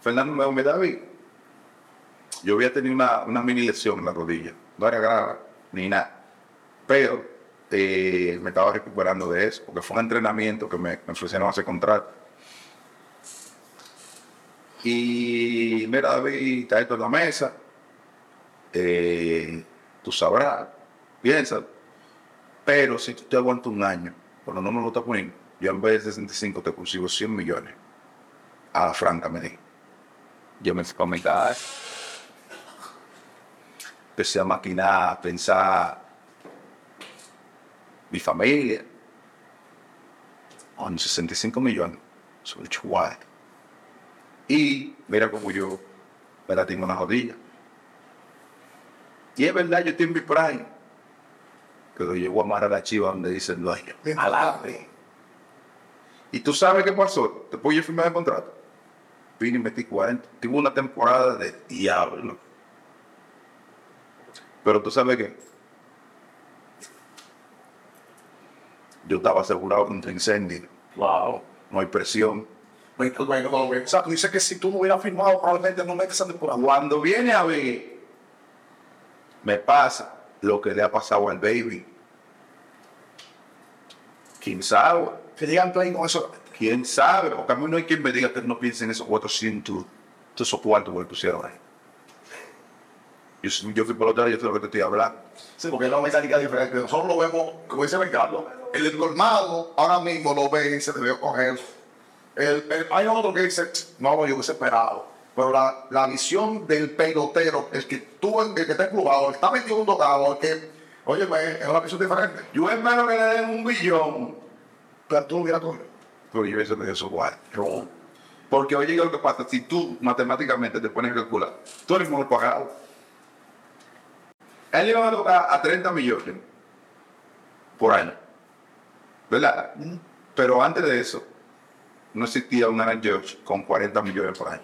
Fernando. Me "Mira, David, yo había tenido una, una mini lesión en la rodilla, no era grave ni nada, pero eh, me estaba recuperando de eso, porque fue un entrenamiento que me, me ofrecieron hacer contrato. Y mira, David, está esto en la mesa, eh, tú sabrás, piensa, pero si tú te aguantas un año, pero no me lo estás poniendo, yo en vez de 65 te consigo 100 millones. A la franca me dijo. Yo me fui a mi casa. Empecé a maquinar, a pensar mi familia. Con 65 millones. Soy chual. Y mira como yo me la tengo una jodilla. Y es verdad, yo estoy en mi prime. Pero voy a amarrar a la chiva donde dice el dueño. Alambre. ¿Y tú sabes qué pasó? Después yo firmé el contrato. Vine y metí 40. Tuve una temporada de diablo. Pero tú sabes qué? Yo estaba asegurado contra incendio. Wow. No hay presión. O sea, tú dices que si tú no hubieras firmado, probablemente no metes esa temporada. Cuando viene a ver, me pasa lo que le ha pasado al baby. ¿Quién sabe? Que llegan play con eso. ¿Quién sabe? Porque a mí no hay quien me diga que no piense en esos 400, todos esos cuartos que le pusieron ahí. Yo, yo fui por otra, yo sé lo que te estoy hablando. Sí, porque es una mecánica diferente. Nosotros lo vemos, como dice Ricardo, el encolmado ahora mismo lo ve y dice, debió coger. El, el- hay otro que dice, no, no, yo hubiese esperado. Pero la, la visión del pelotero, el que tú, el que está empujado, está metido un tocado, el que, oye, es una visión diferente. Yo espero que le den un billón, Pero tú lo hubieras cogido. pero yo eso de esos cuartos. Porque oye, lo que pasa, si tú matemáticamente te pones a calcular, tú eres mejor pagado. Él le van a tocar a 30 millones por año. ¿Verdad? Pero antes de eso, no existía un Aaron Judge con 40 millones por año.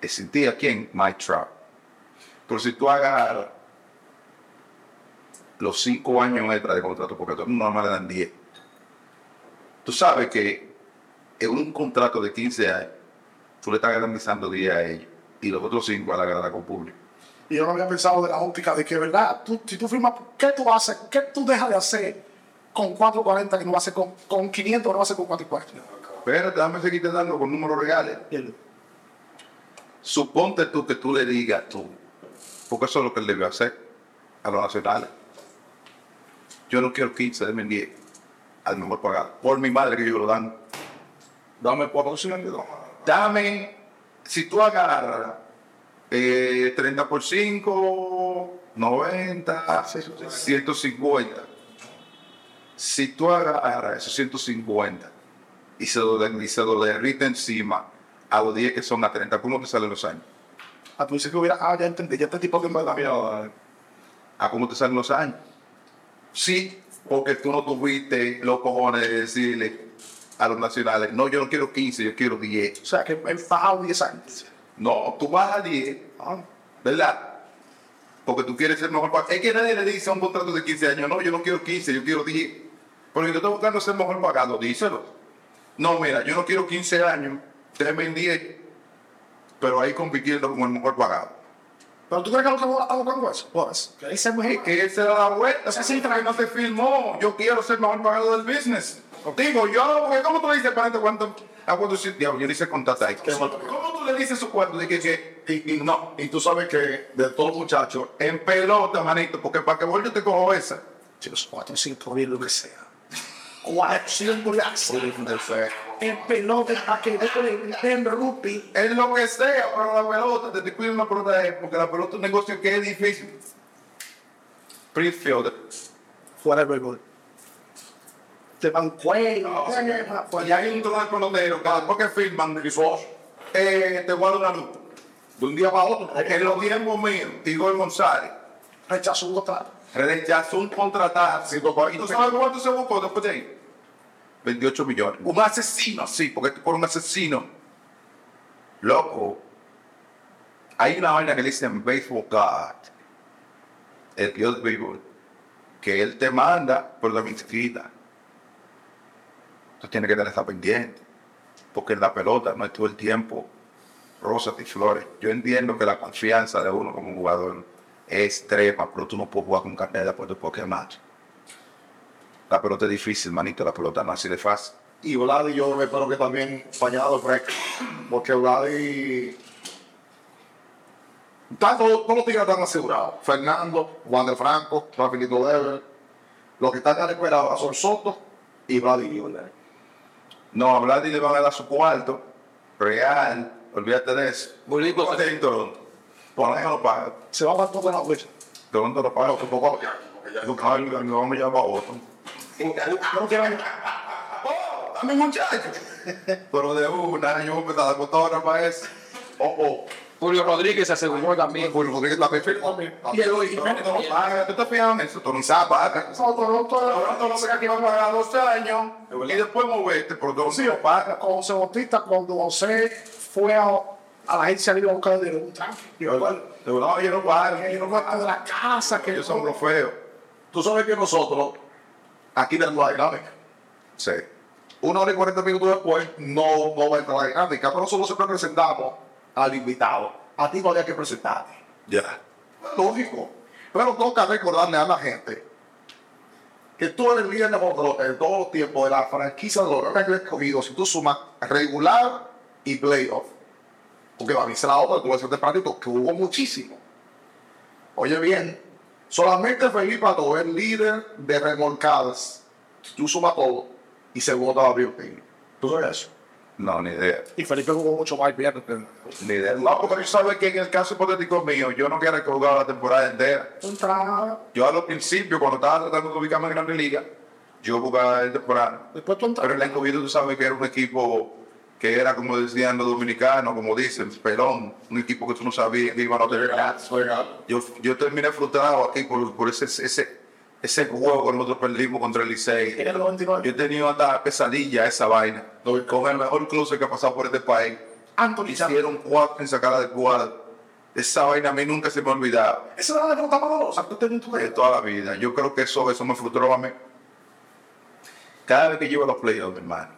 Existía quién? Mike Trout. Pero si tú agarras los 5 años extra de contrato, porque a todo el mundo le dan 10. Tú sabes que en un contrato de 15 años, tú le estás garantizando 10 a ellos y los otros 5 a la garantía con público. Y yo no había pensado de la óptica de que, ¿verdad? Tú, si tú firmas, ¿qué tú haces? ¿Qué tú dejas de hacer con 440 que no va a hacer con, con 500 que no va a hacer con 440? Pero déjame seguirte dando con números reales. Suponte tú que tú le digas tú, porque eso es lo que él debe hacer a los nacionales. Yo no quiero 15, denme 10 al mejor pagado. Por mi madre que ellos lo dan. Dame 400. Dame, si tú agarras eh, 30 por 5, 90, 150. Si tú agarras esos 150 y se lo, y se lo derrite encima a los 10 que son a 30, ¿cómo te salen los años? A tú dices que hubiera, ah, ya entendí, ya este tipo que me da miedo. ¿A cómo te salen los años? Sí, porque tú no tuviste los cojones de decirle a los nacionales, no, yo no quiero 15, yo quiero 10. O sea, que he bajado 10 años. No, tú vas a 10, Ah, ¿verdad? Porque tú quieres ser mejor pagado. Es que nadie le dice a un contrato de 15 años, no, yo no quiero 15, yo quiero 10. Porque yo estoy buscando ser mejor pagado, díselo. No, mira, yo no quiero 15 años, déjame en 10, pero ahí compitiendo como el mejor pagado. Pero tú crees que lo que hago con eso? Pues, que se me Que él se da la vuelta, sí, que no te filmó. Yo quiero ser mejor pagado del business. Digo, yo, porque ¿cómo tú le dices para cuánto? A cuánto diablo, yo contacto ahí. ¿Cómo tú le dices su cuarto? De que, que, Y, y no, y tú sabes que de todos los muchachos, en pelota, manito, porque para que vos yo te cojo esa. chicos, 400 mil, lo que sea. 400 mil. En pelota, que en rugby. Es lo que sea, pero la pelota, te, cuido una pelota de porque la pelota es un negocio que es difícil. Fuera de béisbol. Te van cuello. Y hay un trono de pelotero, cada vez que firman, eh, te guarda una luz. De un día para otro. En los tiempos míos, Igor González Rechazo un contrato. rechazó un contratado. ¿Y tú sabes cuánto se buscó después de ahí? 28 millones. Un asesino, sí, porque por un asesino. Loco. Hay una vaina que le dicen Baseball God. El dios béisbol. Que él te manda por la mentira. Tú tienes que estar pendiente. Porque en la pelota no es todo el tiempo rosas y flores. Yo entiendo que la confianza de uno como jugador es extrema, pero tú no puedes jugar con carne de después de Pokémon. La pelota es difícil, manito, la pelota no así de fácil. Y Vladi yo espero que también fallado fresco. Porque Vladi. Tanto, todos los tigres están asegurados. Fernando, Juan de Franco, Rafaelito Dever. Los que están recuperados son Soto y Vladi. No, a Vladi le van a dar su cuarto, real, olvídate de eso. Bonito. ¿Cómo hacer en Toronto? Lo paga. Se va a dar toda la huella. Toronto lo paga, que poco Yo cambio, no vamos a llamar a otro. Yo no quiero. Oh, dame muchacho. Pero de una, yo voy a empezar a dar cotorra para eso. Oh, oh. Julio Rodríguez se aseguró también. Julio Rodríguez también firmó. Y el paga, ¿tú fijado en eso? No paga. Toronto no sé que van a pagar dos años y después moverte por dos años paga. Con José Bautista, cuando José fue a, a la agencia libre a buscar dinero, un. Yo, no, yo no pago. Que no de la casa, que Ellos son los feos. Tú sabes que nosotros, aquí tenemos la dinámica. Sí. Una hora y 40 minutos después, no, no va a entrar la dinámica, pero nosotros siempre presentamos al invitado. A ti no había que presentarte. Ya. Lógico. Pero toca recordarle a la gente que tú eres el líder de en todos los tiempos de la franquicia de los Reyes escogidos. Si tú sumas regular y playoff, porque a mí se la otra, tú vas a ser tempranito, que hubo muchísimo. Oye bien, solamente Felipe Ato es líder de remolcadas. Tú sumas todo, y segundo estaba Bill Payne. ¿Tú sabes eso? No, ni idea. Y Felipe jugó mucho más bien. Ni idea. No, porque tú sabes que en el caso hipotético mío, yo no quiero que jugara la temporada entera. Entra, Yo a los principios, cuando estaba tratando de ubicarme en Grande Liga, yo jugaba el temporada. después tú entras. Pero el escogido, tú sabes que era un equipo que era, como decían los dominicanos, como dicen, pelón. Un equipo que tú no sabías que iban a tener. Yo, yo terminé frustrado aquí por, por ese, ese, ese juego que nosotros perdimos contra el Licey. En el 99. Yo he tenido hasta pesadilla esa vaina. Con el mejor closer que ha pasado por este país. Anthony. Hicieron cuatro en sacada de cuadro. Esa vaina a mí nunca se me ha olvidado. Esa era la derrota dolorosa que en tu De toda la vida. Yo creo que eso, eso me frustró a mí. Cada vez que llevo a los playoffs, mi hermano,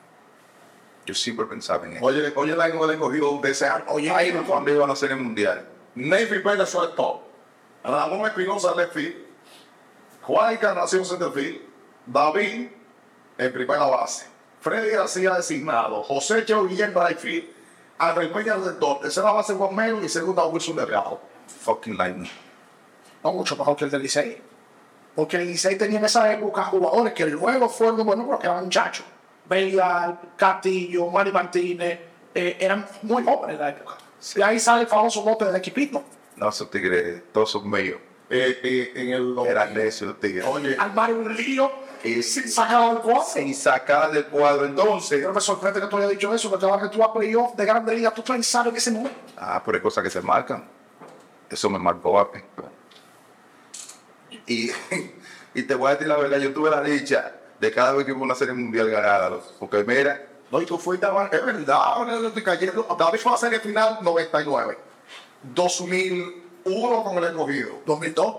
yo siempre pensaba en eso. Oye, oye, del escogido de ese año. Oye, Ahí no cuando iban a hacer el mundial. Navy Pérez shortstop. Ramón Espinosa left field. Juan Encarnación centerfield. David en primera base. Freddy García designado. José Cheo Guillén right field. Andrés Peña receptor. Tercera base Juan Melo y segunda Wilson Delgado. Fucking lightning. No mucho mejor que el del Licey. Porque el Licey tenía en esa época jugadores que luego fueron buenos porque eran muchachos. Belial, Castillo, Manny Martínez, eh, eran muy jóvenes en la época. Y ahí sale el famoso mote del equipito. No, esos tigres, todos son medios. eh, eh, en el... Era necio, tigre. Oye, Armar un lío Y sin sacar el cuadro. sin sacar del cuadro entonces. Pero me sorprende que tú hayas dicho eso, porque ahora que tú a playoff de Grande Liga, tú pensabas que ese momento. Ah, pero hay cosas que se marcan. Eso me marcó a mí. Y, y te voy a decir la verdad, yo tuve la dicha de cada vez que hubo una serie mundial ganada. Porque mira, no, y tú fuiste a... Es verdad, ahora estoy cayendo. David fue a la serie final 99. 2001 con el escogido. 2002.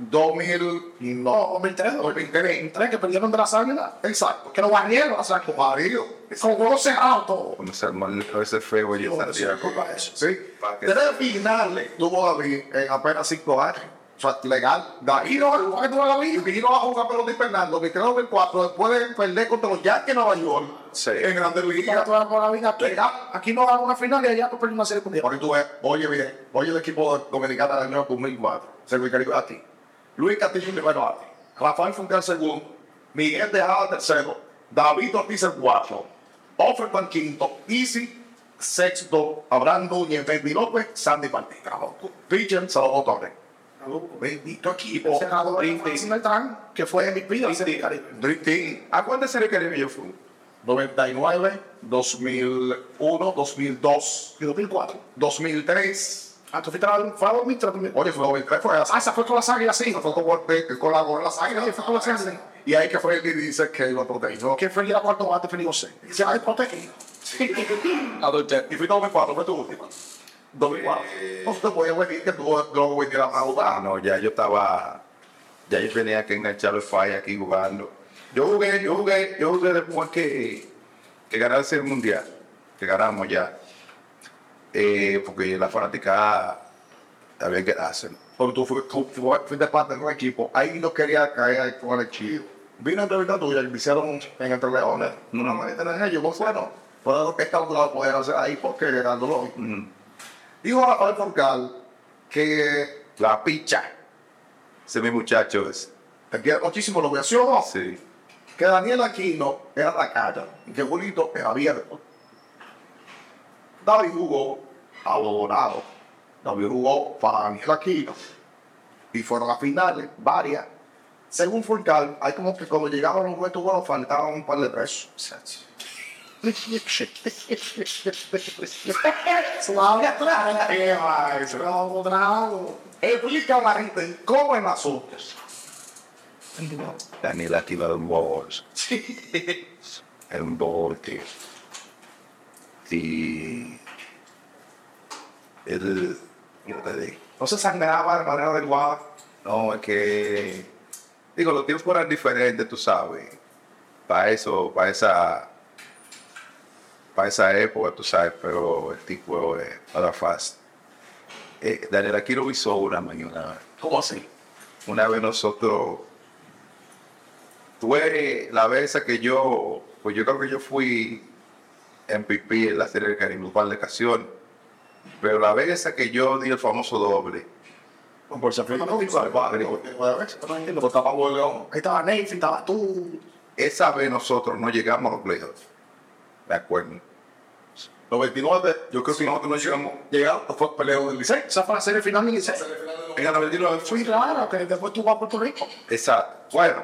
2000... No, No, 2003. 2003. 2003 que perdieron de las águilas. Exacto. Que lo barrieron, o sea, con Marido. con juego cerrado todo. cuando se armó el- a veces feo y Santiago. Culpa de eso. Sí. Tres finales tuvo David en apenas cinco años. O sea, legal. David no, vino a jugar pelota y Fernando, que creo que el 4 después de perder contra los Yankees de Nueva York Sí. en Grandes Ligas. tú con la vida aquí. Aquí no dan una final y allá tú perdiste una serie mundial. Porque tú ves, oye bien, oye el equipo dominicano del año 2004, Sergio Caribe a ti, Luis Castillo primero a ti, Rafael Funcal segundo, Miguel Tejada tercero, David Ortiz el cuarto, Offerman quinto, Easy sexto, Abraham Núñez, Bendy López, Sandy Martínez, Pitcher, Salvador Torres. Bendito equipo. El que fue. Dream Team. ¿A cuántas series Caribe yo fui? 99, 2001, 2002, Y 2004. 2003. Ah, tú fuiste a la fue a 2003 también. Oye, fue 2003, fue así. Ah, esa fue con las águilas, sí. Fue con, con la con las águilas. Sí, fue con las águilas. Y ahí que fue el que dice que lo protegió. Que fue el cuarto bate, Felipe José. Se va a proteger. Y fue 2004, fue tu última. 2004. No te voy a decir que tú no a Ah, jugar. no, ya yo estaba. Ya yo tenía que enganchar el fire aquí jugando. Yo jugué, yo jugué, yo jugué después que, que ganase el mundial. Que ganamos ya. Eh, porque la fanática había que hacer. Porque tú fuiste, parte de un equipo. Ahí no quería caer con el chido. Vino entrevista tuya y me hicieron en Entre Leones. Una manita en ellos. Pues bueno, fue lo que poder hacer ahí porque era dolor. Dijo Rafael Forcal que La picha. Ese es mi muchacho es. muchísimo, lo mencionó. Sí. que Daniel Aquino era la cara y que Julito era abierto. David jugó a Dorado. David jugó para Daniel Aquino. Y fueron a finales, varias. Según Fulcal, hay como que cuando llegaban los momentos buenos faltaban un par de pesos. Suave atrás. Trago, trago. Explica a la gente cómo en las otras. Daniel aquí va un. Es un ball, tío. Y. El. ¿Qué te digo? No se sangraba de manera adecuada. No, es que. Digo, los tiempos eran diferentes, tú sabes. Para eso, para esa. Para esa época, tú sabes, pero el tipo es para fast. Eh, Daniel aquí lo hizo una mañana. ¿Cómo así? Una vez nosotros. Tuve la vez esa que yo. Pues yo creo que yo fui MVP en la serie del Caribe, un par de ocasiones. Pero la vez esa que yo di el famoso doble. Por si acaso, no. Ahí estaba Neyfi, estaba tú. Esa vez nosotros no llegamos a los playoffs. De acuerdo. Los 29, yo creo que nosotros no llegamos. Llegamos, fue peleo del Licey. Esa fue la serie final del Licey. En la 29 Sí, claro, que después tú vas a Puerto Rico. Exacto. Bueno.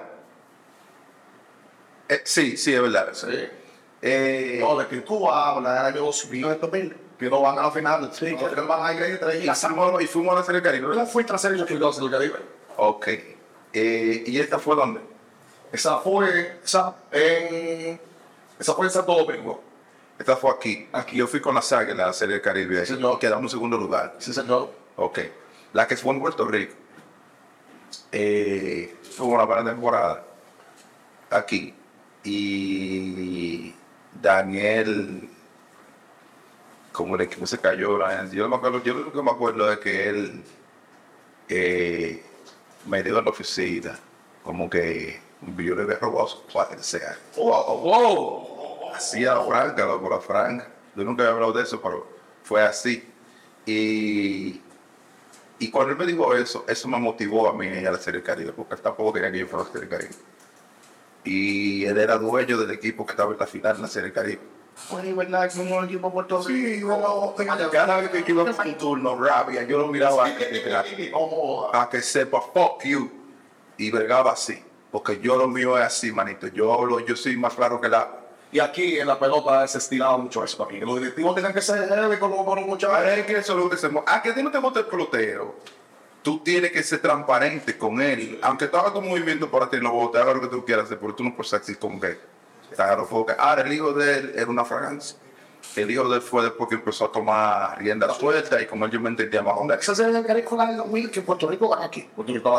Eh, sí, sí, es verdad. Sí. Eh, No, de que tú hablas, yo subido en 2000, que no van a la final. Sí, que no van a ir y, fuimos, y fuimos a la serie del Caribe. ¿Cómo fue tras serie del Caribe. Ok. Eh, ¿Y esta fue dónde? Esa fue, esa, en, esa fue en Santo Domingo. Esta fue aquí. Aquí yo fui con la saga en la serie del Caribe. Sí, señor. Quedamos en segundo lugar. Sí, señor. Ok. La que fue en Puerto Rico. Eh, fue una buena temporada. Aquí. Y Daniel, como el equipo se cayó, yo, me acuerdo, yo lo que me acuerdo es que él eh, me dio en la oficina, como que yo le había robado su cuarto, o sea, Wow, wow. Así a la franca, loco, la franca. Yo nunca había hablado de eso, pero fue así. Y, y cuando él me dijo eso, eso me motivó a mí a a la Serie Caribe, porque él tampoco quería que yo fuera a la Serie Caribe. Y él era dueño del equipo que estaba en la final de la Serie Caribe. Fue verdad que un equipo Rico. Cada vez que iba a un turno, rabia, yo lo miraba a que, a que sepa, fuck you. Y bregaba así. Porque yo lo mío es así, manito. Yo hablo, yo soy más claro que el agua. Y aquí en la pelota se estiraba mucho eso aquí. Los directivos tienen que ser heavy con los muchachos. Es que eso es lo que se Ah, que a ti no te gusta el pelotero. Tú tienes que ser transparente con él. Aunque tú hagas tu movimiento para ti, lo votes, haga lo que tú quieras hacer, pero tú no puedes así como que. Que- Ahora, el hijo de él era una fragancia. El hijo de él fue después que empezó a tomar rienda suelta y como yo me entendía más o menos. Ese es el agrícola del 2000 que Puerto Rico ganó aquí.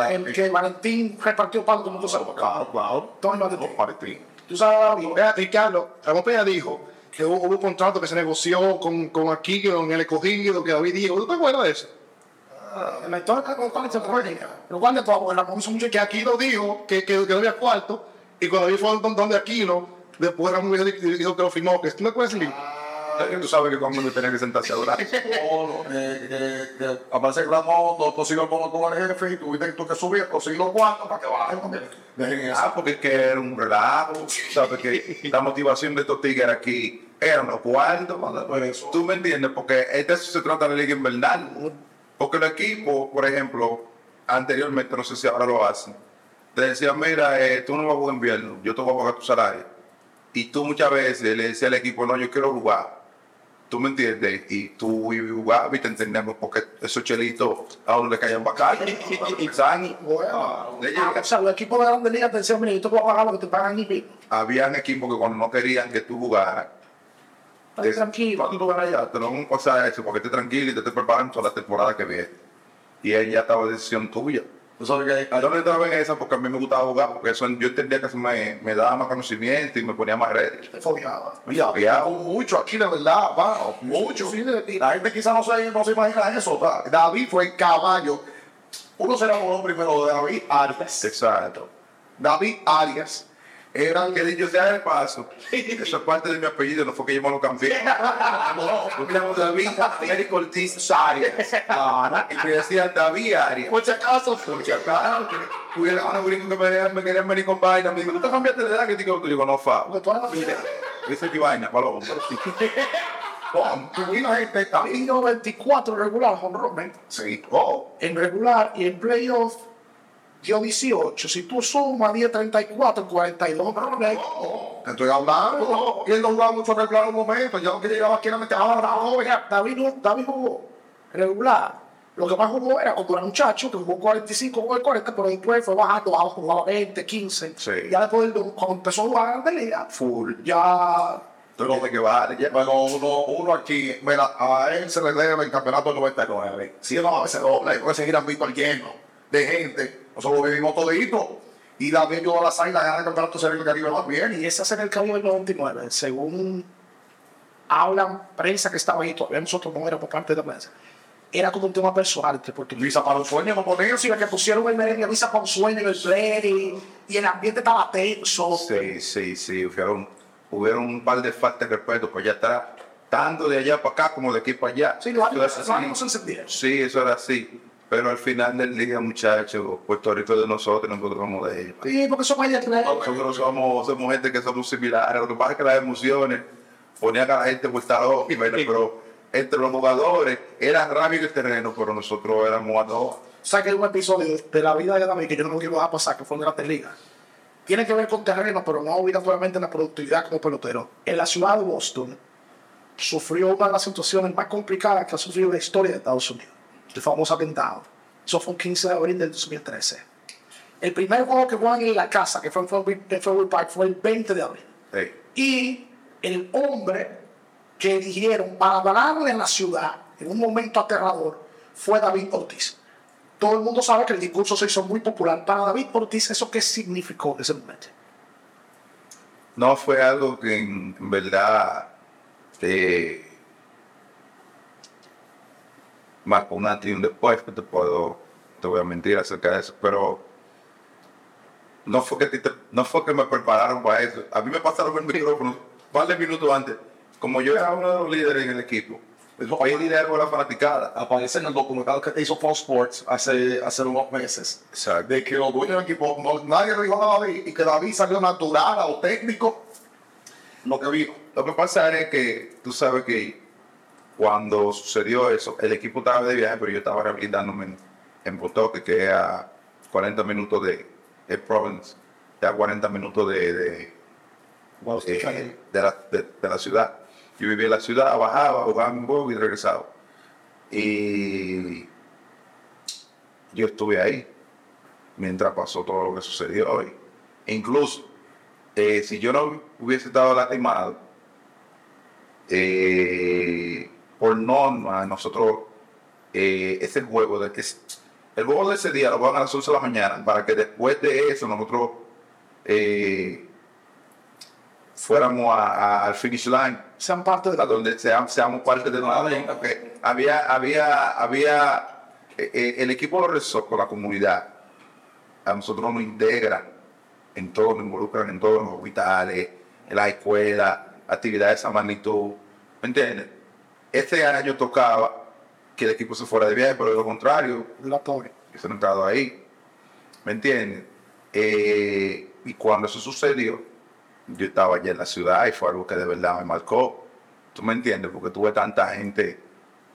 El que Valentín repartió pan como tú sabes. Claro, claro. Tony Valentín. Tú sabes, Ricardo, Ramón Peña dijo que hubo, hubo un contrato que se negoció con, con Aquino en el escogido, que David dijo, ¿tú te acuerdas de eso? En la historia con Juan se fue. Pero cuando tu mucho que Aquino dijo que, que, que no había cuarto, y cuando David fue don- donde Aquino, después Ramón dijo dijo que lo firmó. que ¿Tú me acuerdas de Tú sabes que cuando uno tiene que sentarse a hablar. Aparece que Ramón no consiguió con, con el jefe y tuviste tú que subir, los cuartos para que bajen. Dejen eso. Ah, porque es que era un relajo, ¿sabes? Que la motivación de estos tigres aquí eran los cuartos. ¿Tú me entiendes? Porque este eso se trata de la liga invernal. Porque los equipos, por ejemplo, anteriormente, no sé si ahora lo hacen, te decían, mira, eh, tú no vas a jugar invierno, yo te voy a pagar tu salario. Y tú muchas veces le decías al equipo, no, yo quiero jugar. ¿Tú me entiendes? Y tú y jugabas y te entendemos porque esos chelitos a uno le caían. ¿Sabes? Bueno, ah, llegar. o sea, los equipos de Grandes Ligas te decían, mira, yo te voy a pagar lo que te pagan y pico. habían equipos que cuando no querían que tú jugaras, te- tranquilo. cuando tú ganas ya, te lo van a pasar eso, porque estés tranquilo y te estés preparando toda la temporada que viene. Y ahí ya estaba decisión tuya. Tú sabes que Yo no entraba en esa porque a mí me gustaba jugar, porque eso yo entendía que eso me, me daba más conocimiento y me ponía más ready. te fobiaba. Había mucho aquí, de verdad, wow, mucho. la gente quizás no se, no se imagina eso. David fue el caballo. Uno se enamoró primero de David Arias. Exacto. David Arias era el Que que dicho sea de paso, eso es parte de mi apellido, no fue que yo me lo cambié. Llamo David Eric Ortiz Arias. Y me decían David Arias. Por si acaso, Porque acá, hubiera un gringo que me, querían- venir con vaina. Me dijo, ¿tú te cambiaste de edad? Que digo, yo digo, no, fa. Dice mi vaina, palomo. Oh, tuvimos gente, David dio 24 regular honrones. Sí. Oh, En regular y en playoff 18. Si tú sumas 10, 34, 42 honrones. te estoy hablando. Y él no jugaba mucho regular un momento. Ya lo que llegaba aquí era meter ahora. David, no- David jugó regular. Lo que más jugó era cuando era muchacho, que jugó 45, jugó el 40, pero después fue bajando, bajó, jugaba 20, 15. Sí. Ya después, cuando empezó a jugar de liga, Full. ya Tú no te que. Ya. bueno, uno, uno aquí, mira, a él se le debe el campeonato del 99. Si no, a veces doble, que seguir visto el lleno de gente. Nosotros lo vivimos todito. Y David ayudó a las águilas a ganar el campeonato del Caribe bien. Y ese es en el cambio del 99. Según hablan prensa que estaba ahí, todavía nosotros no era por parte de la prensa. Era como un tema personal entre Puerto Rico. Visa para un sueño, no poner, sino que pusieron el merengue Visa para un sueño en el play. Y el ambiente estaba tenso. Sí, sí, sí. Hubieron, hubieron un par de faltas de respeto, pues ya está tanto de allá para acá como de aquí para allá. Sí, los ánimos se encendieron. Sí, eso era así. Pero al final del día, muchachos, Puerto Rico es de nosotros, nosotros somos de ellos. Sí, porque somos allá atrás. Nosotros somos, somos gente que somos similares. Lo que pasa es que las emociones ponían a la gente por estar loca, y pero entre los jugadores era rápido el terreno, pero nosotros éramos a. O sea, que hay un episodio de la vida de David que yo no me quiero dejar pasar, que fue en Grandes Ligas. Tiene que ver con terreno, pero no obligatoriamente en la productividad como pelotero. En la ciudad de Boston, sufrió una de las situaciones más complicadas que ha sufrido la historia de Estados Unidos. El famoso atentado. Eso fue un 15 de abril del 2013. El primer juego que juegan en la casa, que fue en Fenway en Fenway Park, fue el 20 de abril. Sí. Y el hombre que eligieron para hablarle en la ciudad en un momento aterrador fue David Ortiz. Todo el mundo sabe que el discurso se hizo muy popular. Para David Ortiz, ¿eso qué significó en ese momento? No fue algo que en, en verdad eh, marcó un antes y un después, que te puedo, te voy a mentir acerca de eso, pero no fue que, te- no fue que me prepararon para eso. A mí me pasaron el micrófono de minutos antes, como yo era uno de los líderes en el equipo. Pedí dinero a la fanaticada. Aparece en el documental que hizo Fox Sports hace, hace unos meses. Exacto. De que los dueños del equipo, no- nadie dijo a David y que David salió natural o técnico. Lo que vino. Lo que pasa es que tú sabes que cuando sucedió eso, el equipo estaba de viaje, pero yo estaba rehabilitándome en, en Botoque, que es a 40 minutos de, de Providence, a 40 minutos de, de, de la, de- de la ciudad. Yo vivía en la ciudad, bajaba, jugaba un juego y regresaba. Y yo estuve ahí mientras pasó todo lo que sucedió hoy. Incluso, eh, si yo no hubiese estado lastimado, eh, por norma, nosotros, eh, ese juego, de, es- el juego de ese día lo van a las 11 de la mañana, para que después de eso nosotros eh, fuéramos al finish line Sean parte de a donde seamos, parte de la porque había, había, había eh, eh, el equipo de Resort con la comunidad, a nosotros nos integran en todo, nos involucran en todos los hospitales, en la escuela, actividades de esa magnitud, ¿me entiendes? Este año tocaba que el equipo se fuera de viaje, pero de lo contrario, la torre. que se han entrado ahí. ¿Me entiendes? Eh, y cuando eso sucedió, yo estaba allá en la ciudad y fue algo que de verdad me marcó. ¿Tú me entiendes? Porque tuve tanta gente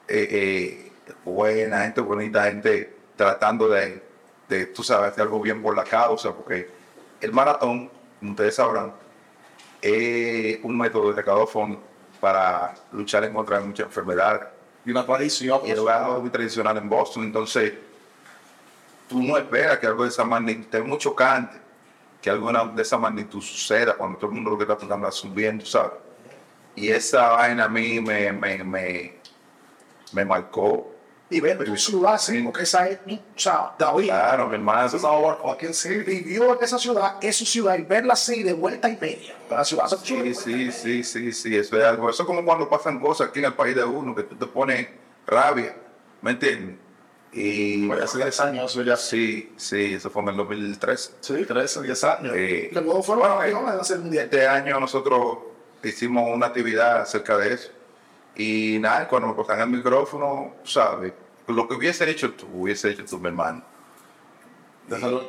eh, eh, buena, gente bonita, gente tratando de, de, tú sabes, hacer algo bien por la causa, porque el maratón, como ustedes sabrán, es un método de recaudar fondos para luchar en contra de muchas enfermedades Y una tradición. y es algo muy tradicional en Boston. Entonces, tú no esperas que algo de esa magnitud, es muy chocante que algo de esa magnitud suceda cuando todo el mundo lo que está tratando subiendo, ¿sabes? Y esa vaina a mí me, me, me, me marcó. Y ver tu ciudad, sí, porque esa es, o sea, David. Claro, mi hermano. This is our fucking city. Vivió en esa ciudad, es su ciudad, y verla así de vuelta y media. La ciudad se Sí, sí, sí, sí, sí, eso es algo. Eso es como cuando pasan cosas aquí en el país de uno, que tú te pones rabia, ¿me entiendes? Y hace 10 años, eso ya. sí, sí, eso fue en el 2013. Sí, 13, 10 años. Eh, Que luego fueron a de hacer un día. Este año nosotros hicimos una actividad acerca de eso. Y nada, cuando me cortan el micrófono, ¿sabes? Lo que hubiese hecho tú, hubiese hecho tú, mi hermano.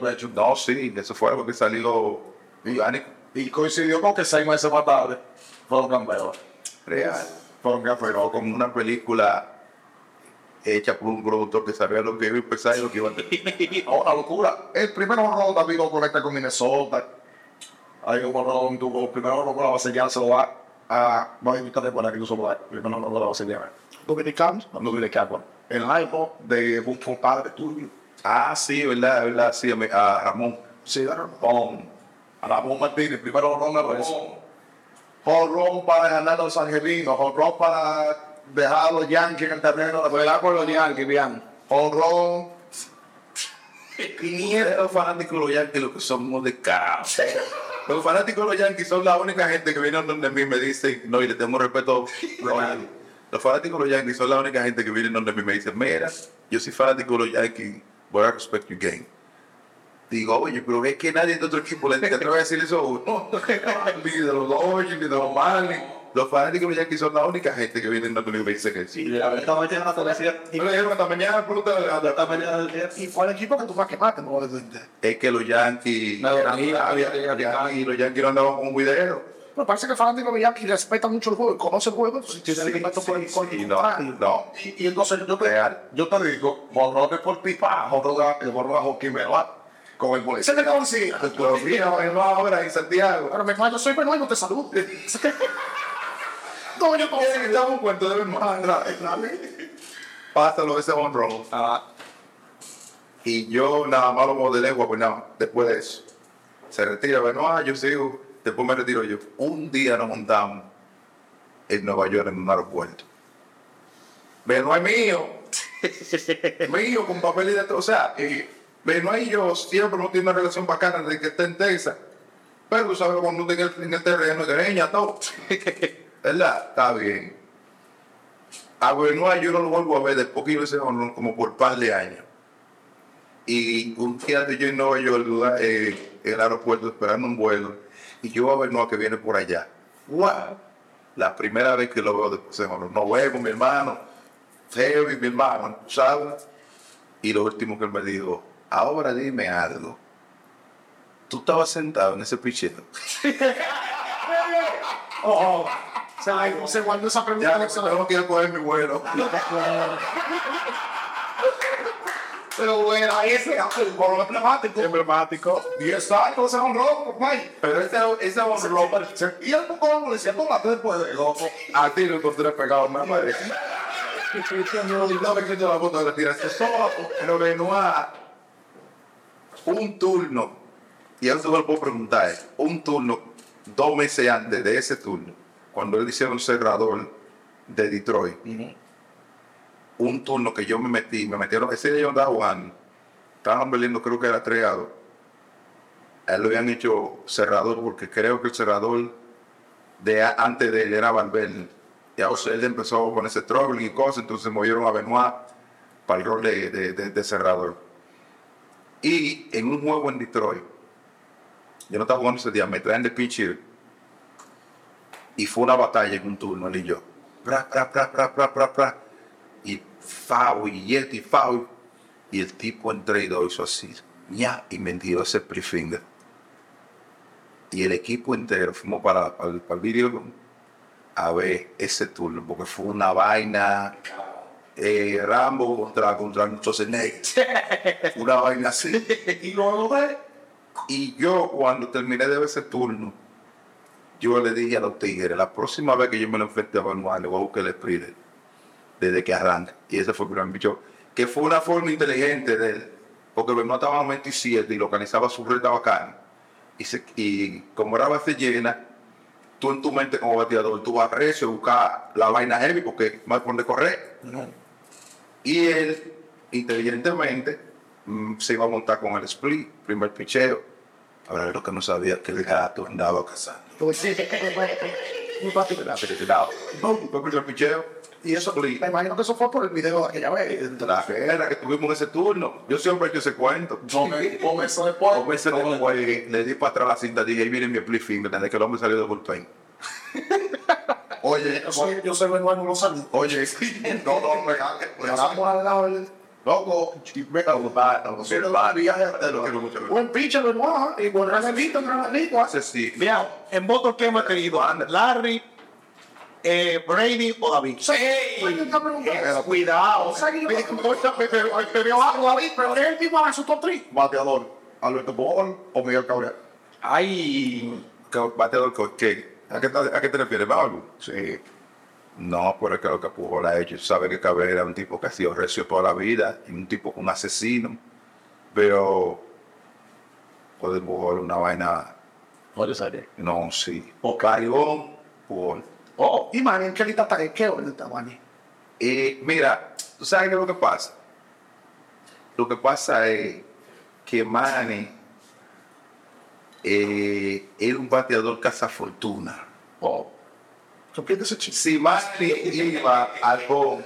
Hecho. No, sí, eso fue algo que salió orgánico, Y coincidió con que seis meses más tarde fueron campeones. real. Fueron Pero campeones. como una película hecha por un productor que sabía lo que iba a empezar y lo que iba a terminar. No, una locura. El primer honrón David lo conecta con Minnesota. Hay un tuvo el primer honrón con la base ya se lo va a. Voy a invitarle para que no. El primer honrón de la base ya. Dominicanos, no dominicanos. El hypo de un compadre tuyo. Ah, sí, verdad, verdad, sí, a a Ramón. Sí, de Ramón. A Ramón Martínez, primer honrón de Ramón. Honrón para ganar a los angelinos. Honrón para dejar a los Yankees en el terreno de con los Yankees, bien. Y los fanáticos de los Yankees lo que somos de caos. Los fanáticos de los Yankees son la única gente que viene donde mí y me dicen, no, y le tengo respeto. Los fanáticos de los Yankees son la única gente que viene donde mí y me dicen, mira, yo soy fanático de los Yankees, but I respect your game. Digo, oye, pero es que nadie de otro equipo le voy a decir eso a uno. Ni de los Dodgers, ni de los Marlins. Los fanáticos de los Yankees son la única gente que viene donde mí y me dicen eso. Y la verdad, mañana te decía. Y me dijeron esta mañana, pregúntale a esta mañana. Y fue el equipo que tú más quemaste, no Es que los Yankees, sí, y los Yankees no andaban con un video. Pero parece que el fanático de Yankee respeta mucho el juego y conoce el juego. Entonces tiene el respeto por el con sí, no, no. Y, y entonces yo te, yo te digo, borrones por pipa, el borrón a Joaquín Benoit con el policía. ¿Qué te decía? Pero mira, no ahora en Santiago. Pero mi hermano, yo soy Benoit, no te saludo. no, no sé. Dame un cuento de mi hermano. Pásalo ese home run. Y yo nada más lo modelé, pues nada, después de eso. Se retira, bueno, ah, yo sigo. Después me retiro yo. Un día nos montamos en Nueva York en un aeropuerto. Benoit es mío. mío, con papel y de todo. O sea, eh, Benoit y yo siempre hemos tenido una relación bacana desde que está en Texas. Pero tú sabes, cuando en el, en el terreno, que leña, todo. ¿Verdad? Está bien. A Benoit yo no lo vuelvo a ver después que yo honor como por par de años. Y un día de yo en Nueva York, eh, en el aeropuerto esperando un vuelo, y yo a Benoit que viene por allá. ¡Wow! La primera vez que lo veo después de honor. No vemos, mi hermano. Heavy, mi hermano, ¿sabes? Y lo último que él me dijo, ahora dime algo. Tú estabas sentado en ese pichero. Oh, Se, se guardó esa pregunta. Ya, se no quiero coger mi vuelo. Pero bueno, ahí ese por lo emblemático. Emblemático. 10 años era un robo, compadre. Pero ese, ese es un robo. Y el poco le decía, toma, después de loco. A ti no encontré pegado, me madre. No me quito la foto de tiraste solo. Pero Benoit, un turno, y eso te lo puedo preguntar, eh, un turno, dos meses antes de ese turno, cuando él hicieron cerrador de Detroit, un turno que yo me metí, me metieron, ese día yo andaba jugando, estaban peleando, creo que era treado. A él lo habían hecho cerrador porque creo que el cerrador de antes de él era Valverde. Ya o sea, él empezó a ponerse trouble y cosas, entonces movieron a Benoit para el rol de, de- de- de cerrador. Y en un juego en Detroit, yo no estaba jugando ese día, me traen de pinche y fue una batalla en un turno, él y yo. Pra, pra, pra. Y foul, y yeti, foul. Y el tipo entre y dos hizo así, ya, y me dio ese pre-finger. Y el equipo entero fuimos para, para, el- para el video a ver ese turno, porque fue una vaina. eh, Rambo contra, contra Schwarzenegger. una vaina así. Y ve, Y yo, cuando terminé de ver ese turno, yo le dije a los tigres, la próxima vez que yo me lo enfrente a Benoit, le voy a buscar el split desde que arranca. Y ese fue el primer bicho. Que fue una forma inteligente de él, porque Benoit estaba en 27 y localizaba su reta bacana. Y, como era base llena, tú en tu mente como bateador, tú vas recio a buscar la vaina heavy porque más por correr. Y él, inteligentemente, mm, se iba a montar con el split, primer picheo. Ahora lo que no sabía que el gato andaba cazando. primer picheo. Y eso, me imagino que eso fue por el video de aquella vez. La guerra que tuvimos en ese turno. Yo siempre he hecho ese cuento. Con con eso después. Dos veces de güey, le di para atrás la cinta, dije, ahí viene mi split finger, desde que el hombre salió de bullpen. Oye, yo soy, yo soy Benoit, no lo sabía. Oye, no, no, me Pasamos al lado del. Loco, me no, Sí, lo sabía. de lo que no mucho. Buen pitcher, Benoit. Y buen regalito, regalito. Ese sí. Mira, en votos que hemos tenido, Larry, eh, Brady o David. Sí, pregunta. Cuidado. O sea, que yo- me- me veo bajo David, pero él mismo hace su top 3. Bateador, Alberto Bol o Miguel Cabrera. Ay, ¿Qué bateador a qué te refieres, Pablo? Sí. No, pero es que lo que Pujol ha hecho. Sabe que Cabrera era un tipo que ha sido recio toda la vida, y un tipo, un asesino. Pero, joder, Pujol, una vaina. no sabía. No, sí. O Carigón, Pujol. Oh, y man, ¿en qué lista está? ¿En qué orden está, man? Y mira, ¿tú sabes qué es lo que pasa? Lo que pasa es que Manny eh, era un bateador cazafortuna. Oh. Si Manny iba al home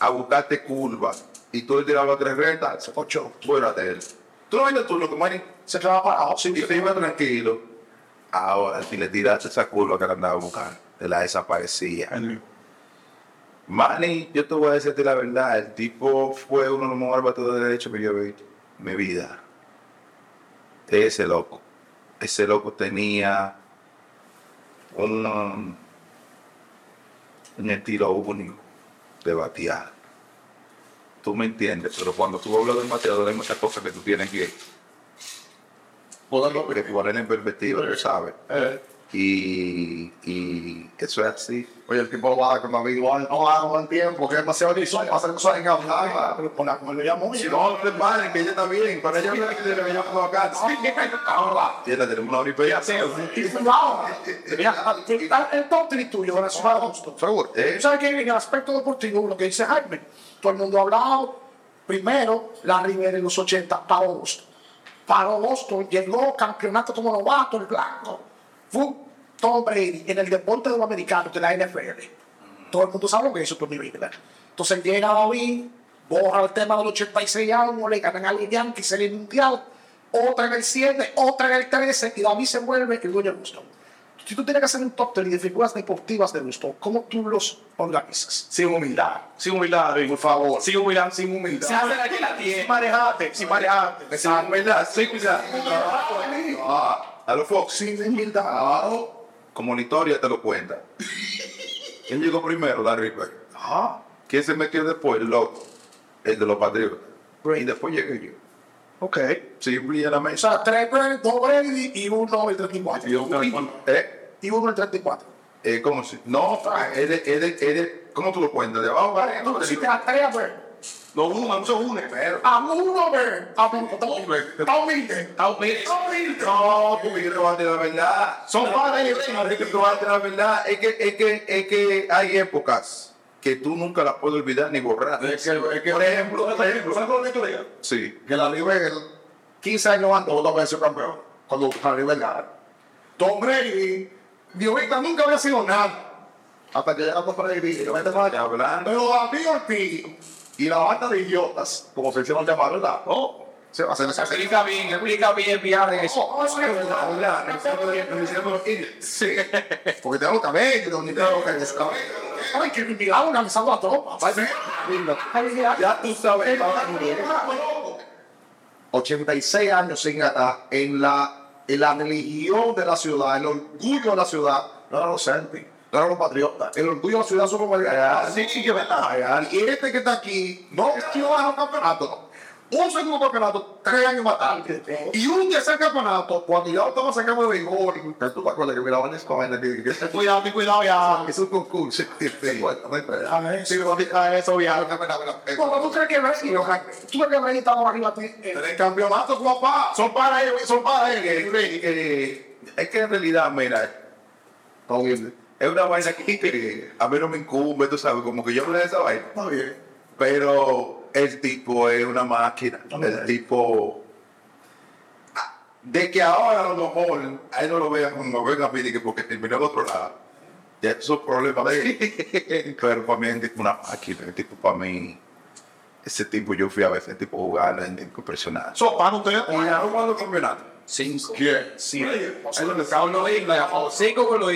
a buscarte curva y tú le tirabas tres retas, Ocho. fuera de él. Tú no viste tú lo que Manny Se quedaba parado. Sí, y te iba tranquilo. Ahora, si le tiraste esa curva que le andaba buscando, te la desaparecía. Manny, yo te voy a decirte la verdad, el tipo fue uno de los mejores bateadores de derecho que yo he visto en mi vida. Ese loco. Ese loco tenía un, un estilo único de batear. Tú me entiendes, pero cuando tú hablas de bateador hay muchas cosas que tú tienes que ponerlo, que en perspectiva, sabes. Y, y eso es así. Oye, el tipo lo va a dar con David igual. No va a dar buen tiempo, que es demasiado liso. Va a hacer cosas en hablar. Pero con la lo llamo. Si no, no te pares, que ella está bien. Para ella no es que te venía como acá. Ya la tenemos una hora y media. Mira, el 3 tuyo, ahora es gusto. Seguro. Sabes que en el aspecto deportivo, lo que dice Jaime, todo el mundo ha hablado, primero, la Rivera en los 80, para Boston. Para Boston, llegó campeonato como novato, el blanco. Fue Tom Brady en el deporte de los americanos, de la NFL. Todo el mundo sabe lo que es eso, Tony Brady. Entonces llega David, borra el tema del 86 años, le ganan al Yankees Serie Mundial, otra en el 7, otra en el 13, y David se vuelve el dueño de Boston. Si tú tienes que hacer un top 3 de figuras deportivas de Boston, ¿cómo tú los organizas? Sin humildad, sin humildad, David, por favor. Sin humildad, sin humildad. Se hace la que la tiene. Sin manejarte, sin manejarte. Sin humildad, sin humildad. Ah, a los Fox. Sin humildad. Ah, como la historia te lo cuenta. ¿Quién llegó primero? Larry Bird. Ajá. ¿Quién se metió después? El loco. El de los Patriotas. Y después llegué yo. Ok. Simple y llanamente. O sea, tres Brady, dos Brady y uno el 34. Y uno- ¿Eh? Y uno el 34. Eh, ¿Cómo si? No, es de, es de, es de, ¿cómo tú lo cuentas? De abajo para Tú arriba. deciste a tres Brady. No, uno, eso es uno. Pero. A uno Brady. A uno. Está humilde. Está humilde. Está humilde. No, porque yo te voy a decir la verdad. Son padres y No, es que te voy a decir la verdad. Es que, es que, es que hay épocas que tú nunca las puedes olvidar ni borrar. Es que, es que, Por ejemplo, por ejemplo, ¿sabes lo que sí. Que la nivel, 15 años antes, dos veces campeón. Cuando la nivel gana. Tom Brady, Diosita nunca había sido nada. Hasta que llegamos para yo allá. Hablando. Pero David Ortiz y la banda de idiotas, como se hicieron llamar, ¿verdad? Oh. Se va a hacer esa Explica bien, explica bien, viaje eso. Oh, Sí. Porque tengo cabello, donde tengo que Ay, que mi milagro organizando a tropa. Ya tú sabes, 86 años sin ganar en la, en la religión de la ciudad, el orgullo de la ciudad, no eran los Celtics, no eran los patriotas, el orgullo de la ciudad son como Así que verdad. Y este que está aquí, no quiero ganar un campeonato. Un segundo campeonato, tres años más tarde. Y un tercer campeonato, cuando ya estamos sacando de béisbol, tú te acuerdas que miraban el que Cuidado, ten cuidado ya. es un concurso. Sí, Sí, a eso viaje. ¿Cómo tú crees que Brady, tú crees que Brady estaba arriba de ti? Tres campeonatos, papá. Son para ellos, son para ellos. Eh, eh, es que en realidad, mira, es una vaina que, que a mí no me incumbe, tú sabes, como que yo hablé de esa vaina. Está bien. Pero el tipo es una máquina. El tipo. ah, De que ahora a lo mejor a él no lo vean como ven a mí porque terminó en otro lado. Ya eso es problema de él. Pero para mí es una máquina. El tipo para mí. Ese tipo yo fui a ver ese tipo jugar en el impresionante. So, para ustedes. No jugando campeonato. Cinco. ¿Quién? Sí. Es que estaban los Ingles. Cinco con los.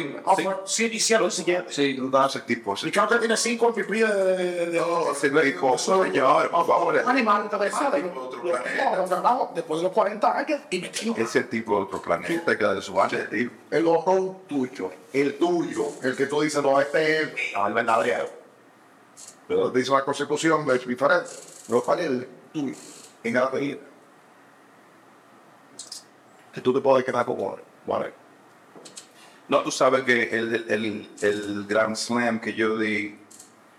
Sí, hicieron el siguiente. Sí, ese tipo. Ese Y creo que tiene cinco en pipí de, ese tipo, señor, por favor. animal. Después de los 40 años y metido. Ese tipo de otro planeta que de su tío. El otro tuyo. El tuyo. El que tú dices, no, este es no, el verdadero. Pero dice la constitución, es diferente. No para el tuyo. En la vida. Que tú te puedes quedar con él. Vale. No, tú sabes que el, el, el Grand Slam que yo di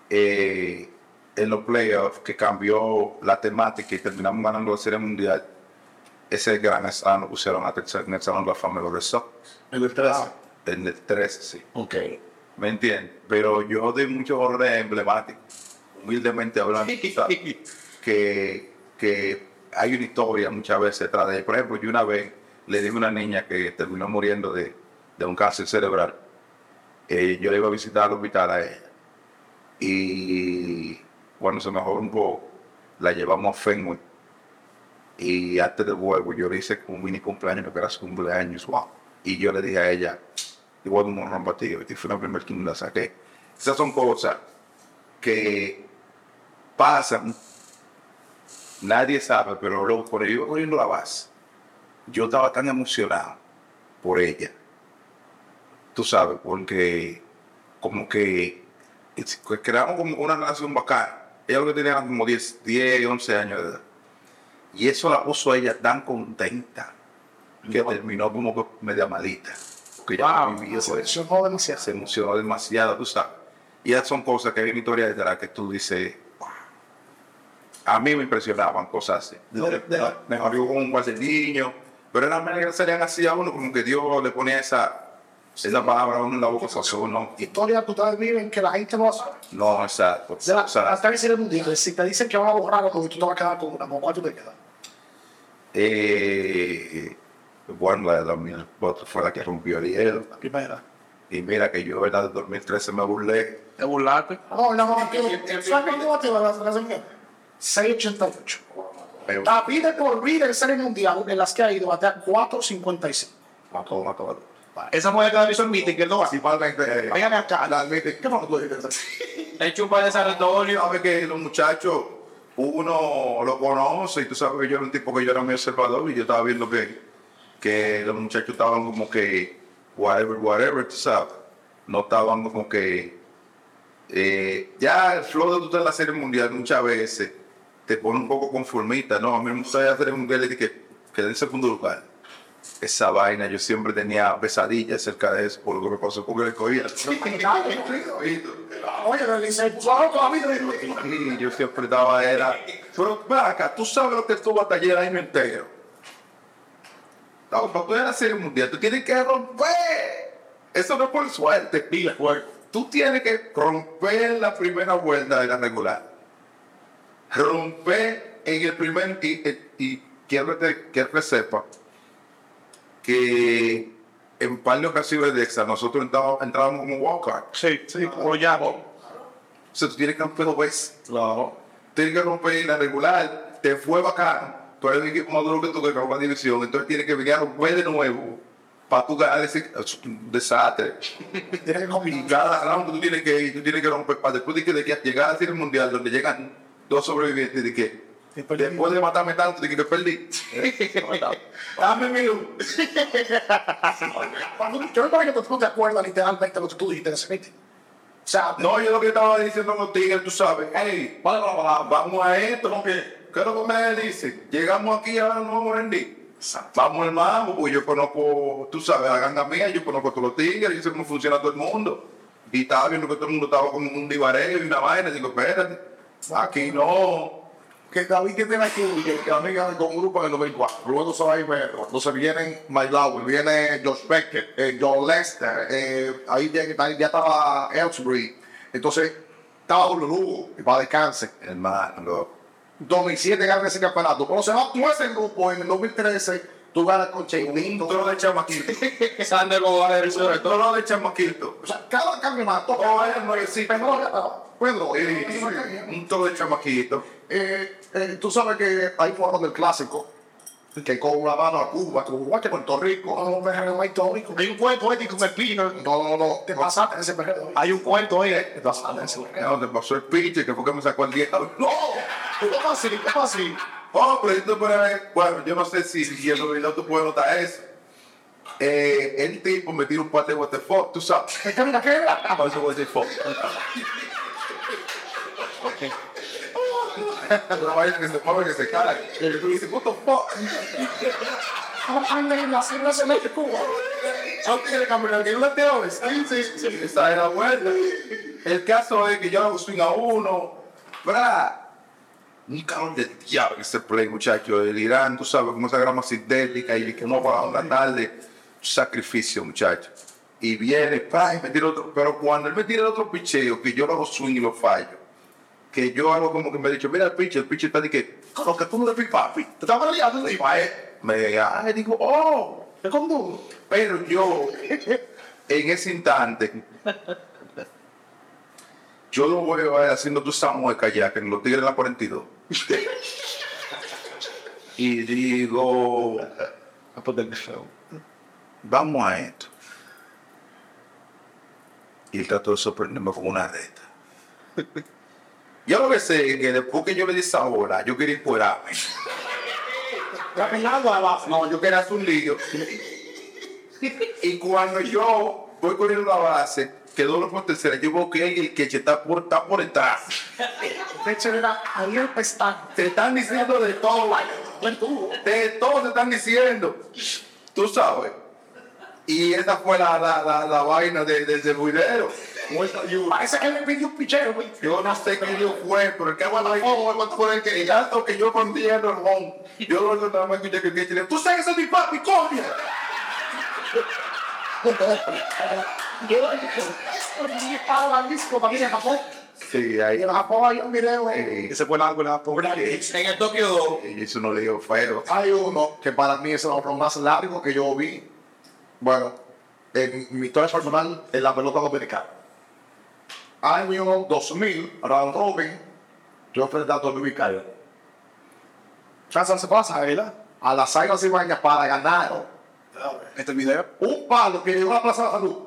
eh, en los playoffs, que cambió la temática y terminamos ganando la Serie Mundial, ese Grand Slam lo pusieron a tercer en el Salón de la Fama de los Sox, El estrés. en el 13, sí. Ok. ¿Me entiendes? Pero yo doy muchos honores emblemáticos, humildemente hablando, que, que hay una historia muchas veces detrás de él. Por ejemplo, yo una vez le dije a una niña que terminó muriendo de, de un cáncer cerebral. Eh, yo le iba a visitar al hospital a ella. Y cuando se mejoró un poco, la llevamos a Fenway. Y antes del vuelo, yo le hice un mini cumpleaños, que era su cumpleaños. Wow. Y yo le dije a ella, igual un morrón ti, y fue la primera que me la saqué. Esas son cosas que pasan, nadie sabe, pero luego por yo corriendo la base, yo estaba tan emocionado por ella. Tú sabes, porque como que, creamos como una relación bacana. Ella lo que tenía como 10, 10, 11 años de edad. Y eso la puso a ella tan contenta que terminó como que media malita. Porque ya Wow. vivió Se emocionó demasiado. se emocionó demasiado, tú sabes. Y esas son cosas que hay una historia detrás que tú dices, "Wow". a mí me impresionaban cosas así. Me con un niños, pero eran maneras que salían así a uno, como que Dios le ponía esa, esa palabra a uno en la boca, o sea, uno, Historia que ustedes viven que la gente no sabe. no, exacto. De la- O sea, hasta que se le mundial, si te dicen que van a borrar algo, tú te vas a quedar con una, ¿con cuánto te queda? eh, bueno, la de 2004 fue la que rompió el hielo. La primera. Y mira que yo, ¿verdad? De 2013 me burlé. ¿Te burlaste? No, no, no. ¿Sabes cuánto bate la la señora? 688. Pero, David por vida en serie mundial en las que ha ido batea 455. mató, mató. Esa mujer que hizo el meeting, que no va. Principalmente, eh, Váyame acá. la admite. ¿Qué fue lo que tú dijiste? Par de sanatorio. sabes que los muchachos, uno lo conoce y tú sabes que yo era un tipo que yo era muy observador y yo estaba viendo que, que los muchachos estaban como que, whatever, whatever, tú sabes. No estaban como que eh, ya el flow de en la serie mundial muchas veces te pone un poco conformista, ¿no? A mí me gusta la serie mundial y que quedé en segundo lugar. Esa vaina, yo siempre tenía pesadillas acerca de eso, por lo que me pasó con el cogía. Oye, dice, Y yo siempre estaba, era. Pero acá, tú sabes lo que estuvo hasta ayer año entero. No, para tú la serie mundial, tú tienes que romper. Eso no es por suerte, pila. Tú tienes que romper la primera vuelta de la regular. Romper en el primer. Y, y, y quiero, que, quiero que sepa que en par de ocasiones de extra nosotros entrábamos, como walk Sí, sí, o ya. o sea, tú tienes que romper dos veces. Claro. Tienes que romper la regular, te fue bacán. Tú eres el equipo más duro que tú que la división, entonces tienes que venir a romper de nuevo para tú ganar ese desastre. cada round tú tienes que ir, tú tienes que romper para después de que llegar a serie mundial donde llegan dos sobrevivientes de que después de matarme tanto de que te perdí. Dame mi luz. Yo creo que tú te acuerdas literalmente lo que tú dijiste en ese meeting. O sea, No, yo lo que estaba diciendo a los tigres, tú sabes, hey, vamos a esto, ¿no? ¿qué es lo que me dice? Llegamos aquí, ahora no vamos a rendir. Vamos al mambo, porque yo conozco, tú sabes, la ganga mía, yo conozco a todos los tigres, yo sé cómo funciona todo el mundo. Y estaba viendo que todo el mundo estaba como un divareo y una vaina, digo, espérate, aquí no. que David tiene aquí que, que amiga con un grupo en el 2004. Luego se va a ir Pedro. Entonces vienen Mike Lowell, viene Josh Beckett, eh, John Lester, eh, ahí ya, ya- ya estaba Ellsbury. Entonces estaba Julio Lugo, que va de cáncer. Hermano, 2007 gana ese campeonato. Pero se va tú ese grupo en el 2013, tú ganas con Cheilito. todo lo de chamaquito. Sander Godoy, Sobre todo lo de chamaquito. O sea, cada campeonato. Oh, es eh, Un todo de chamaquito. eh, eh, tú sabes que ahí fueron del clásico. Que con una mano a Cuba, con Uruguay, que Puerto Rico. No, no. Hay un cuento ahí con el pino. No, no, no. Te pasaste ese periodo. Hay un cuento ahí. Te pasaste ese. No, te pasó el pinche, que fue que me sacó el diablo. No, ¿cómo así? ¿Cómo así? Oh, pero esto puede, bueno, yo no sé si, si en realidad tú puedes notar eso. Eh, el tipo me tira un par de what the fuck, tú sabes. ¿Qué camina qué? Por eso que se mueve, que se. Y tú dices, what the fuck. Anda en la se Cuba. Caminar, que. Sí, sí. El caso es que yo hago swing a uno, ¿verdad? Un de diablo ese play, muchacho. El Irán, tú sabes, como esa grama sintética y que no para la tarde. Sacrificio, muchacho. Y viene, pa, y me tira otro. Pero cuando él me tira el otro picheo, que yo lo hago swing y lo fallo, que yo hago como que me ha dicho, mira el pitch, el pitch está de que, con que tú no le papi, te estaba liando, y eh, me ay, digo, oh, es como, pero yo, en ese instante, yo lo veo a él haciendo tu Samuel kayak en los tigres de la 42. y digo, vamos a esto. Y él trató de sorprenderme con una de estas. Yo lo que sé es que después que yo le di esa hora, yo quería encuerarme. Caminando abajo. No, yo quería hacer un lío. y cuando yo voy corriendo la base, quedó lo por tercera, yo veo que el que está por, está por detrás. De hecho, era ahí el pestán. Te están diciendo de todo. De todo te están diciendo. Tú sabes. Y esa fue la, la, la, la vaina de, desde el video. Parece que le pidió un pichero, güey. Yo no sé qué yo fue, pero el que foto fue el que el gato que yo pondí en el home. Yo lo nada más escuché que el que tiene, tú sabes que ese es mi papi, coño. Yo estaba en disco para ir a Japón. Sí, ahí. Y en Japón hay un video, güey. Ese fue algo la En el Tokio Y eso no le dio feo. Hay uno que para mí es el hombre más largo que yo vi. Bueno, en mi historia personal, en la pelota dominicana. Año 2000, round robin, yo enfrentando a Cayo. Chance se pasa, ¿verdad? A las águilas Ibañas para ganar Este video. un palo que llegó a la Plaza de la Salud.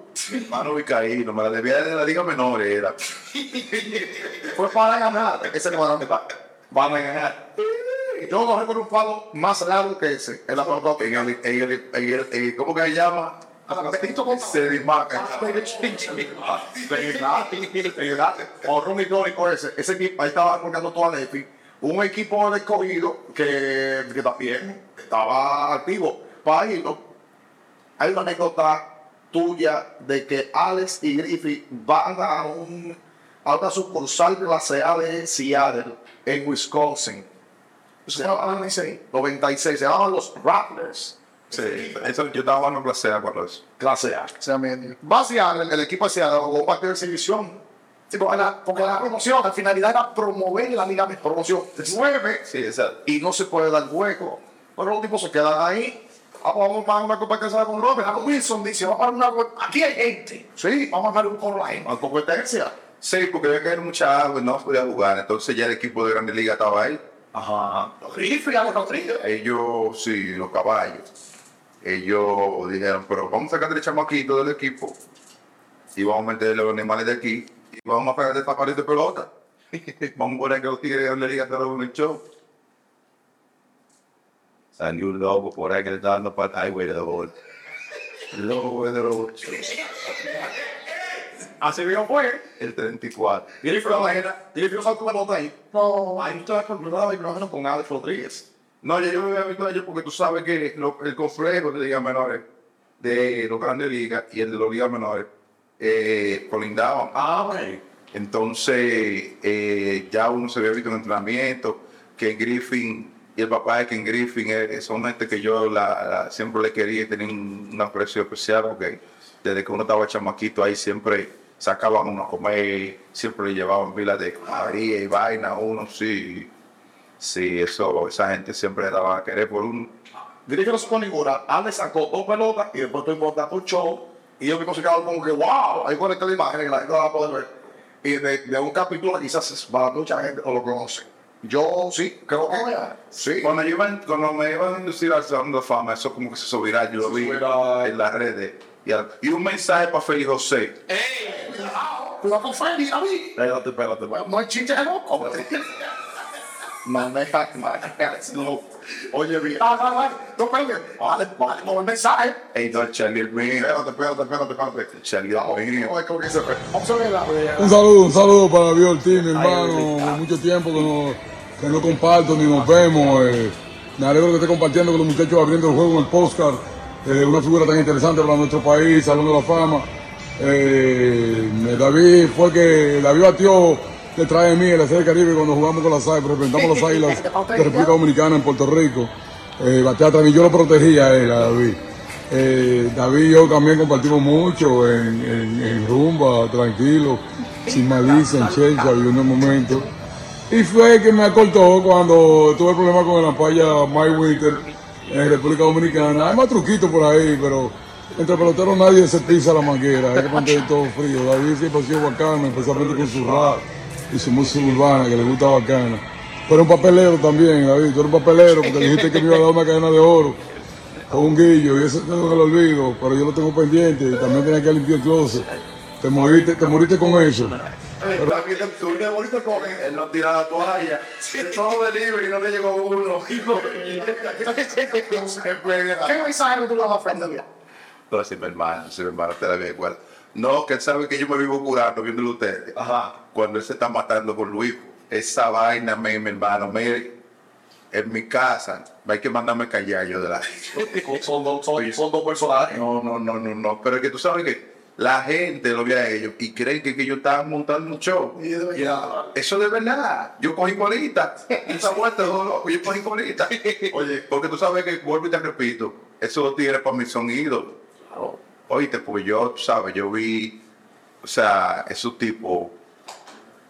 Mano Vicaíno, me la debía de la liga menor, era. Fue para ganar. Ese no va a pa- Van a ganar. Yo lo con un palo más largo que ese. En la En el, en el, en el- en- ¿Cómo que se llama? Se desmarca. O un icónico ese. Ese equipo, ahí estaba colgando toda la EPI. Un equipo de escogido que, que también estaba activo. Para irlo, hay una anécdota tuya de que Alex y Griffith van a, un, a una sucursal clase A de Seattle, en Wisconsin. Se llamaban ese 96, se llamaban los Rattlers. Sí, eso, yo estaba jugando clase A cuando eso. Clase A. Va a Seattle, el, el equipo jugó un partido de exhibición. Sí, porque, la, porque la promoción, la finalidad era promover la liga de promoción. Nueve. Sí, exacto. Y no se puede dar hueco. Pero los tipos se quedan ahí. Ah, Vamos a una copa que con Robert. A Wilson dice, vamos a una Aquí hay gente. Sí, vamos a dar un online. A competencia. Sí, porque había caído mucha agua y no podía jugar. Entonces ya el equipo de Grande Liga estaba ahí. Ajá. Los Griffith, los Rodríguez. Ellos, sí, los caballos. Ellos dijeron, pero vamos a sacar el chamaquito del equipo y vamos a meterle los animales de aquí y vamos a pegar esta pared de pelota. vamos a poner que los tigres de Liga se el show. Salió un lobo por ahí que le está dando para el highway de gol. Lobo de los Así mismo fue. el 34. Griffith la era. Griffith saltó la pelota ahí. No, ahí estaba controlado y trabajando con Alex Rodríguez. No, yo me había visto ellos porque tú sabes que lo- el complejo de ligas menores, de los grandes ligas y el de los ligas menores, eh, colindaban. Ah, güey. Entonces, eh, ya uno se había visto en entrenamiento, que Griffin y el papá de Ken Griffin eh, son gente que yo la, la- siempre le quería y tenía un, un aprecio especial porque desde que uno estaba chamaquito ahí siempre sacaban uno a comer, siempre le llevaban pilas de María y vaina a uno, sí. Sí, eso, esa gente siempre le daba a querer por uno. Griffith no sacó ninguna. Alex sacó dos pelotas y después tú importaste un show. Y yo me consideraba como que, wow, ahí conecté la imagen que la gente va a poder ver. Y de, de un capítulo quizás para mucha gente no lo conoce. Yo sí, creo que sí. Cuando, yo iba- cuando me iban a inducir al Salón de Fama, eso como que se subirá, yo lo vi en las redes. Y, un mensaje para Félix José. ¡Ey! Cuidado, con Freddy, a mí. Espérate, espérate, espérate. No hay chicha de loco. Maneja, maneja, no. Oye, bien. Ah, ah, ah, no, espérate. Vale, vale, no, el mensaje. Ey, no, Charlie, mío. Espérate, espérate, espérate, espérate. Charlie, Un saludo, un saludo para Vio Ortiz, mi hermano. Mucho tiempo que no, que no comparto ni nos vemos. eh. Me alegro que esté compartiendo con los muchachos abriendo el juego en el postcard. Eh, una figura tan interesante para nuestro país, Salón de la Fama. Eh, David fue que David batió detrás de mí en la Serie del Caribe cuando jugamos con las águilas, representamos las águilas de República Dominicana en Puerto Rico. Eh, batea atrás de mí, yo lo protegía a él, a David. Eh, David y yo también compartimos mucho en, en- en rumba, tranquilo, sin malicia, en chelcha, viviendo el momento. Y fue que me acortó cuando tuve el problema con el ampalla Mike Winter en República Dominicana. Hay más truquitos por ahí, pero entre peloteros nadie se pisa la manguera, hay que mantener todo frío. David siempre ha sido bacano, especialmente con su rap y su música urbana que le gusta bacana. Pero un papelero también, David, tú eres un papelero porque dijiste que me iba a dar una cadena de oro con un guillo y eso no lo olvido, pero yo lo tengo pendiente y también tenía que limpiar el closet. Te moriste, te moriste con eso. También tú le volviste con él. Él no tira la toalla. Todo delivery y no le llegó uno. ¿Qué mensaje tú vas a ofrecer? Entonces, mi hermano, si mi hermano te la igual. No, que él sabe que yo me vivo curando viéndolo ustedes. Ajá. Cuando él se está matando con Luis, esa vaina, me, mi hermano, me, en mi casa, hay que mandarme callar yo de la Son dos, son, son dos personajes. No, no, no, no, no. Pero es que tú sabes que la gente lo ve a ellos y creen que, que ellos estaban montando un show. Eso de verdad. Yo cogí colita. Esa vuelta, yo cogí colita. Oye, porque tú sabes que, vuelvo y te repito, esos tigres para mí son ídolos. Oíste, pues yo, tú sabes, yo vi, o sea, esos tipos,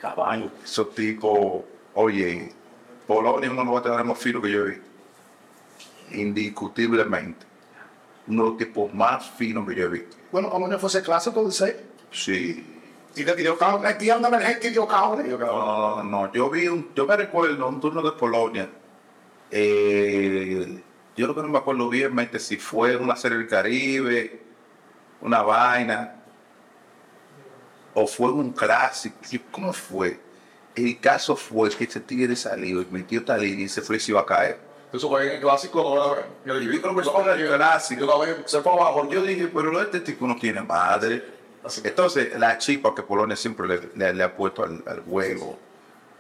Caballo. esos tipos, oye, Polonia uno de los veteranos más finos que yo vi. Indiscutiblemente. Uno de los tipos más finos que yo he visto. Bueno, como no fuese clásico, dice. Sí. Y de cabrón, aquí anda emergente y dio cabrón. No, no, no, no. Yo vi un, yo me recuerdo un turno de Polonia. Eh, yo lo que no me acuerdo bien mente si fue una serie del Caribe, una vaina, o fue un clásico. ¿Cómo fue? El caso fue que ese tigre salió y metió tal y se fue y se iba a caer. Fue en el clásico, Yo que era el clásico. Se fue abajo. Yo dije, pero este tipo no tiene madre. Entonces, la chica que Polonia siempre le, le- le ha puesto al, al juego.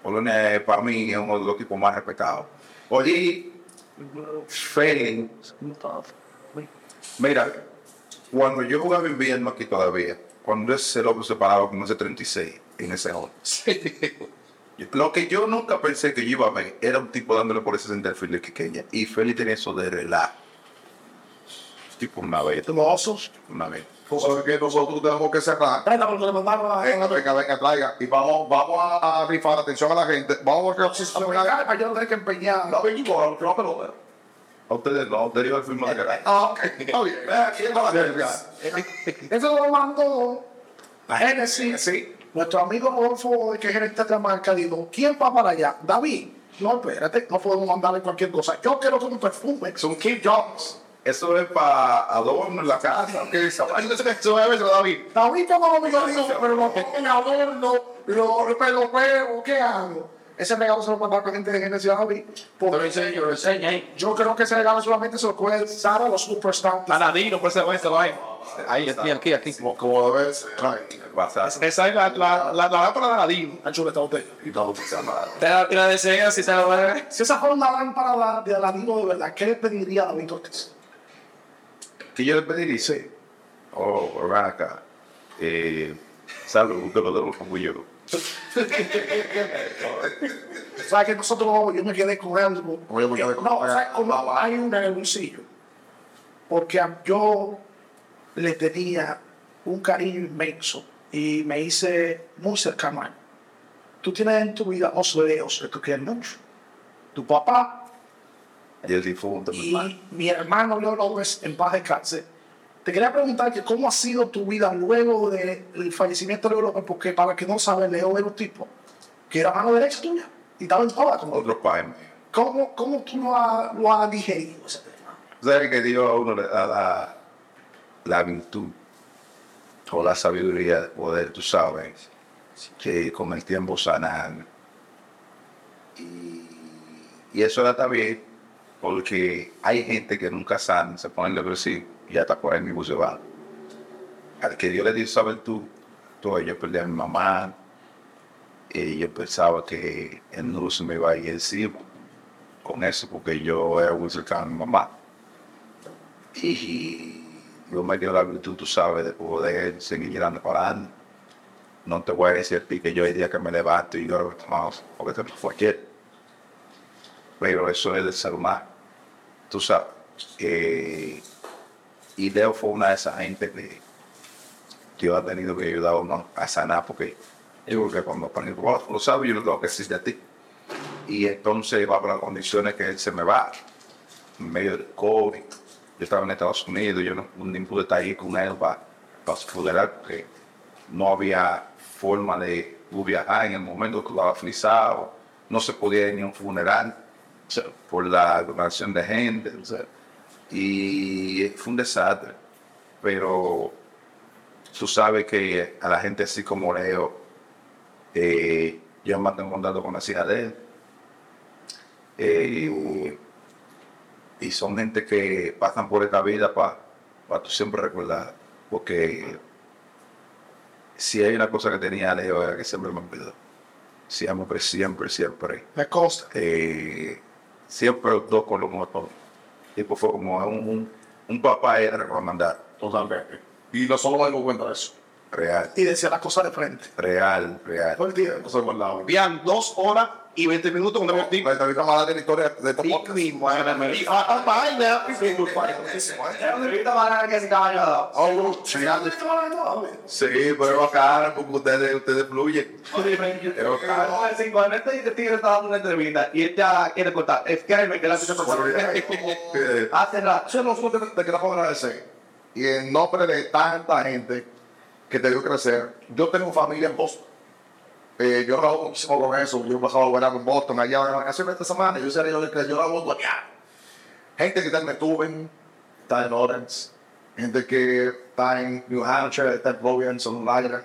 Polonia, para mí, es uno de los equipos más respetados. Oye, Félix, mira, cuando yo jugaba invierno aquí todavía, cuando ese loco se paraba con ese 36 en ese hall. Lo que yo nunca pensé que yo iba a ver era un tipo dándole por ese centro a Félix Quiqueña. Y Félix tenía eso de relajo. Tipo una vez, Los una vez. Sabes que nosotros tenemos que cerrar. Venga, a- Venga, venga, venga, traiga. Y vamos, vamos a, a rifar atención a la gente. Vamos a ver si se Para yo no tener que empeñar. No, ven, igual, no, pero. A ustedes no, a ustedes iba al film de la Ah, ok. Está bien. ¿Quién va a? Eso lo mandó la Genesis. Sí. Nuestro amigo Rodolfo, que es gerente de la marca, dijo: ¿Quién va para allá? David. No, espérate, no podemos mandarle cualquier cosa. Yo quiero que un perfume. Son Kim Jones. Eso es para adorno en la casa. Vaina se ve, David. David, como lo digo, pero lo pongo en adorno, lo, lo huevo, ¿qué hago? Ese regalo se lo mandó a la gente de Genesis a David. porque lo enseño ahí. Yo creo que ese regalo solamente se lo puede dar a los superstars. Nanadino, por ese lo hay. Ahí, aquí, aquí, aquí. Como, como ser. Ay, Esa es la, la, la, la lámpara de Nanadino. La chuleta. Te la, te la desea si se la va a. Si esa fuera una lámpara de Aladino de verdad, ¿qué le pediría a David Ortiz? que yo le pediría, sí. Oh, acá. Eh, salud, que lo de los como yo. ¿Sabes que nosotros, yo me quedé con algo? Oye, quedé con- No, ¿sabes cómo hay una en el bolsillo? Porque yo le tenía un cariño inmenso y me hice muy cercano a él. Tú tienes en tu vida dos videos que tú quieres mucho. Tu papá Y el difunto, mi hermano. y mi hermano Leo López en paz descanse. Te quería preguntar que cómo ha sido tu vida luego del fallecimiento de Leo López, porque para que no sabes, Leo era un tipo que era mano derecha tuya y estaba en todas. como- Otro padre mío. ¿Cómo, cómo tú lo has, lo has digerido ese tema? ¿Sabes que Dios a uno le da la, la virtud o la sabiduría de poder, tú sabes, que con el tiempo sanar? Y, y eso era también porque hay gente que nunca sana, se pone depresivo y está por ahí mismo se va. Al que Dios le dio esa virtud, todo yo perdí a mi mamá y yo pensaba que el nudo se me iba a ir encima con eso porque yo era muy cercano a mi mamá. Y yo me dio la virtud, tú sabes, de poder seguir girando para adelante. No te voy a decir a que yo el día que me levanto y yo más, porque te fue ayer. Pero eso es del ser humano. Tú sabes. eh, y Leo fue una de esas gente que Dios ha tenido que ayudar a uno a sanar, porque yo creo que cuando ponen vos lo sabes, yo lo tengo que decir de ti. Y entonces por las condiciones que él se me va, en medio del COVID. Yo estaba en Estados Unidos, yo no, pude estar ahí con él para, para su funeral, porque no había forma de viajar en el momento que estaba frisado, no se podía ir ni a un funeral por la aglomeración de gente. Y fue un desastre. Pero tú sabes que a la gente así como Leo, eh, yo me tengo contacto con la hija de él. Eh, y son gente que pasan por esta vida para tú siempre recordar. Porque si hay una cosa que tenía Leo era que siempre me olvidó. Siempre, siempre, siempre. Me consta. Eh, siempre dos con los motores. Tipo fue como un, un, un papá era para mandar. Totalmente. Y nosotros nos dimos cuenta de eso. Real, Y decía las cosas de frente. real, real. Todo el tiempo. Nosotros guardamos. Habían dos horas y 20 minutos metí. La entrevista más larga de la historia de este podcast. mi madre. Y ah, ah, vaina. Sí, pero bacán porque ustedes, ustedes fluyen. Este tigre está dando una entrevista y ella quiere contar, es que me queda Eh, Hace rato. Eso nosotros te queremos agradecer. Y en nombre de tanta gente que te dio crecer, yo tengo familia en Boston. Eh, yo trabajo muchísimo con eso. Yo he pasado verano en Boston, allá en vacaciones esta semana. Yo sería yo que yo la voy allá. Gente que está en Methuen, está en Orange. Gente que está en New Hampshire, está en Providence, en Long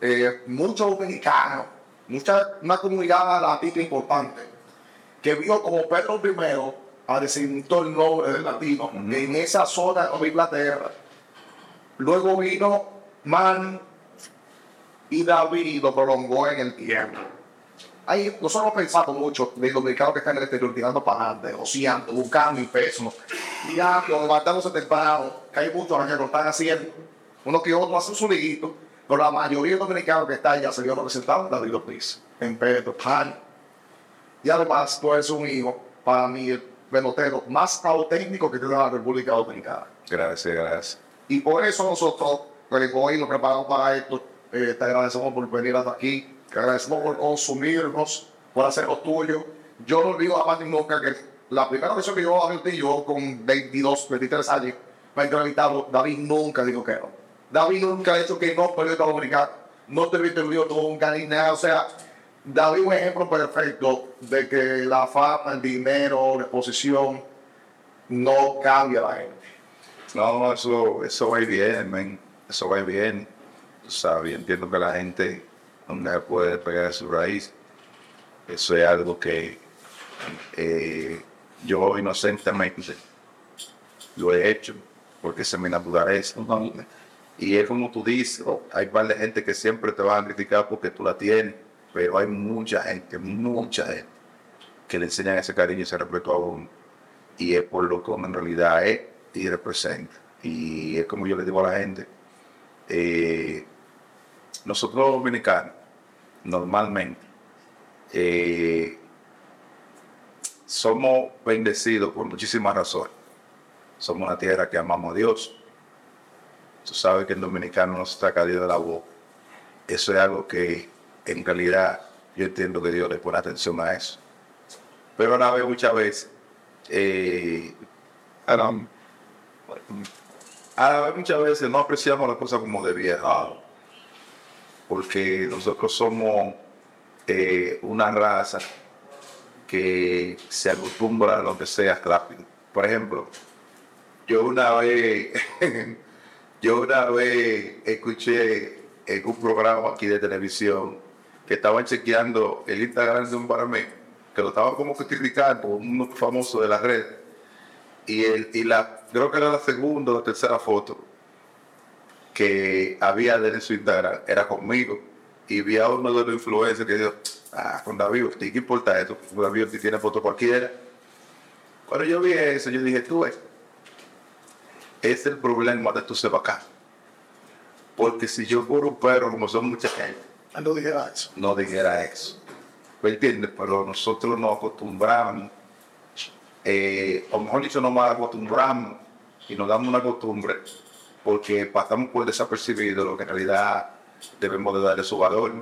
eh, Muchos dominicanos, mucha, una comunidad latina importante que vio como Pedro I a decir todo el nombre del latino, en esa zona de Inglaterra. Luego vino Man y David lo prolongó en el tiempo. Ahí nosotros pensamos mucho los dominicanos que están en el exterior tirando para adelante, oceando, buscando y peso, tirando, levantándose temprano, que hay muchos que lo están haciendo. Uno que otro hace su liguito, pero la mayoría de los dominicanos que están ya se vio representados en David Ortiz, en Pedro, Pan. Y además, tú eres un hijo, para mí, el pelotero más auténtico que tiene la República Dominicana. Gracias, gracias. Y por eso nosotros, pues, hoy nos preparamos para esto. Eh, te agradecemos por venir hasta aquí. Te agradecemos por consumirnos, por hacer lo tuyo. Yo no olvido a Martin nunca que la primera vez que yo hablé yo con 22, 23 años, me entrevistado, David nunca dijo que no. David nunca ha dicho que no, periodista dominicano. No te viste el nunca ni nada. O sea, David es un ejemplo perfecto de que la fama, el dinero, la exposición no cambia a la gente. No, eso, eso va bien, men. Eso va bien. Tú sabes, entiendo que la gente donde puede pegar su raíz. Eso es algo que eh, yo inocentemente lo he hecho porque se me naturaleza. Y es como tú dices, hay par de gente que siempre te va a criticar porque tú la tienes, pero hay mucha gente, mucha gente que le enseñan ese cariño y ese respeto a uno. Y es por lo que en realidad es y representa. Y es como yo le digo a la gente, eh, nosotros los dominicanos, normalmente, eh, somos bendecidos por muchísimas razones. Somos una tierra que amamos a Dios. Tú sabes que el dominicano no se saca Dios de la boca. Eso es algo que en realidad yo entiendo que Dios le pone atención a eso. Pero a la vez muchas veces, eh, a la- vez muchas veces no apreciamos las cosas como debía. Porque nosotros somos eh, una raza que se acostumbra a lo que sea rápido. Por ejemplo, yo una vez, yo una vez escuché en un programa aquí de televisión que estaban chequeando el Instagram de un panameño, que lo estaban como criticando, uno famoso de la red. Y, el, y la, creo que era la segunda o la tercera foto que había de su Instagram, era conmigo. Y vi a uno de los influencers que dijo, ah, con David Ortiz, ¿qué importa esto? Con David Ortiz tiene foto cualquiera. Cuando yo vi eso, yo dije, tú ves, es el problema de tu acá. Porque si yo fuera un perro, como son mucha gente, No dijera eso. no dijera eso. ¿Me entiendes? Pero nosotros nos acostumbramos, eh, o mejor dicho, nos mal acostumbramos y nos damos una costumbre porque pasamos por desapercibido lo que en realidad debemos de darle su valor.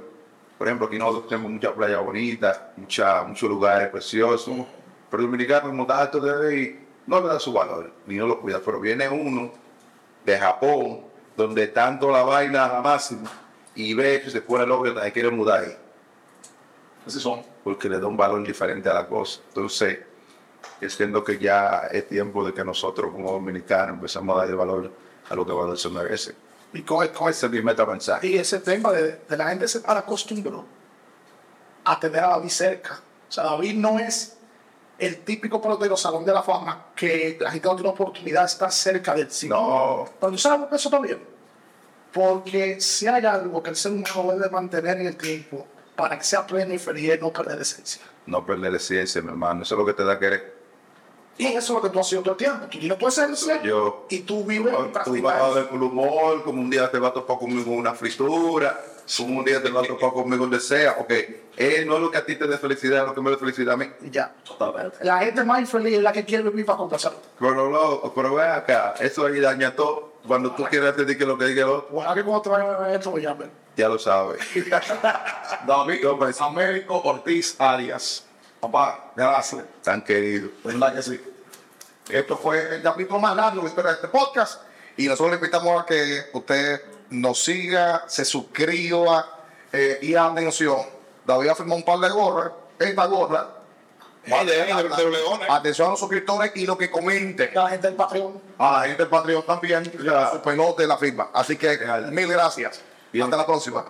Por ejemplo, aquí nosotros tenemos muchas playas bonitas, mucha, muchos lugares preciosos, pero el dominicano como dato de ahí no le da su valor, ni no lo cuida. Pero viene uno de Japón, donde tanto la vaina a la máxima, y ve que se pone loco se quiere mudar ahí Así son. porque le da un valor diferente a la cosa. Entonces, entiendo que ya es tiempo de que nosotros como dominicanos empezamos a darle valor a lo que valor se merece. Y con, con Ese meta mensaje. Y ese tema de, de la gente se acostumbró a tener a David cerca. O sea, David no es el típico pelotero salón de la fama que la gente no tiene oportunidad de estar cerca del sí. No, Pero tú sabes eso también. Porque si hay algo que el ser humano debe mantener en el tiempo para que sea pleno y feliz, no perder esencia. no perder la ciencia, mi hermano. Eso es lo que te da querer. Y eso es lo que tú has sido todo el tiempo. Tú no puedes ser ese. Yo- Y tú vives y Tú vas a eso. ver con humor, como un día te va a topar conmigo una fritura, como un día te va a topar conmigo donde sea. Ok, eh, no es lo que a ti te dé felicidad, es lo que me dé felicidad a mí. Ya, totalmente. La gente más infeliz es la que quiere vivir para complacer. Pero, loco, pero ve acá, eso ahí daña todo. Cuando tú quieras te diga lo que diga el otro, Bueno, que cuando te vayan a ver esto, lo llamen. ya lo sabes. David Américo Ortiz Arias. Papá, gracias. Tan querido. ¿Verdad que sí? Esto fue el capítulo más largo de la historia de este podcast. Y nosotros le invitamos a que usted nos siga, se suscriba eh, y atención. David ha firmado un par de gorras. Esta gorra. Atención a los suscriptores y lo que comenten. A la gente del Patreon. A la gente del Patreon también. Ya. Su pelote de la firma. Así que mil gracias. Y hasta la próxima.